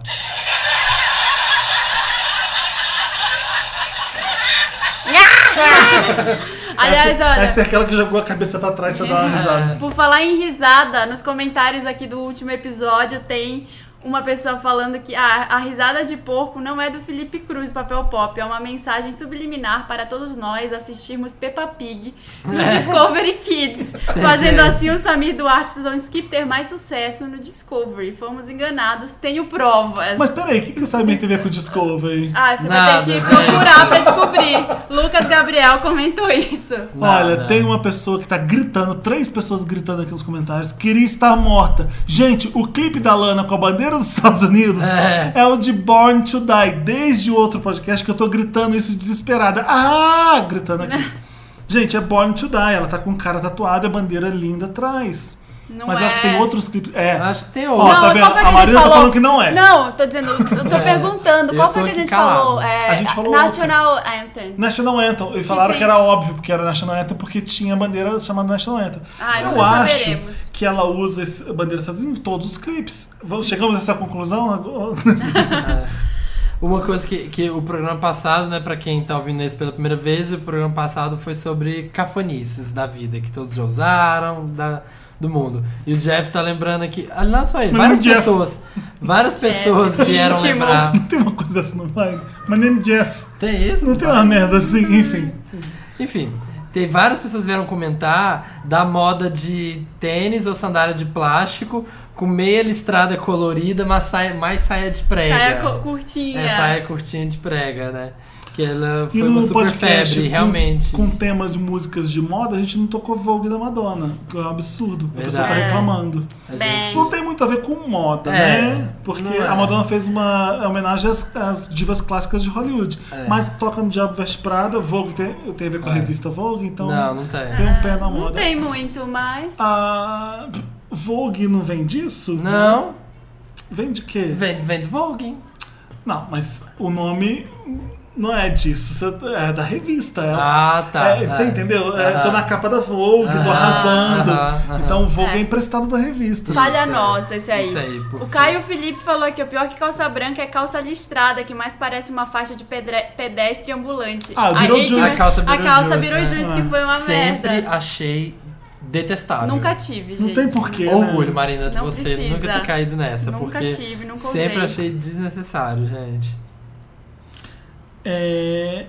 [laughs] Aliás, olha. Essa é aquela que jogou a cabeça pra trás pra dar uma [laughs] risada. Por falar em risada, nos comentários aqui do último episódio tem uma pessoa falando que ah, a risada de porco não é do Felipe Cruz, papel pop, é uma mensagem subliminar para todos nós assistirmos Peppa Pig no [laughs] Discovery Kids, [laughs] fazendo assim o Samir Duarte do Skip ter mais sucesso no Discovery. Fomos enganados, tenho provas. Mas peraí, o que, que o Samir tem a ver com o Discovery? Ah, você Nada, vai ter que gente. procurar pra descobrir. Lucas Gabriel comentou isso. Olha, Nada. tem uma pessoa que tá gritando, três pessoas gritando aqui nos comentários, queria estar morta. Gente, o clipe da Lana com a bandeira dos Estados Unidos É. é, o de Born to Die. Desde o outro podcast que eu tô gritando isso desesperada. Ah! Gritando aqui. [laughs] Gente, é Born to Die. Ela tá com cara tatuada e a bandeira linda atrás. Não Mas é... eu acho que tem outros clipes. É. Acho que tem Ó, outra. tá Não, vendo? qual foi que A a, gente Marina tá falou? falando que não é. Não, tô dizendo, eu tô [laughs] perguntando. Eu Qual foi que a gente calado. falou? É, A gente falou National Anthem. National Anthem. E falaram tem? que era óbvio porque era National Anthem porque tinha bandeira chamada National Anthem. Ai, eu nunca acho saberemos. que ela usa esse bandeira dos Estados Unidos em todos os clipes. Chegamos a essa conclusão? agora? [laughs] Uma coisa que, que o programa passado, né, pra quem tá ouvindo esse pela primeira vez, o programa passado foi sobre cafonices da vida, que todos já usaram, da, do mundo. E o Jeff tá lembrando aqui, ah, não só ele, várias Jeff. pessoas, várias pessoas vieram íntimo. lembrar. Não tem uma coisa assim, não vai? My name Jeff. Tem isso? Não tem uma merda assim, enfim. Enfim, tem várias pessoas que vieram comentar da moda de tênis ou sandália de plástico com meia listrada colorida, mas saia, mais saia de prega. Saia curtinha. É, saia curtinha de prega, né? Que ela E foi uma no super podcast febre, com- realmente. Com, tema de músicas de moda, a gente não tocou Vogue da Madonna, que é um absurdo. A pessoa tá Verdade. reclamando. Bem. gente- Não tem muito a ver com moda, É, né? Porque não é. a Madonna fez uma homenagem às, às divas clássicas de Hollywood. É. Mas toca no Diabo Veste Prada, Vogue tem, tem a ver com a revista Vogue, então Não, não tem. tem um pé na Não moda. tem muito, mas... A Vogue não vem disso? Não, Vem de quê? vem, vem do Vogue. Não, mas o nome não é disso, é da revista. É, Ah, tá. é, você É. entendeu? É, Aham. tô na capa da Vogue, tô Aham, arrasando. aham, aham. Então o Vogue é. É. emprestado da revista. Falha nossa, esse aí. Isso aí, o. Caio Felipe falou que o pior que calça branca é calça listrada, que mais parece uma faixa de pedre- pedestre ambulante. Ah, Beetlejuice. A calça A calça Beetlejuice, né? Beetlejuice, que foi uma Sempre merda. achei detestável. Nunca tive, gente. Não tem porquê. né? Orgulho, Marina, de Não você precisa. nunca ter caído nessa. Nunca porque tive, nunca sempre usei. achei desnecessário, gente. É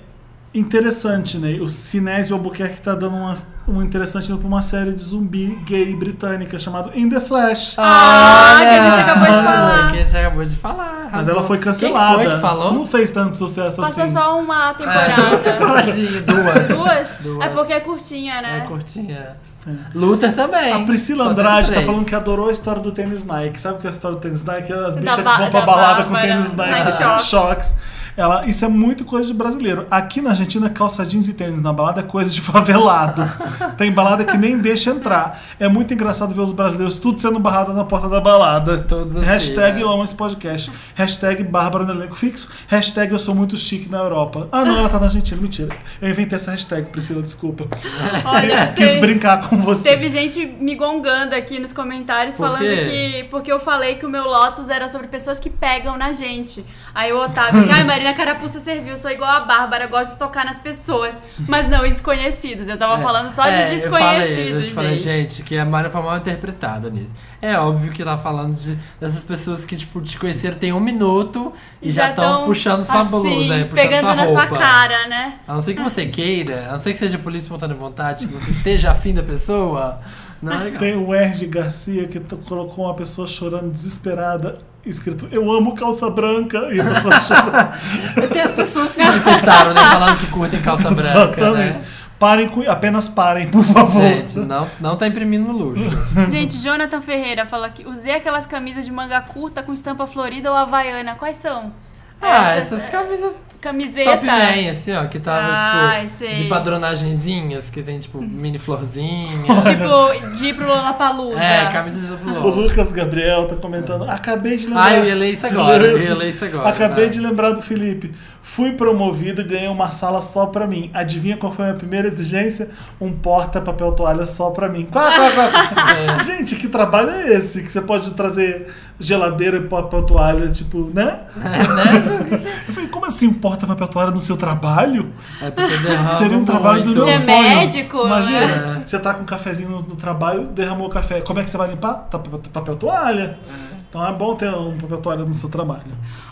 interessante, né? O Sinésio Albuquerque tá dando uma, um interessante pra uma série de zumbi gay britânica chamada In the Flash. Ah, que a gente acabou de falar. Que a gente acabou de falar. Mas arrasou. ela foi Quem cancelada. foi que falou? Não fez tanto sucesso Passou assim. só uma É, temporada. [laughs] faladinho, duas. Duas? Duas. É porque é curtinha, né? É curtinha. Luther também. A Priscila Só Andrade tá falando que adorou a história do tênis Nike. Sabe o que é a história do tênis Nike? As bichas que vão pra da balada com tênis Nike, Nike Shox. Ela, isso é muito coisa de brasileiro. Aqui na Argentina, calça jeans e tênis na balada é coisa de [laughs] favelado. Tem balada que nem deixa entrar. É muito engraçado ver os brasileiros tudo sendo barrado na porta da balada. Todos assim, Hashtag né? eu amo esse podcast. Hashtag Bárbara no elenco fixo. Hashtag eu sou muito chique na Europa. Ah, não, ela tá na Argentina. Mentira. Eu inventei essa hashtag, Priscila, desculpa. [laughs] Olha, Quis tem- brincar com você. Teve gente me gongando aqui nos comentários Por falando quê? que. Porque eu falei que o meu Lotus era sobre pessoas que pegam na gente. Aí o Otávio, ai, Marina Carapuça serviu, sou igual a Bárbara, gosto de tocar nas pessoas. Mas não em desconhecidos. Eu tava falando só de É, desconhecidos. Eu falei, eu falei, gente. gente, que a Mara foi mal interpretada nisso. É óbvio que tá falando de, dessas pessoas que, tipo, te conheceram tem um minuto e, já estão tão, puxando sua assim, blusa, é, puxando pegando sua na roupa. sua cara, né? A não ser que você queira, a não ser que seja e espontânea vontade, que você esteja afim da pessoa, não é legal. Tem o Erg Garcia que colocou uma pessoa chorando desesperada, escrito Eu amo calça branca, e a pessoa [laughs] chora. Tem as pessoas se [laughs] manifestaram, né, falando que curtem calça branca, Exatamente. né? Parem com, apenas parem, por favor. Gente, não, não tá imprimindo luxo. Gente, Jonathan Ferreira fala que usei aquelas camisas de manga curta com estampa florida ou havaiana. Quais são? Ah, Essas- essas camisas Camiseta. top man, assim, ó, que tava, Ai, tipo, sei. de padronagenzinhas, que tem, tipo, mini florzinha. [laughs] Tipo, de ir pro Lollapalooza. é, camisa de O duplo Lucas Gabriel tá comentando. Acabei de lembrar. Ah, eu ia ler isso [laughs] agora, eu ia ler isso agora. Acabei né? de lembrar do Felipe. Fui promovido e ganhei uma sala só pra mim. Adivinha qual foi a minha primeira exigência? Um porta-papel toalha só pra mim. Quá, quá, quá, quá. [laughs] Gente, que trabalho é esse? Que você pode trazer geladeira e papel toalha, tipo, né? Eu falei, como assim um porta-papel toalha no seu trabalho? É, Seria um trabalho do muito. meu Ele é sonhos. médico, Imagina, né? você tá com um cafezinho no, no trabalho, derramou o café. Como é que você vai limpar? Tá, papel, papel toalha. Então é bom ter um papel toalha no seu trabalho.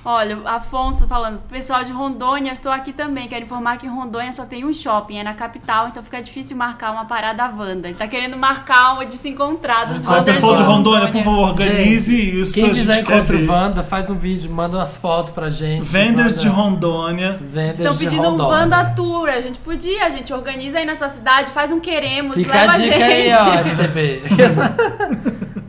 Olha, Afonso falando, pessoal de Rondônia, eu estou aqui também. Quero informar que em Rondônia só tem um shopping, é na capital, então fica difícil marcar uma parada Wanda. Ele tá querendo marcar uma de se encontrar dos Ó, Wanders pessoal de Rondônia, por favor, organize Gente, isso. Quem quer encontro. Wanda, faz um vídeo, manda umas fotos pra gente. Vendors manda- de Rondônia. Vendors Estão de pedindo um Rondônia. Wanda Tour. A gente podia, a gente organiza aí na sua cidade, faz um queremos, Fica leva a dica gente. aí, ó, STB. [laughs]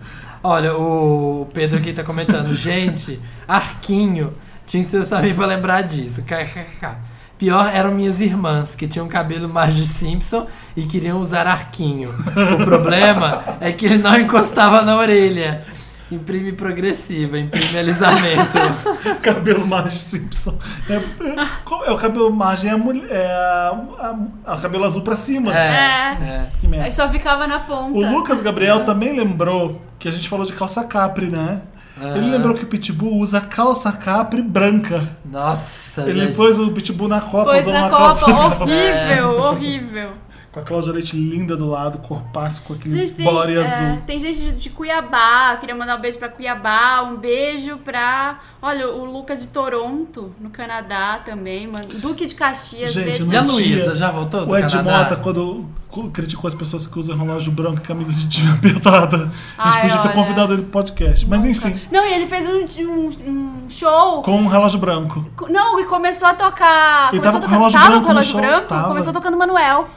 Olha, o Pedro aqui tá comentando. [laughs] Gente, Arquinho. Tinha que ser também pra lembrar disso. KKK. Pior eram minhas irmãs, que tinham cabelo mais de Simpson e queriam usar arquinho. O problema é que ele não encostava na orelha. Imprime progressiva, imprime alisamento. [laughs] Cabelo Marge Simpson. É, é, qual é o cabelo Marge? É, a mulher, é a- a- a- o cabelo azul pra cima. É. É. Que merda. Aí só ficava na ponta. O Lucas Gabriel também lembrou que a gente falou de calça capri, né? Ele lembrou que o Pitbull usa calça capri branca. Nossa, Ele gente. pôs o Pitbull na Copa Pôs usando na uma Copa, calça horrível, horrível. Com a Cláudia Leite linda do lado, corpaço com aquele Gente, tem, body é, azul. tem gente de, de Cuiabá, queria mandar um beijo pra Cuiabá, um beijo pra. Olha, o Lucas de Toronto, no Canadá também, mano. Duque de Caxias, Gente, beijo E a Luísa, já voltou do O Ed Canadá? Mota, quando criticou as pessoas que usam relógio branco e camisa de time [laughs] apertada, a gente Ai, podia ter olha. convidado ele pro podcast. Mas enfim, Não, e ele fez um, um- um show. com um relógio branco. Não, e começou a tocar. Ele começou tava a com tocar, relógio tava branco com relógio show, branco, tava. começou tocando Manuel.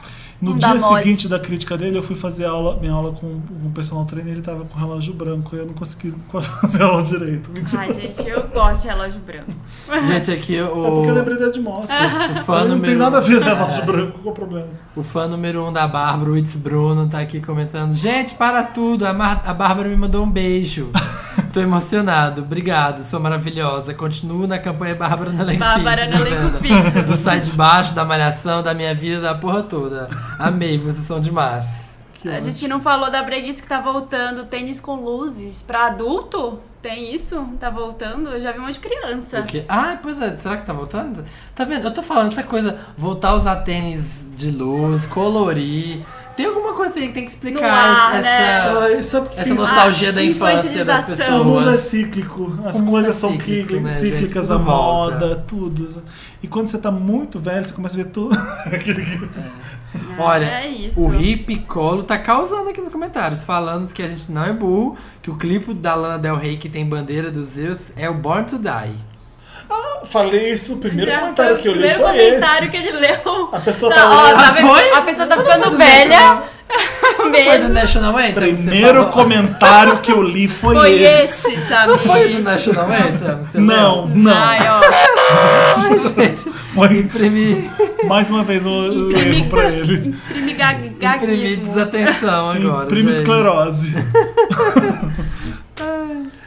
No Não dia mole. seguinte da crítica dele, eu fui fazer aula, minha aula com um personal trainer, ele tava com relógio branco e eu não consegui [laughs] fazer aula direito. Mentira. Ai, gente, eu gosto de relógio branco. [laughs] Gente, aqui É o, porque eu lembrei da de moto. o fã [laughs] não número tem nada a ver relógio branco com o problema. O fã número um da Bárbara, o It's Bruno, tá aqui comentando. Gente, para tudo, a, Mar- a Bárbara me mandou um beijo. Tô emocionado, obrigado, sou maravilhosa. Continuo na campanha Bárbara na Elenco Bárbara Fixo, na tá. Do sai de baixo, da malhação, da minha vida, da porra toda. Amei, vocês são demais. Que A ótimo. gente não falou da breguice que tá voltando, tênis com luzes. Pra adulto? Tem isso? Tá voltando? Eu já vi um monte de criança. O quê? Ah, pois é, será que tá voltando? Tá vendo? Eu tô falando essa coisa, voltar a usar tênis de luz, colorir. Tem alguma coisa aí que tem que explicar ar, essa, né? Essa tem- nostalgia Ah, da infância das infantilização. O mundo é pessoas. cíclico, as O mundo coisas é são cíclico, cíclicas, né, gente? cíclicas, Tudo a volta. moda, tudo. E quando você tá muito velho, você começa a ver tudo. [laughs] Que- Olha, É isso. o Hip Colo tá causando aqui nos comentários, falando que a gente não é burro, que o clipe da Lana Del Rey que tem bandeira dos Zeus é o Born to Die. Ah, falei isso, o primeiro Já comentário foi que eu o li primeiro foi comentário esse. que ele leu. A pessoa Tá, tá ó, tá Ah, vendo? foi? A pessoa tá ficando do velha [laughs] Foi do. National Anthem? Primeiro comentário que eu li foi, Foi esse. esse, sabe? Não foi do National [laughs] Anthem? Não, leu? não. Ai, ó. Ai, [laughs] gente, imprimi, mais uma vez um um erro pra ele. Imprimi gaguismo. desatenção agora. Imprime gente. esclerose.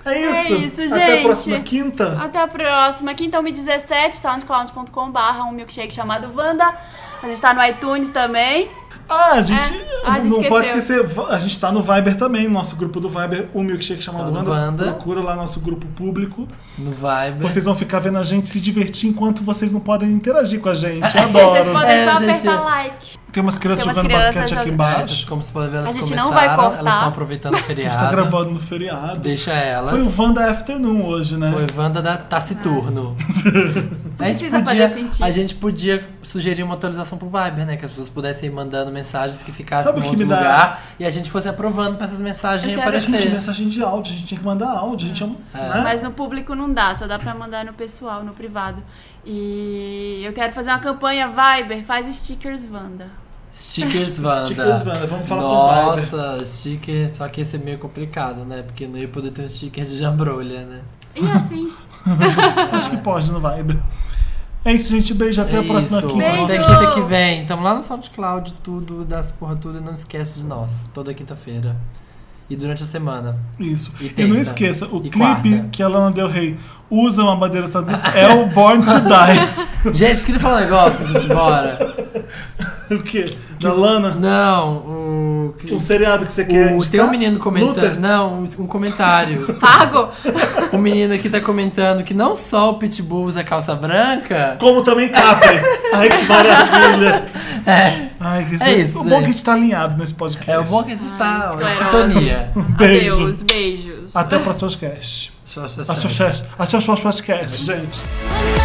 É isso. É isso, Até a gente. próxima quinta. Até a próxima. Quinta, 1h17, soundcloud.com.br, um milkshake chamado Wanda. A gente tá no iTunes também. Ah, a gente, É. Ah, a gente não pode esqueceu. esquecer, a gente tá no Viber também, nosso grupo do Viber, o Milkshake chamado Wanda. Wanda. Procura lá nosso grupo público. No Viber. Vocês vão ficar vendo a gente se divertir enquanto vocês não podem interagir com a gente. [laughs] Vocês Adoro. podem É, só gente. apertar like. Tem umas crianças Tem umas jogando crianças basquete aqui jogando- embaixo. Essas, como você pode ver, elas A gente começaram, não vai cortar. elas estão aproveitando o [laughs] A gente tá feriado. gravando no feriado. Deixa elas. Foi o Wanda Afternoon hoje, né? Foi Wanda da Taciturno. [laughs] a, gente Precisa podia, fazer sentido. a gente podia sugerir uma atualização pro Viber, né? Que as pessoas pudessem ir mandando mensagens que ficassem Sabe em o que outro me dá- lugar e a gente fosse aprovando pra essas mensagens Eu quero- aparecer. Gente, mensagem de áudio, a gente tinha que mandar áudio. A gente é um- É. né? Mas no público não dá, só dá pra mandar no pessoal, no privado. E eu quero fazer uma campanha Viber, faz stickers Wanda. Stickers [laughs] Wanda. Stickers Wanda, vamos falar com o Nossa, sticker. Só que ia ser meio complicado, né? Porque não ia poder ter um sticker de jambrolha, né? E assim, [laughs] Acho que pode no Vibe. É isso, gente. Beijo. Até É a próxima isso. quinta. Beijo. Até quinta que vem. Tamo lá no SoundCloud, tudo, das porra tudo. E não esquece de nós. Toda quinta-feira. E durante a semana. Isso. E E, não esqueça, o E clipe quarta. que a Lana Del Rey usa uma bandeira dos Estados Unidos é o Born to Die. [laughs] Gente, queria falar um negócio antes de ir embora. o quê? Da Lana? Não, o. Um seriado que você quer O, indicar? tem um menino comentando. Luther? Não, um, um comentário. [laughs] Pago? um menino aqui tá comentando que não só o Pitbull usa calça branca. Como também Capri. Ai, que maravilha. [laughs] É. Ai, que É isso, O bom é que a gente. tá alinhado nesse podcast. É o bom que a gente tá Ai, em esclerose. sintonia. Beijo. Adeus, beijos. Até o próximo podcast. Tchau, tchau, Até o próximo podcast, gente.